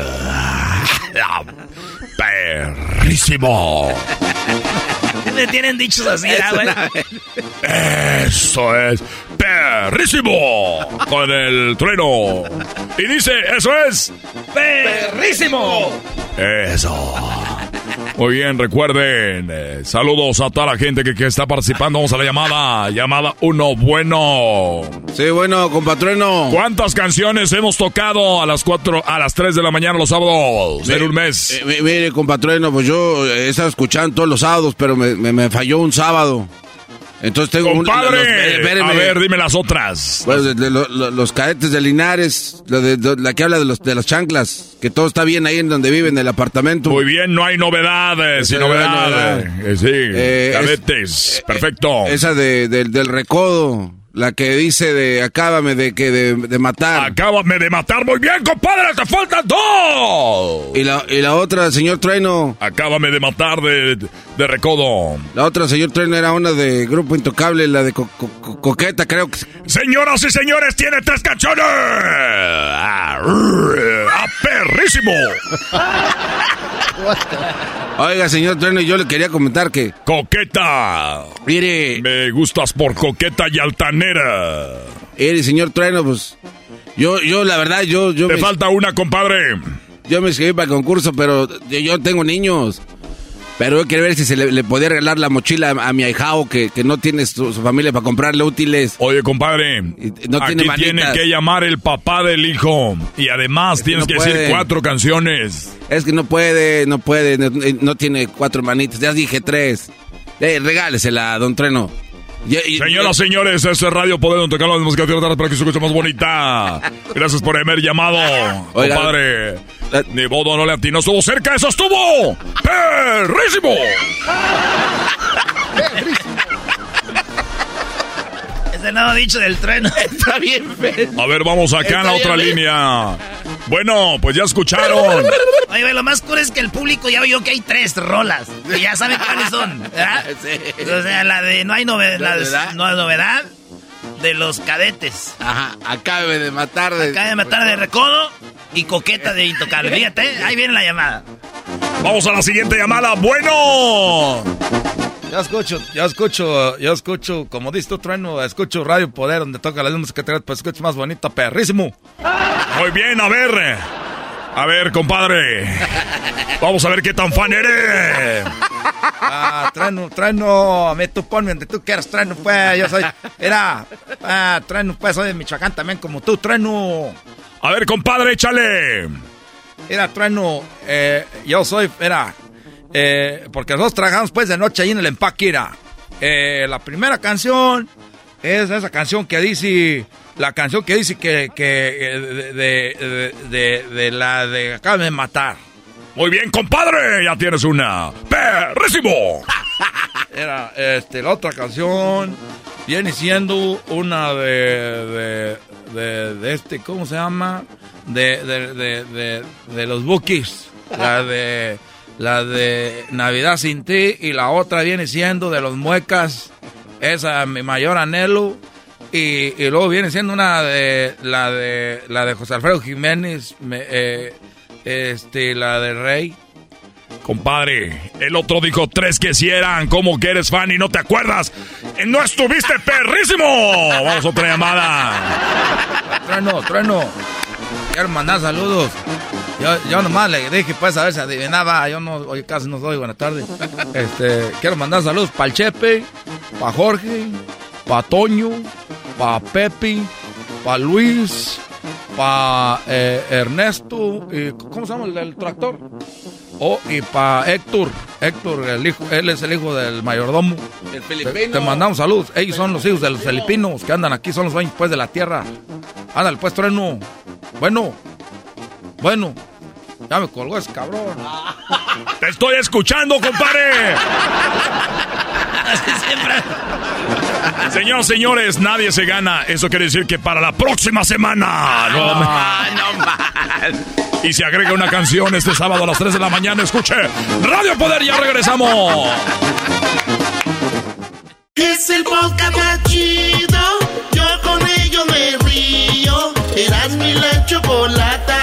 Perrísimo. Me tienen dichos así, ¿ah, güey? Eso es perrísimo con el trueno. Y dice, eso es perrísimo. Eso. Muy bien, recuerden, eh, saludos a toda la gente que, que está participando. Vamos a la llamada. Llamada uno, bueno. Sí, bueno, compatrueno. ¿Cuántas canciones hemos tocado a las 4, a las 3 de la mañana los sábados en un mes? Eh, mi- mire, compatrueno, pues yo he estado escuchando todos los sábados, pero me, me- me falló un sábado. Entonces tengo un- los- eh, a ver, dime las otras. Bueno, de- de lo- lo- los cadetes de Linares, de, la que habla de, los, de las chanclas, que todo está bien ahí en donde vive, en el apartamento. Muy bien, no hay novedades, sin Esa no hay novedad. Eh, sí, Eh, es- cadetes, perfecto. Esa de, del- del recodo, la que dice de acábame de que de, de matar. Acábame de matar, muy bien, compadre, te faltan dos. Y la, y la otra, señor Trueno. Acábame de matar de, de recodo. La otra, señor Trueno, era una de Grupo Intocable, la de Co- Co- Co- Coqueta, creo que... Señoras y señores, tiene tres canciones. ¡Ah, perrísimo! Oiga, señor Trueno, yo le quería comentar que... Coqueta. Mire... Me gustas por coqueta y altanera. Mire, señor Trueno, pues... Yo, yo, la verdad, yo... yo Te me- falta una, compadre. Yo me inscribí para el concurso, pero yo tengo niños. Pero yo quería ver si se le, le podía regalar la mochila a, a mi ahijao que, que no tiene su, su familia para comprarle útiles. Oye, compadre, no aquí tiene tiene que llamar el papá del hijo. Y además tienes no que decir cuatro canciones. Es que no puede, no puede, no, no tiene cuatro manitas. Ya dije tres. Eh, regálesela, don Treno. Y- y- Señoras, señores, este es Radio Poder, donde tocamos la música de para que se escuche más bonita. Gracias por haber llamado, Oiga. compadre. Ni bodo no le atinó, estuvo cerca, eso estuvo. ¡Perrísimo! Es el nuevo dicho del trueno. Está bien, A ver, vamos acá en la Está otra bien. línea. Bueno, pues ya escucharon. Oye, lo más cool es que el público ya vio que hay tres rolas. Y ya saben cuáles son, ¿verdad? O sea, la de no hay novedad, la de- no hay novedad de los cadetes. Ajá, acabe de matar de... Acaba de matar de recodo y coqueta de intocable. Fíjate, ahí viene la llamada. Vamos a la siguiente llamada. Bueno. Yo escucho, yo escucho, yo escucho, como dices tú, Trueno, escucho Radio Poder, donde toca la música que te pues escucho más bonita, perrísimo. Muy bien, a ver. A ver, compadre. Vamos a ver qué tan fan eres. Ah, Trueno, Trueno, mí tú ponme donde tú quieras, Trueno, pues, yo soy, era, ah, Trueno, pues, soy de Michoacán también, como tú, Trueno. A ver, compadre, échale. Era, Trueno, eh, yo soy, era, eh, porque nosotros trabajamos, pues, de noche ahí en el empaque, era. Eh, la primera canción es esa canción que dice, la canción que dice que, que, eh, de, de, de, la de acá de matar. Muy bien, compadre, ya tienes una. ¡Perrísimo! Era, este, la otra canción viene siendo una de, de, de, de este, ¿cómo se llama? De, de, de, de, de los Bookies. La de, la de Navidad sin ti y la otra viene siendo de los Muecas. Esa, mi mayor anhelo. Y, y luego viene siendo una de, la de, la de José Alfredo Jiménez, me- eh, este, la de Rey. Compadre, el otro dijo tres que si eran. ¿Cómo que eres fan y no te acuerdas? ¡No estuviste perrísimo! Vamos a otra llamada. Trueno, trueno. Quiero mandar saludos. Yo, yo nomás le dije, pues, a ver si adivinaba. Yo no, hoy casi no soy. Buenas tardes. Este, quiero mandar saludos para el Chepe, para Jorge, para Toño, para Pepe, para Luis, para Ernesto. y ¿Cómo se llama el del tractor? Oh, y para Héctor, Héctor, el hijo, él es el hijo del mayordomo. El filipino. Te, mandamos saludos. Ellos son los hijos de los filipinos que andan aquí, son los dueños pues de la tierra. Ándale, pues, trueno. Bueno, bueno. Ya me colgó ese cabrón. ¡Te estoy escuchando, compadre! Señoras, señores, nadie se gana. Eso quiere decir que para la próxima semana. No, no Y se agrega una canción este sábado a las 3 de la mañana. Escuche Radio Poder, ya regresamos. Es el podcast más chido. Yo con ello me río. Eras mi la chocolata.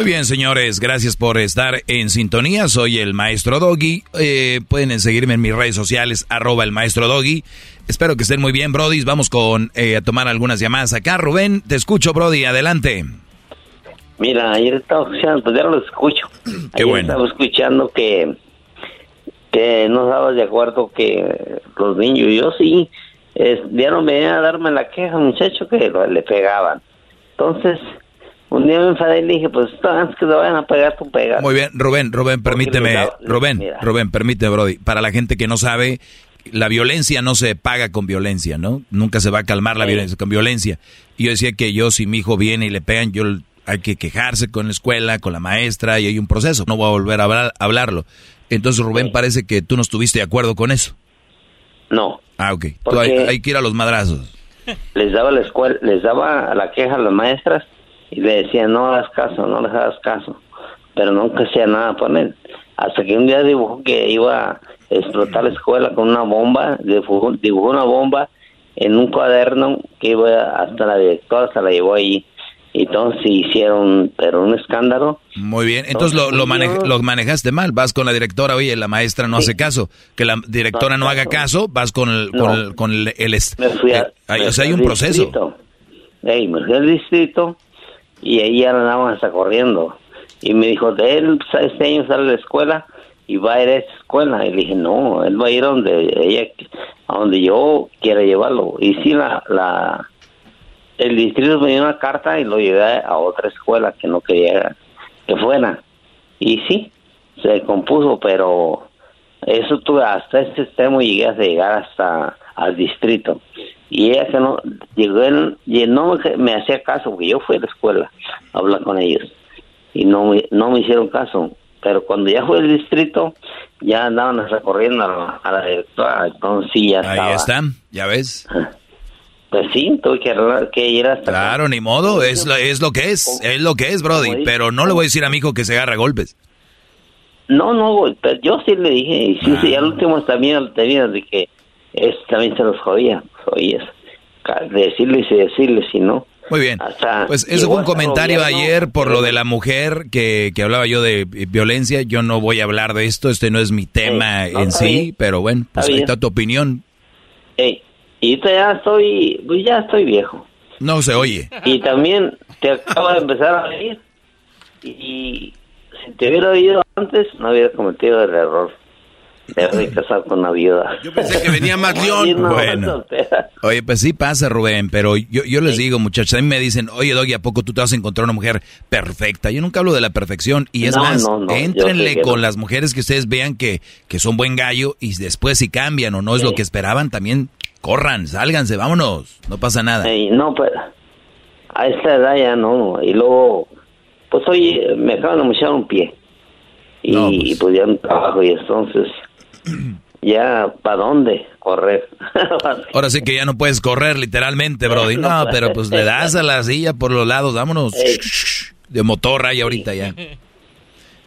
Muy bien, señores, gracias por estar en sintonía. Soy el maestro Doggy. Eh, pueden seguirme en mis redes sociales, arroba el maestro Doggy. Espero que estén muy bien, Brody. Vamos con eh, a tomar algunas llamadas acá. Rubén, te escucho, Brody. Adelante. Mira, ayer estaba escuchando, pues ya lo escucho. Qué ayer bueno. Estaba escuchando que, que no estabas de acuerdo que los niños, yo sí, es, ya no me a darme la queja, muchacho, que le pegaban. Entonces, un día me enfadé y le dije, pues antes que te vayan a pegar, tú pegas. Muy bien, Rubén, Rubén, permíteme, da- Rubén, mira. Rubén, permíteme, Brody. Para la gente que no sabe, la violencia no se paga con violencia, ¿no? Nunca se va a calmar la Sí. violencia con violencia. Y yo decía que yo, si mi hijo viene y le pegan, yo hay que quejarse con la escuela, con la maestra, y hay un proceso. No voy a volver a hablar- hablarlo. Entonces, Rubén, parece que tú no estuviste de acuerdo con eso. No. Ah, ok. Tú hay, hay que ir a los madrazos. les daba la escuela, les daba la queja a las maestras y le decían no hagas caso, no les hagas caso, pero nunca hacía nada por él. Hasta que un día dibujó que iba a explotar la escuela con una bomba, dibujó, dibujó una bomba en un cuaderno que iba hasta la directora, se la llevó ahí. Entonces hicieron, pero un escándalo. Muy bien, entonces lo, lo, mane- lo manejaste mal. Vas con la directora, oye, la maestra no hace caso. Que la directora no, haga caso, vas con el... Con No. el, con el, el est- Me fui a- eh, o sea, hay un al proceso. distrito. Ey, me fui al distrito y ahí ya andaban hasta corriendo. Y me dijo, él sa- este año sale de la escuela y va a ir a esa escuela. Y le dije, no, él va a ir a donde ella, a donde yo quiera llevarlo. Y sí, la, la, el distrito me dio una carta y lo llevé a otra escuela que no quería que fuera. Y sí, se compuso, pero eso tuve hasta ese extremo llegué a llegar hasta al distrito. Y ella que no, llegó en, y no me, me hacía caso, porque yo fui a la escuela a hablar con ellos. Y no, me- no me hicieron caso. Pero cuando ya fue el distrito, ya andaban recorriendo a la, a la directora. Entonces ya Ahí estaba. está, ya ves. Pues sí, tuve que, que ir hasta... Claro, ni modo, es lo, es lo que es, es lo que es, Brody. Pero no le voy a decir a mi hijo que se agarra golpes. No, no, pero yo sí le dije, y sí, sí, al último también tenía de que es, también se los jodía, oías, decirles y decirles, si no. Muy bien. Hasta Pues eso fue un comentario ayer por lo de la mujer que, que hablaba yo de violencia. Yo no voy a hablar de esto, este no es mi tema no, en sí, bien. pero bueno, pues Está ahí está tu opinión. Ey, y ya estoy, pues ya estoy viejo. No se oye. Y también te acaba de empezar a reír. Y si te hubiera oído antes, no hubiera cometido el error de haber casado con una viuda. Yo pensé que venía más león. Bueno. Oye, pues sí pasa, Rubén, pero yo, yo les digo, muchachos, a mí me dicen, oye, Doggy, ¿a poco tú te vas a encontrar una mujer perfecta? Yo nunca hablo de la perfección. Y es No, más, no, éntrenle con no. las mujeres que ustedes vean que, que son buen gallo y después si cambian o no es lo que esperaban, también corran, sálganse, vámonos, no pasa nada. No, pues a esta edad ya no. Y luego, pues hoy me acaban de mochar un pie. Y pues, ya no trabajo y entonces, ya, ¿para dónde correr? Ahora sí que ya no puedes correr literalmente, Brody. No, pero pues le das a la silla por los lados, vámonos. De motor hay ahorita ya.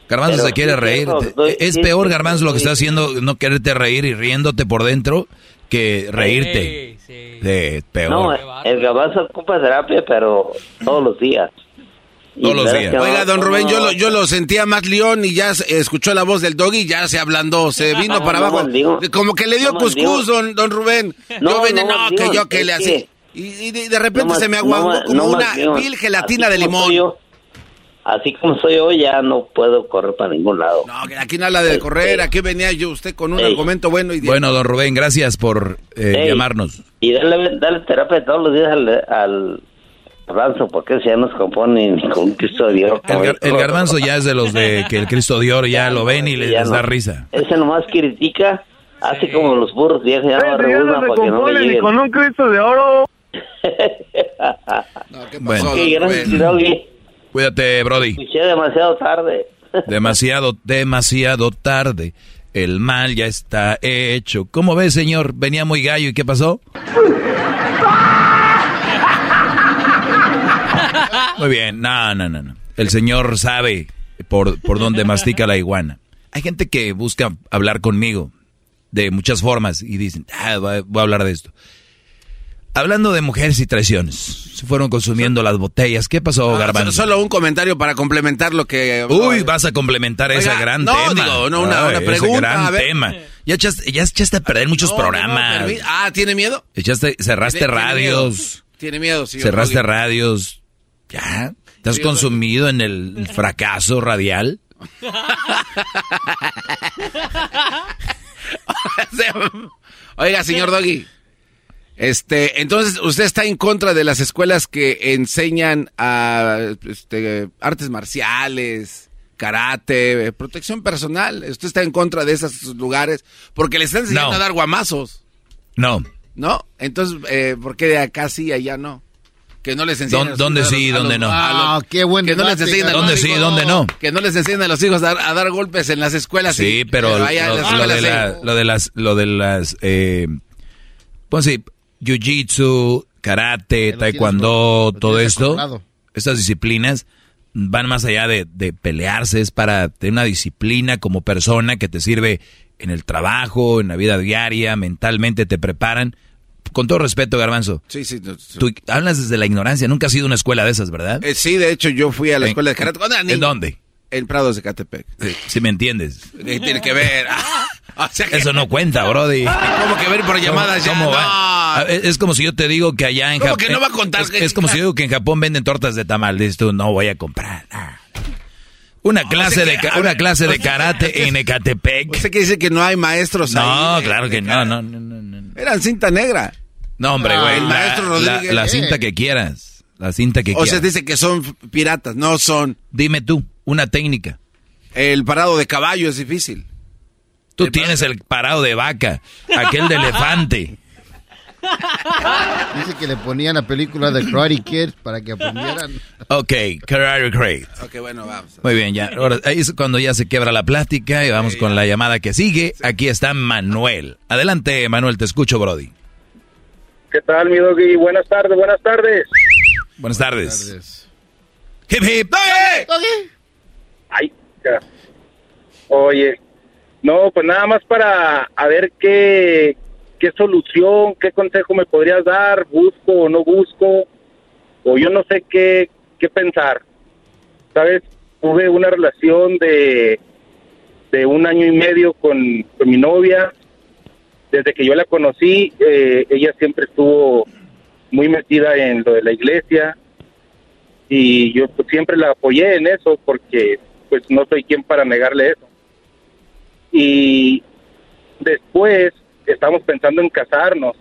Garbanzo Pero se quiere sí, reír. estoy- Es sí, peor, sí, Garbanzo, lo que está haciendo, no quererte reír y riéndote por dentro, que reírte. De peor. No, el garbanzo ocupa terapia, pero todos los días. Todos los días. Oiga, don Rubén, yo lo, yo lo sentía más león y ya escuchó la voz del doggy y ya se ablandó, se vino para abajo. Como que le dio cuscús, don, don Rubén. yo venía, no, que yo que le hacía. Y, de, repente se me aguantó como una vil gelatina de limón. así como soy hoy, ya no puedo correr para ningún lado. No, aquí no habla de correr, aquí venía yo usted con un argumento bueno. y Bueno, don Rubén, gracias por eh, llamarnos. Y darle, darle terapia todos los días al, al garbanzo, porque ese ya no se compone ni con un Cristo de Oro. El, garbanzo ya es de los de que el Cristo de Oro ya, lo ven y les, da risa. Ese nomás critica, así como los burros, ya se llama para que no ni con un Cristo de Oro. no, ¿qué pasó, Cuídate, Brody. Escuché demasiado tarde. demasiado, demasiado tarde. El mal ya está hecho. ¿Cómo ve, señor? Venía muy gallo y ¿qué pasó? Muy bien, no, no, no, no. El señor sabe por, por dónde mastica la iguana. Hay gente que busca hablar conmigo de muchas formas y dicen, ah, voy a hablar de esto. Hablando de mujeres y traiciones, se fueron consumiendo las botellas. ¿Qué pasó, ah, Solo un comentario para complementar lo que... Uy, vas a complementar ese gran no, tema. Digo, no, una, una pregunta. gran tema. Ya echaste, ya echaste a perder muchos programas. ah, ¿tiene miedo? Echaste, cerraste radios. Tiene miedo, sí. Cerraste radios. Ya. ¿Te has consumido en el fracaso radial? Oiga, señor Doggy. Este, entonces, ¿usted está en contra de las escuelas que enseñan a este, artes marciales, karate, protección personal? ¿Usted está en contra de esos lugares? Porque le están enseñando a dar guamazos. No. ¿No? Entonces, eh, ¿por qué de acá sí, allá no? Que no les enseñan. ¿Dónde sí, dónde no? Ah, qué bueno. Que no les enseñan ¿Dónde sí, dónde no? Que no les enseñan a los hijos a dar, golpes en las escuelas. Sí, pero, lo, de las, lo de las, eh, pues sí, jiu-jitsu, karate, taekwondo, todo esto, estas disciplinas van más allá de, pelearse, es para tener una disciplina como persona que te sirve en el trabajo, en la vida diaria, mentalmente te preparan. Con todo respeto, Garbanzo. Sí, sí. Tú hablas desde la ignorancia, nunca has ido a una escuela de esas, ¿verdad? Eh, sí, de hecho yo fui a la escuela de karate. ¿En dónde? En Prados de Catepec. Si me entiendes. tiene que ver? Eso no cuenta, Brody. ¿Cómo que ver por llamadas ya? Ah, es como si yo te digo que allá en Japón. que no va a contar? Es, como si yo digo que en Japón venden tortas de tamal. Dices tú, no voy a comprar. Una clase de una clase de karate en Ecatepec. ¿Usted que dice que no hay maestros ahí? No, claro que no, no, no, no, Eran cinta negra. No, hombre, güey. el maestro Rodríguez. La, cinta que quieras. La cinta que quieras. O sea, dice que son piratas. No son. Dime tú, una técnica. El parado de caballo es difícil. Tú tienes el parado de vaca, aquel de elefante. Dice que le ponían la película de Karate Kid para que aprendieran. Ok, Karate Kid. Ok, bueno, vamos. Muy bien, ya. Ahora, ahí es cuando ya se quiebra la plática y vamos con la llamada que sigue. Aquí está Manuel. Adelante, Manuel, te escucho, Brody. ¿Qué tal, mi doggy? Buenas tardes, buenas tardes. Buenas tardes. Buenas Hip hip. Doggy. Ay, ya. Oye, no, pues nada más para a ver qué, qué solución, qué consejo me podrías dar, busco o no busco, o yo no sé qué, qué pensar. ¿Sabes? Tuve una relación de, de un año y medio con, mi novia. Desde que yo la conocí, eh, ella siempre estuvo muy metida en lo de la iglesia y yo pues, siempre la apoyé en eso porque pues no soy quien para negarle eso. Y después estamos pensando en casarnos.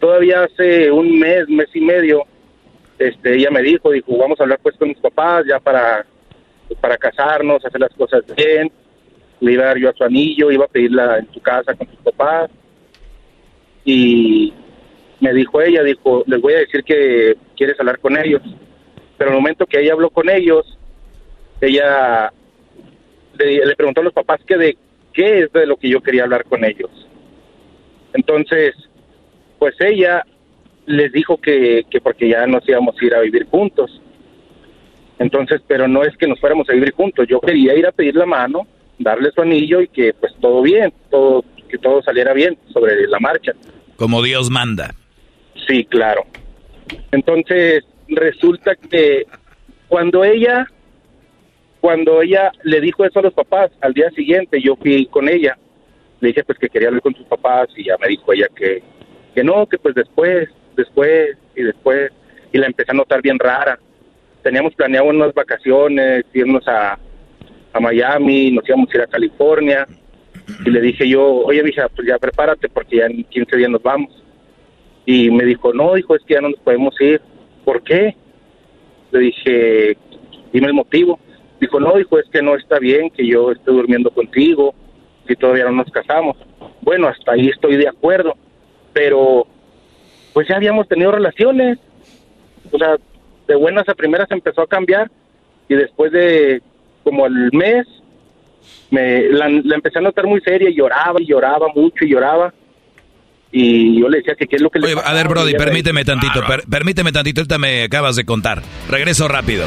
Todavía hace un mes, mes y medio, este, ella me dijo, dijo, vamos a hablar pues con mis papás ya para, para casarnos, hacer las cosas bien. Le iba a dar yo a su anillo, iba a pedirla en su casa con sus papás. Y me dijo ella, dijo, les voy a decir que quieres hablar con ellos. Pero el momento que ella habló con ellos, ella le, le preguntó a los papás que de qué es de lo que yo quería hablar con ellos. Entonces, pues ella les dijo que, que porque ya nos íbamos a ir a vivir juntos. Entonces, pero no es que nos fuéramos a vivir juntos, yo quería ir a pedir la mano, darle su anillo y que pues todo bien, todo que todo saliera bien sobre la marcha. Como Dios manda. Sí, claro. Entonces, resulta que cuando ella, cuando ella le dijo eso a los papás, al día siguiente yo fui con ella, le dije pues que quería hablar con sus papás y ya me dijo ella que, que no, que pues después, después y después, y la empecé a notar bien rara. Teníamos planeado unas vacaciones, irnos a, a Miami, nos íbamos a ir a California, y le dije yo, oye, hija, pues ya prepárate porque ya en 15 días nos vamos. Y me dijo, no, dijo, es que ya no nos podemos ir. ¿Por qué? Le dije, dime el motivo. Dijo, no, dijo, es que no está bien que yo esté durmiendo contigo si todavía no nos casamos. Bueno, hasta ahí estoy de acuerdo, pero pues ya habíamos tenido relaciones. O sea, de buenas a primeras empezó a cambiar y después de como el mes me la, la empecé a notar muy seria y lloraba y lloraba mucho y lloraba y yo le decía que qué es lo que le Oye, a ver, Brody, permíteme tantito, per- permíteme tantito, ahorita me acabas de contar. Regreso rápido.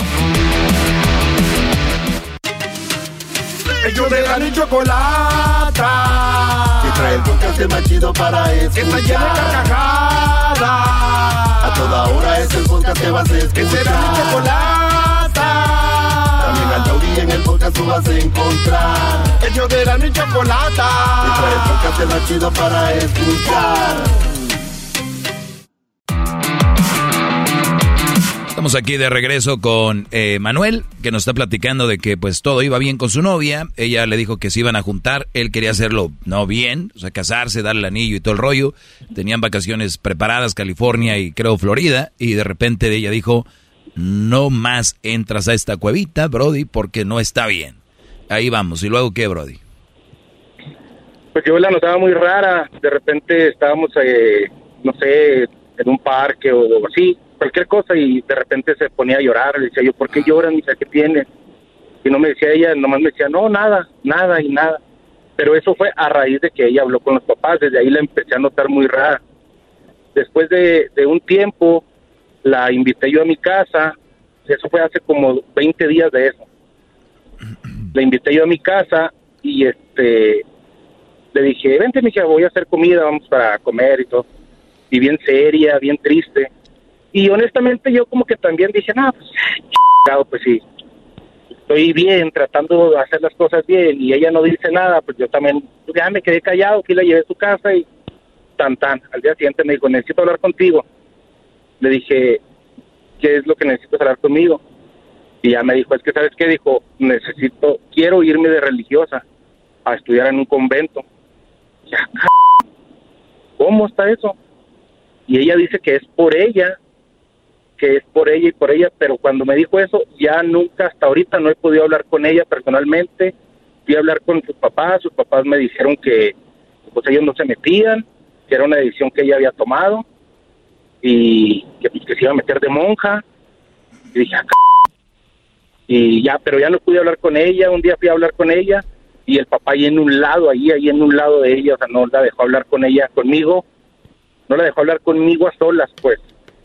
Ellos de la ni chocolata. Que trae el podcast más chido para escuchar. Que está llena de carcajadas. A toda hora es el podcast que vas a escuchar. Que será mi chocolata. En el podcast tú vas a encontrar. Ellos de la ni chocolata. Que trae el podcast más chido para escuchar. Estamos aquí de regreso con eh, Manuel, que nos está platicando de que pues todo iba bien con su novia. Ella le dijo que se iban a juntar. Él quería hacerlo no bien, o sea, casarse, darle el anillo y todo el rollo. Tenían vacaciones preparadas, California y creo Florida. Y de repente ella dijo, no más entras a esta cuevita, Brody, porque no está bien. Ahí vamos. ¿Y luego qué, Brody? pues yo la notaba muy rara. De repente estábamos, eh, no sé, en un parque o así, cualquier cosa, y de repente se ponía a llorar. Le decía yo, ¿por qué lloran? Y decía, ¿qué tiene? Y no me decía ella, nomás me decía, no, nada, nada y nada. Pero eso fue a raíz de que ella habló con los papás. Desde ahí la empecé a notar muy rara. Después de, de un tiempo, la invité yo a mi casa. Eso fue hace como 20 días de eso. La invité yo a mi casa y este le dije, vente, mija, voy a hacer comida, vamos para comer y todo. Y bien seria, bien triste. Y honestamente yo como que también dije, no, pues, chingado, pues sí, estoy bien, tratando de hacer las cosas bien, y ella no dice nada, pues yo también, pues, ya me quedé callado, que la llevé a su casa y tan tan. Al día siguiente me dijo, necesito hablar contigo. Le dije, ¿qué es lo que necesitas hablar conmigo? Y ya me dijo, es que, ¿sabes qué? Dijo, necesito, quiero irme de religiosa a estudiar en un convento. Ya, ¿Cómo está eso? Y ella dice que es por ella, que es por ella y por ella, pero cuando me dijo eso, ya nunca, hasta ahorita no he podido hablar con ella personalmente. Fui a hablar con sus papás, sus papás me dijeron que pues ellos no se metían, que era una decisión que ella había tomado y que, pues, que se iba a meter de monja. Y dije, "Ah, c-". y ya, pero ya no pude hablar con ella, un día fui a hablar con ella y el papá ahí en un lado, ahí, ahí en un lado de ella, o sea, no la dejó hablar con ella, conmigo, no la dejó hablar conmigo a solas, pues,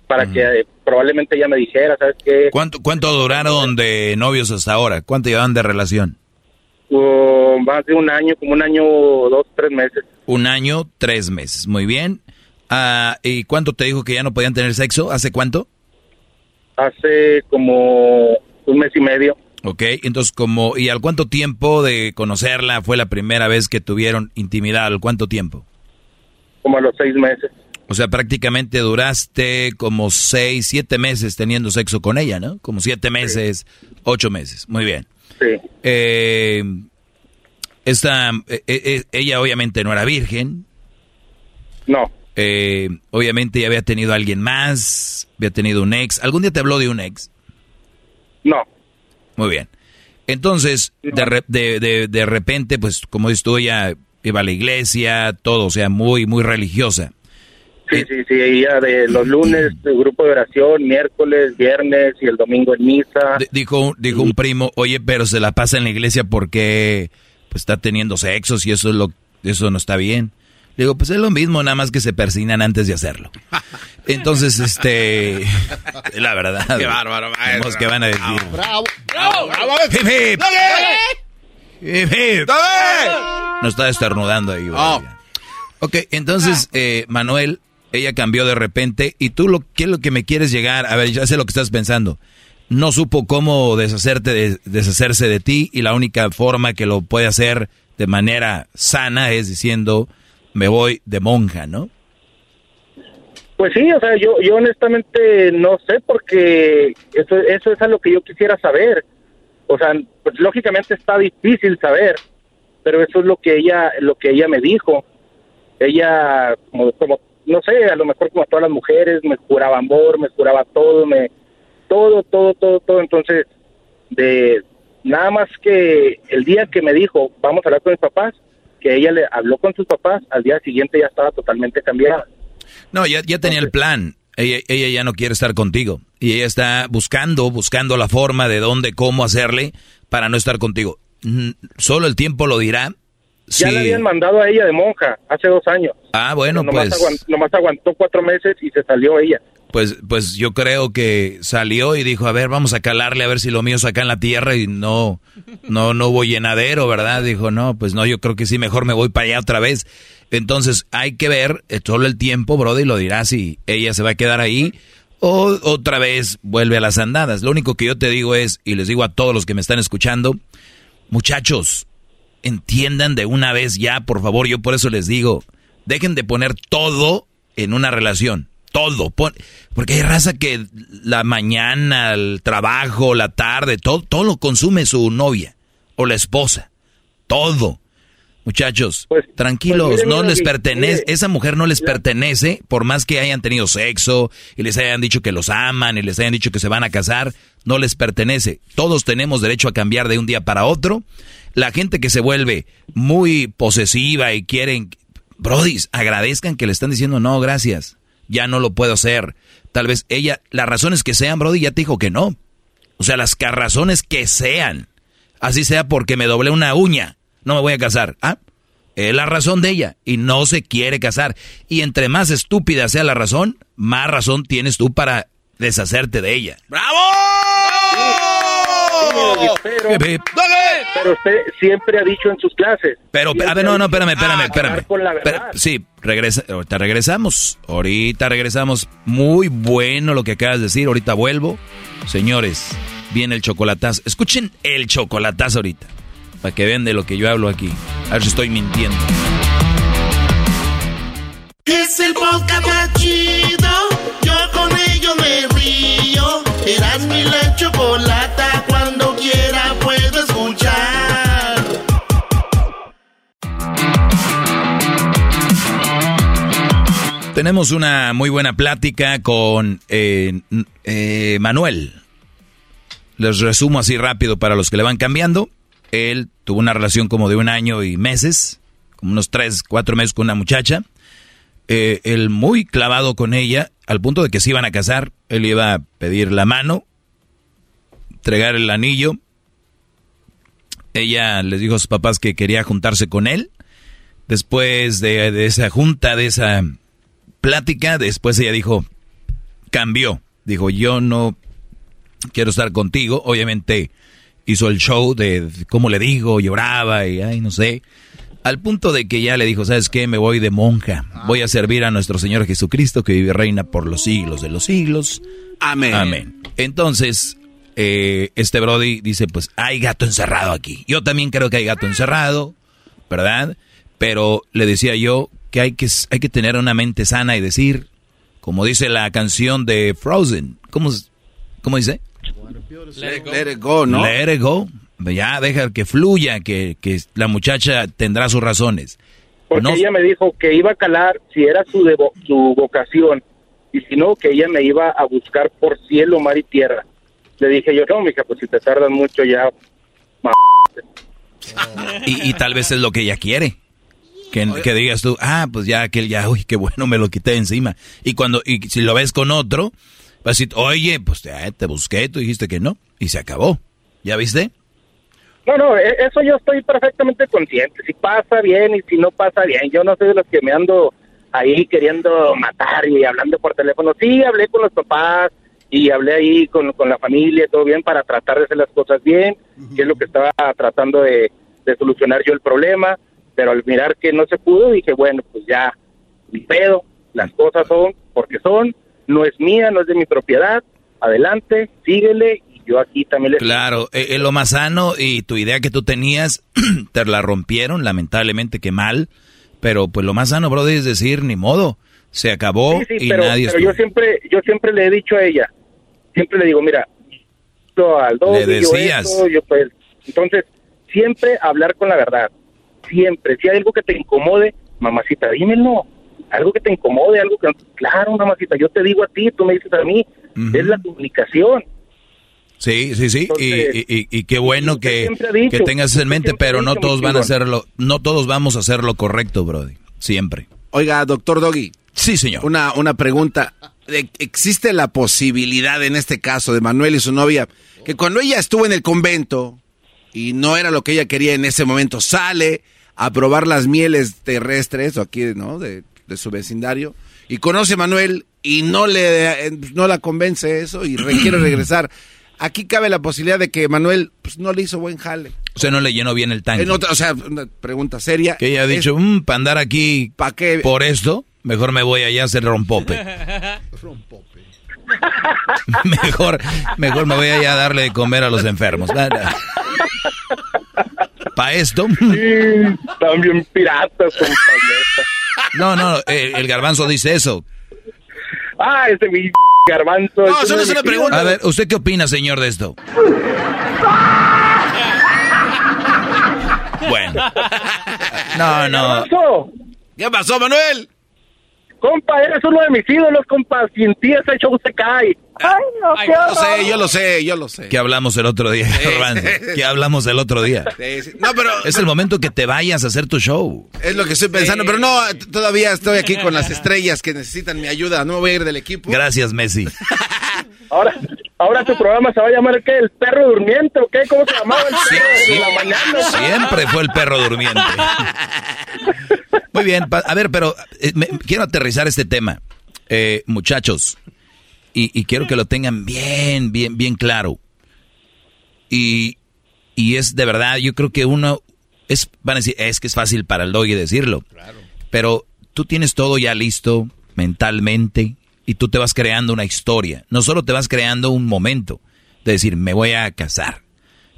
para que eh, probablemente ella me dijera, ¿sabes qué? ¿Cuánto, cuánto duraron de novios hasta ahora? ¿Cuánto llevan de relación? Uh, más de un año, como un año, dos, tres meses. Un año, tres meses. Muy bien. Ah, ¿Y cuánto te dijo que ya no podían tener sexo? ¿Hace cuánto? Hace como un mes y medio. Ok, entonces como, ¿y al cuánto tiempo de conocerla fue la primera vez que tuvieron intimidad? ¿Al cuánto tiempo? Como a los seis meses. O sea, prácticamente duraste como seis, siete meses teniendo sexo con ella, ¿no? Como siete meses, ocho meses. Muy bien. Sí. Eh, esta, eh, eh, ella obviamente no era virgen. No. Eh, obviamente ya había tenido a alguien más, había tenido un ex. ¿Algún día te habló de un ex? No. Muy bien. Entonces, de, de, de, de repente, pues como dices tú, ella iba a la iglesia, todo, o sea, muy, muy religiosa. Sí, sí, sí, ella de los lunes, el grupo de oración, miércoles, viernes y el domingo en misa. Dijo, dijo un primo, oye, pero se la pasa en la iglesia porque pues, está teniendo sexos y eso, es lo, eso no está bien. Le digo, pues es lo mismo, nada más que se persinan antes de hacerlo. Entonces, este, la verdad. Qué bárbaro, maestro. que van a decir. ¡Bravo! ¡Bravo! ¡Bravo! Hip, hip. Hip, hip. No está estornudando ahí. Oh. Ok, entonces, eh, Manuel, ella cambió de repente y tú, lo, ¿qué es lo que me quieres llegar? A ver, ya sé lo que estás pensando. No supo cómo deshacerte de, deshacerse de ti y la única forma que lo puede hacer de manera sana es diciendo, me voy de monja, ¿no? Pues sí, o sea, yo, yo honestamente no sé porque eso, eso es a lo que yo quisiera saber. O sea, pues lógicamente está difícil saber, pero eso es lo que ella, lo que ella me dijo. Ella, como, como no sé, a lo mejor como todas las mujeres, me juraba amor, me juraba todo, me, todo, todo, todo, todo. Entonces, de nada más que el día que me dijo, vamos a hablar con mis papás, que ella le habló con sus papás, al día siguiente ya estaba totalmente cambiada. No, ya, ya tenía el plan. Ella, ella ya no quiere estar contigo. Y ella está buscando, buscando la forma de dónde, cómo hacerle para no estar contigo. Solo el tiempo lo dirá. Ya le habían mandado a ella de monja hace dos años. Ah, bueno, nomás pues. aguantó, nomás aguantó cuatro meses y se salió ella. Pues, pues yo creo que salió y dijo, a ver, vamos a calarle a ver si lo mío es acá en la tierra y no, no, no hubo llenadero, ¿verdad? Dijo, no, pues no, yo creo que sí, mejor me voy para allá otra vez. Entonces hay que ver eh, solo el tiempo, Brody, lo dirá si ella se va a quedar ahí o otra vez vuelve a las andadas. Lo único que yo te digo es, y les digo a todos los que me están escuchando, muchachos, entiendan de una vez ya, por favor, yo por eso les digo, dejen de poner todo en una relación. Todo. porque hay raza que la mañana, el trabajo, la tarde, todo, todo lo consume su novia o la esposa. Todo. Muchachos, tranquilos, pues mire, no les pertenece, esa mujer no les pertenece, por más que hayan tenido sexo y les hayan dicho que los aman y les hayan dicho que se van a casar, no les pertenece. Todos tenemos derecho a cambiar de un día para otro. La gente que se vuelve muy posesiva y quieren, brodis, agradezcan que le están diciendo no, gracias, ya no lo puedo hacer. Tal vez ella, las razones que sean, brody, ya te dijo que no. O sea, las razones que sean. Así sea porque me doblé una uña, no me voy a casar. Ah, es la razón de ella y no se quiere casar. Y entre más estúpida sea la razón, más razón tienes tú para deshacerte de ella. Pero, pero usted siempre ha dicho en sus clases. Pero, a ver, no, no, espérame, espérame, "Ah, espérame. hablar con la Pero, verdad". sí, regresa, ahorita regresamos. Ahorita regresamos. Muy bueno lo que acabas de decir. Ahorita vuelvo. Señores, viene el chocolatazo. Escuchen el chocolatazo ahorita. Para que vean de lo que yo hablo aquí. A ver si estoy mintiendo. Es el podcast más chido. Yo con ello me río. Eras mi la Tenemos una muy buena plática con eh, eh, Manuel. Les resumo así rápido para los que le van cambiando. Él tuvo una relación como de un año y meses, como unos tres, cuatro meses con una muchacha. Eh, él muy clavado con ella, al punto de que se iban a casar. Él iba a pedir la mano, entregar el anillo. Ella les dijo a sus papás que quería juntarse con él. Después de, de esa junta, de esa plática, después ella dijo, cambió. Dijo, yo no quiero estar contigo. Obviamente hizo el show de cómo le digo, lloraba y ay, no sé. Al punto de que ya le dijo, ¿sabes qué? Me voy de monja. Voy a servir a nuestro Señor Jesucristo que vive y reina por los siglos de los siglos. Amén. Amén. Entonces, eh, este Brody dice, pues hay gato encerrado aquí. Yo también creo que hay gato encerrado, ¿verdad? Pero le decía yo que hay que, hay que tener una mente sana y decir, como dice la canción de Frozen, ¿cómo, cómo dice? Let, let it go, ¿no? Let it go. Ya, deja que fluya, que, que la muchacha tendrá sus razones. Porque No- ella me dijo que iba a calar si era su, devo- su vocación y si no, que ella me iba a buscar por cielo, mar y tierra. Le dije yo, no, mija, pues si te tardas mucho ya, Y, y tal vez es lo que ella quiere. Que, que digas tú, ah, pues ya aquel ya, uy, qué bueno, me lo quité de encima. Y cuando, y si lo ves con otro, vas a decir, oye, pues te, te busqué, tú dijiste que no, y se acabó. ¿Ya viste? No, no, e- eso yo estoy perfectamente consciente. Si pasa bien y si no pasa bien. Yo no soy de los que me ando ahí queriendo matar y hablando por teléfono. Sí, hablé con los papás y hablé ahí con, con la familia, todo bien, para tratar de hacer las cosas bien, que es lo que estaba tratando de, de solucionar yo el problema. Pero al mirar que no se pudo, dije, bueno, pues ya, mi pedo, las cosas son porque son, no es mía, no es de mi propiedad, adelante, síguele y yo aquí también le... Claro, es eh, lo más sano y tu idea que tú tenías, te la rompieron, lamentablemente que mal, pero pues lo más sano, brother, es decir, ni modo, se acabó y pero, nadie... Pero yo siempre, yo siempre le he dicho a ella, siempre le digo, mira, al le decías. yo pues, entonces, siempre hablar con la verdad, siempre, si hay algo que te incomode, mamacita, dímelo, algo que te incomode, algo que... Claro, mamacita, yo te digo a ti, tú me dices a mí, es la comunicación. Sí, sí, sí, y, y, qué bueno que, que tengas en mente, pero no todos van a hacerlo, no todos vamos a hacer lo correcto, Brody, siempre. Oiga, doctor Doggy. Sí, señor. Una, una pregunta. ¿Existe la posibilidad en este caso de Manuel y su novia que cuando ella estuvo en el convento y no era lo que ella quería en ese momento, sale a probar las mieles terrestres o aquí, ¿no? De, de su vecindario y conoce a Manuel y no le no la convence eso y quiere regresar. Aquí cabe la posibilidad de que Manuel pues, no le hizo buen jale. O sea, no le llenó bien el tanque. o sea, una pregunta seria. Que ella ha dicho, mm, para andar aquí ¿pa qué? por esto, mejor me voy allá a hacer rompope. rompope. mejor, mejor me voy allá a darle de comer a los enfermos. ¿Para esto? Sí, también piratas, No, no, el, el garbanzo dice eso. Ah, ese mi garbanzo. No, eso no es una pregunta. A ver, ¿usted qué opina, señor, de esto? bueno. No, no. ¿Qué pasó, Manuel? Compa, eres uno de mis ídolos, compa. Sin ti ese show se cae. Ay, no, Ay, yo lo sé, yo lo sé, yo lo sé. ¿Qué hablamos el otro día, ¿Qué hablamos el otro día? No, pero... Es el momento que te vayas a hacer tu show. Es lo que estoy pensando, pero no, todavía estoy aquí con las estrellas que necesitan mi ayuda. No me voy a ir del equipo. Gracias, Messi. Ahora, ahora tu programa se va a llamar ¿qué? ¿El perro durmiente o qué? ¿Cómo se llamaba el perro de la mañana? Siempre fue el perro durmiente. Muy bien, a ver, pero eh, quiero aterrizar este tema. Eh, muchachos, y, quiero que lo tengan bien, bien, bien claro. Y, y es de verdad, yo creo que uno, es, van a decir, es que es fácil para el doggy decirlo. Pero tú tienes todo ya listo mentalmente y tú te vas creando una historia. No solo te vas creando un momento de decir, me voy a casar.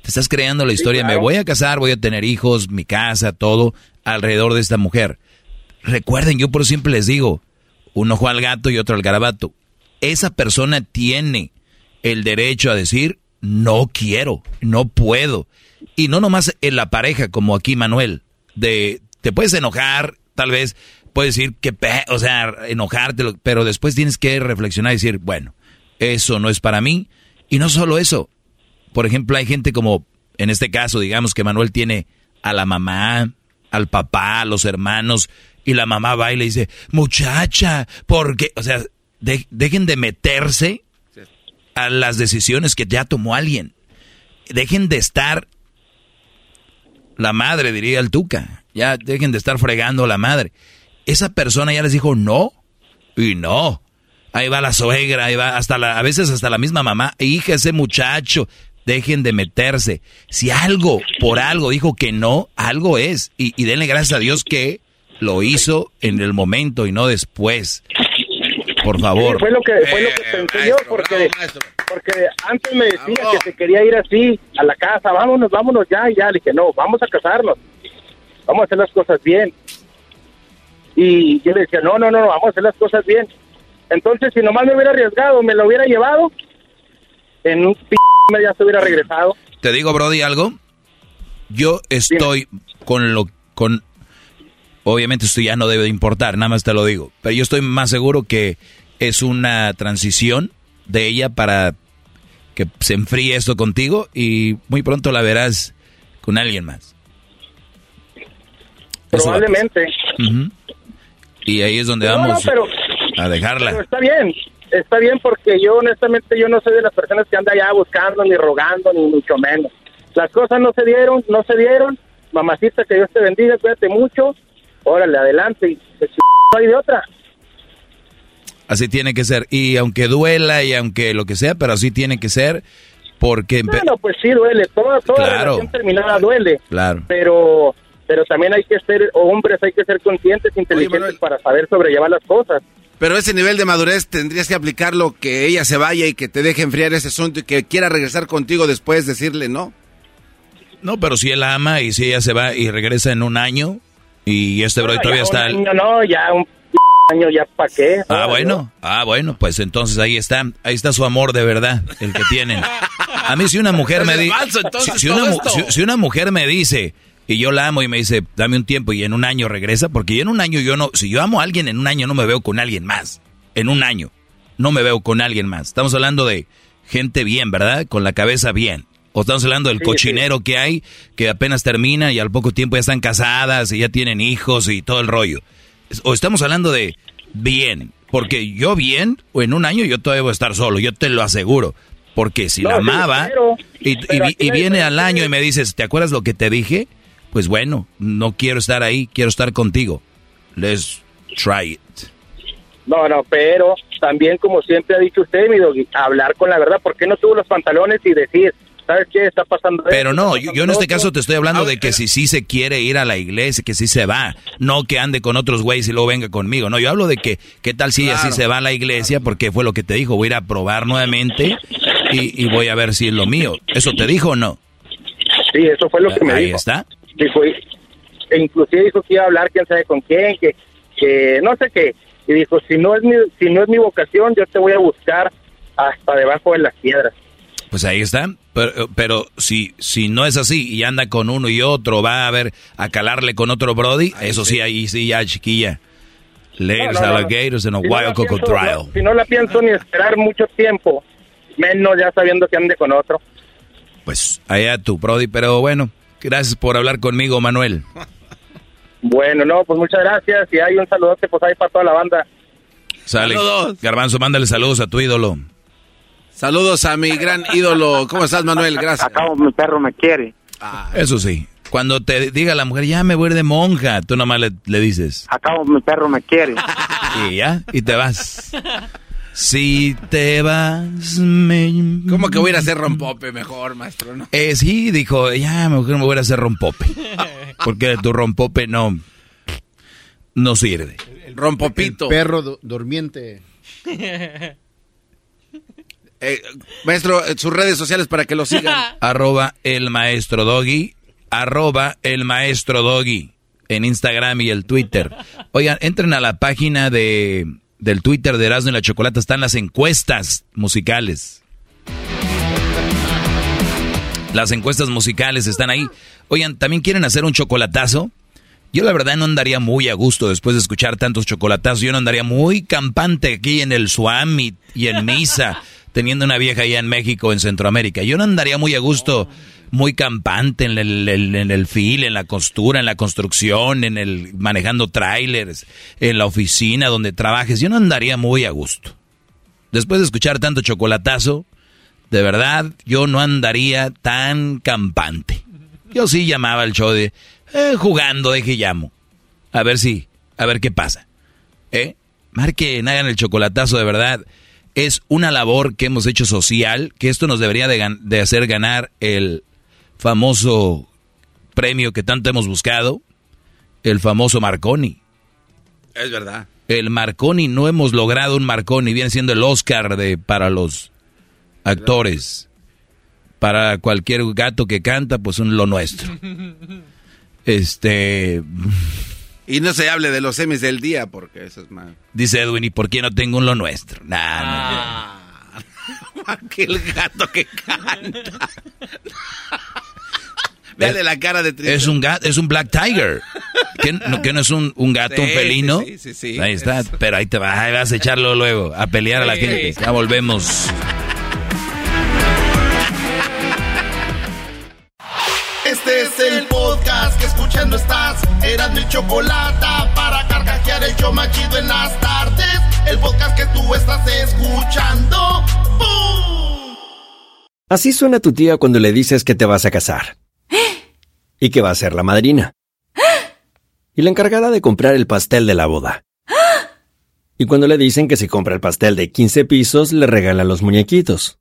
Te estás creando la historia, me voy a casar, voy a tener hijos, mi casa, todo alrededor de esta mujer. Recuerden, yo por siempre les digo, un ojo al gato y otro al garabato. Esa persona tiene el derecho a decir, no quiero, no puedo. Y no nomás en la pareja, como aquí Manuel, de te puedes enojar, tal vez puedes decir que, o sea, enojarte, pero después tienes que reflexionar y decir, bueno, eso no es para mí. Y no solo eso, por ejemplo, hay gente como, en este caso, digamos que Manuel tiene a la mamá, al papá, a los hermanos, y la mamá va y le dice, muchacha, porque, o sea, dejen de meterse a las decisiones que ya tomó alguien. Dejen de estar, la madre diría el Tuca, ya dejen de estar fregando a la madre. Esa persona ya les dijo no, y no. Ahí va la suegra, ahí va hasta la, a veces hasta la misma mamá, hija, ese muchacho, dejen de meterse. Si algo, por algo dijo que no, algo es. Y, y denle gracias a Dios que lo hizo en el momento y no después. Por favor. fue lo que, fue lo que eh, pensé yo, porque, porque antes me decía que se quería ir así a la casa, vámonos, vámonos ya, y ya. Le dije, no, vamos a casarnos, vamos a hacer las cosas bien. Y yo le decía, no, no, no, vamos a hacer las cosas bien. Entonces, si nomás me hubiera arriesgado, me lo hubiera llevado, en un p ya se hubiera regresado. Te digo, Brody, algo. Yo estoy con lo con Obviamente esto ya no debe de importar, nada más te lo digo. Pero yo estoy más seguro que es una transición de ella para que se enfríe esto contigo y muy pronto la verás con alguien más. Probablemente. Y ahí es donde vamos a dejarla. está bien, está bien porque yo honestamente yo no soy de las personas que anda allá buscando ni rogando ni mucho menos. Las cosas no se dieron, no se dieron. Mamacita, que Dios te bendiga, cuídate mucho órale, adelante, y no hay de otra. Así tiene que ser, y aunque duela y aunque lo que sea, pero así tiene que ser, porque... Bueno, pues sí duele, toda, toda relación terminada duele. Claro. Pero, pero también hay que ser hombres, hay que ser conscientes, inteligentes para saber sobrellevar las cosas. Pero ese nivel de madurez tendrías que aplicarlo, que ella se vaya y que te deje enfriar ese asunto y que quiera regresar contigo después, decirle no. No, pero si él ama y si ella se va y regresa en un año y este bro todavía está... Un año no, ya un año ya para qué. Ah, bueno, ah, bueno, pues entonces ahí está, ahí está su amor de verdad, el que tienen. A mí si una mujer me dice... Si, una, si una mujer me dice y yo la amo y me dice, dame un tiempo y en un año regresa, porque yo en un año yo no, si yo amo a alguien en un año no me veo con alguien más, en un año no me veo con alguien más. Estamos hablando de gente bien, ¿verdad? Con la cabeza bien. O estamos hablando del cochinero que hay, que apenas termina y al poco tiempo ya están casadas y ya tienen hijos y todo el rollo. O estamos hablando de bien, porque yo bien, o en un año yo todavía voy a estar solo, yo te lo aseguro. Porque si la amaba y, y viene al año y me dices, ¿te acuerdas lo que te dije? pues bueno, no quiero estar ahí, quiero estar contigo. Let's try it. No, no, pero también como siempre ha dicho usted, mi doggy, hablar con la verdad. ¿Por qué no tuvo los pantalones y decir, ¿sabes qué está pasando? Pero no, yo, en este caso te estoy hablando de que si sí se quiere ir a la iglesia, que sí se va, no que ande con otros güeyes y luego venga conmigo. No, yo hablo de que, ¿qué tal si ella sí se va a la iglesia? Porque fue lo que te dijo, voy a ir a probar nuevamente y, voy a ver si es lo mío. ¿Eso te dijo o no? Sí, eso fue lo que me dijo. Ahí está dijo, e inclusive dijo que iba a hablar quién sabe con quién, que, que no sé qué, y dijo, si no es mi, si no es mi vocación, yo te voy a buscar hasta debajo de las piedras. Pues ahí está, pero, pero si, si no es así y anda con uno y otro, va a ver a calarle con otro Brody, eso sí, ahí sí, ya chiquilla. Latest alligators and a wild crocodile. si no la pienso ni esperar mucho tiempo, menos ya sabiendo que ande con otro. Pues allá tu Brody, pero bueno, Gracias por hablar conmigo, Manuel. Bueno, no, pues muchas gracias. Y hay un saludote pues ahí para toda la banda. Sale. Saludos. Garbanzo, mándale saludos a tu ídolo. Saludos a mi gran ídolo. ¿Cómo estás, Manuel? Gracias. Acabo, mi perro me quiere. Ah, Eso sí. Cuando te diga la mujer, ya me voy de monja, tú nomás le, le dices. Acabo, mi perro me quiere. Y ya, y te vas. Si te vas, me... ¿Cómo que voy a ir a hacer rompope mejor, maestro? ¿no? Eh, sí, dijo, ya, mejor me voy a hacer rompope. Porque tu rompope no, no sirve. El rompopito. perro durmiente. Eh, maestro, sus redes sociales para que lo sigan. arroba el maestro doggy, arroba el maestro doggy en Instagram y el Twitter. Oigan, entren a la página de del Twitter de Erasmo y la Chocolata están las encuestas musicales. Las encuestas musicales están ahí. Oigan, ¿también quieren hacer un chocolatazo? Yo la verdad no andaría muy a gusto después de escuchar tantos chocolatazos. Yo no andaría muy campante aquí en el Suami y en Misa, teniendo una vieja allá en México, en Centroamérica. Yo no andaría muy a gusto muy campante en el, en el fil, en la costura, en la construcción, en el manejando trailers, en la oficina donde trabajes. Yo no andaría muy a gusto. Después de escuchar tanto chocolatazo, de verdad, yo no andaría tan campante. Yo sí llamaba al show de eh, jugando, de que llamo. A ver si, a ver qué pasa. ¿Eh? Marquen, hagan el chocolatazo de verdad. Es una labor que hemos hecho social, que esto nos debería de hacer ganar el famoso premio que tanto hemos buscado, el famoso Marconi. Es verdad. El Marconi, no hemos logrado un Marconi, viene siendo el Oscar de, para los actores. Para cualquier gato que canta, pues un lo nuestro. Este... Y no se hable de los semis del día, porque eso es más... Dice Edwin, ¿y por qué no tengo un lo nuestro? Nah, ah. Aquel gato que canta. Dale la cara de triste. Es un gato, es un black tiger. ¿Que no, que no es un, un gato, un felino? Sí, sí, sí, Ahí está, pero ahí te vas, vas a echarlo luego, a pelear a la gente. Ya volvemos. Es el podcast que escuchando estás. Eran mi chocolate para carcajear el yo machido en las tardes. El podcast que tú estás escuchando. Así suena tu tía cuando le dices que te vas a casar y que va a ser la madrina. Y la encargada de comprar el pastel de la boda. Y cuando le dicen que si compra el pastel de 15 pisos, le regalan los muñequitos.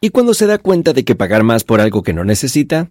Y cuando se da cuenta de que pagar más por algo que no necesita,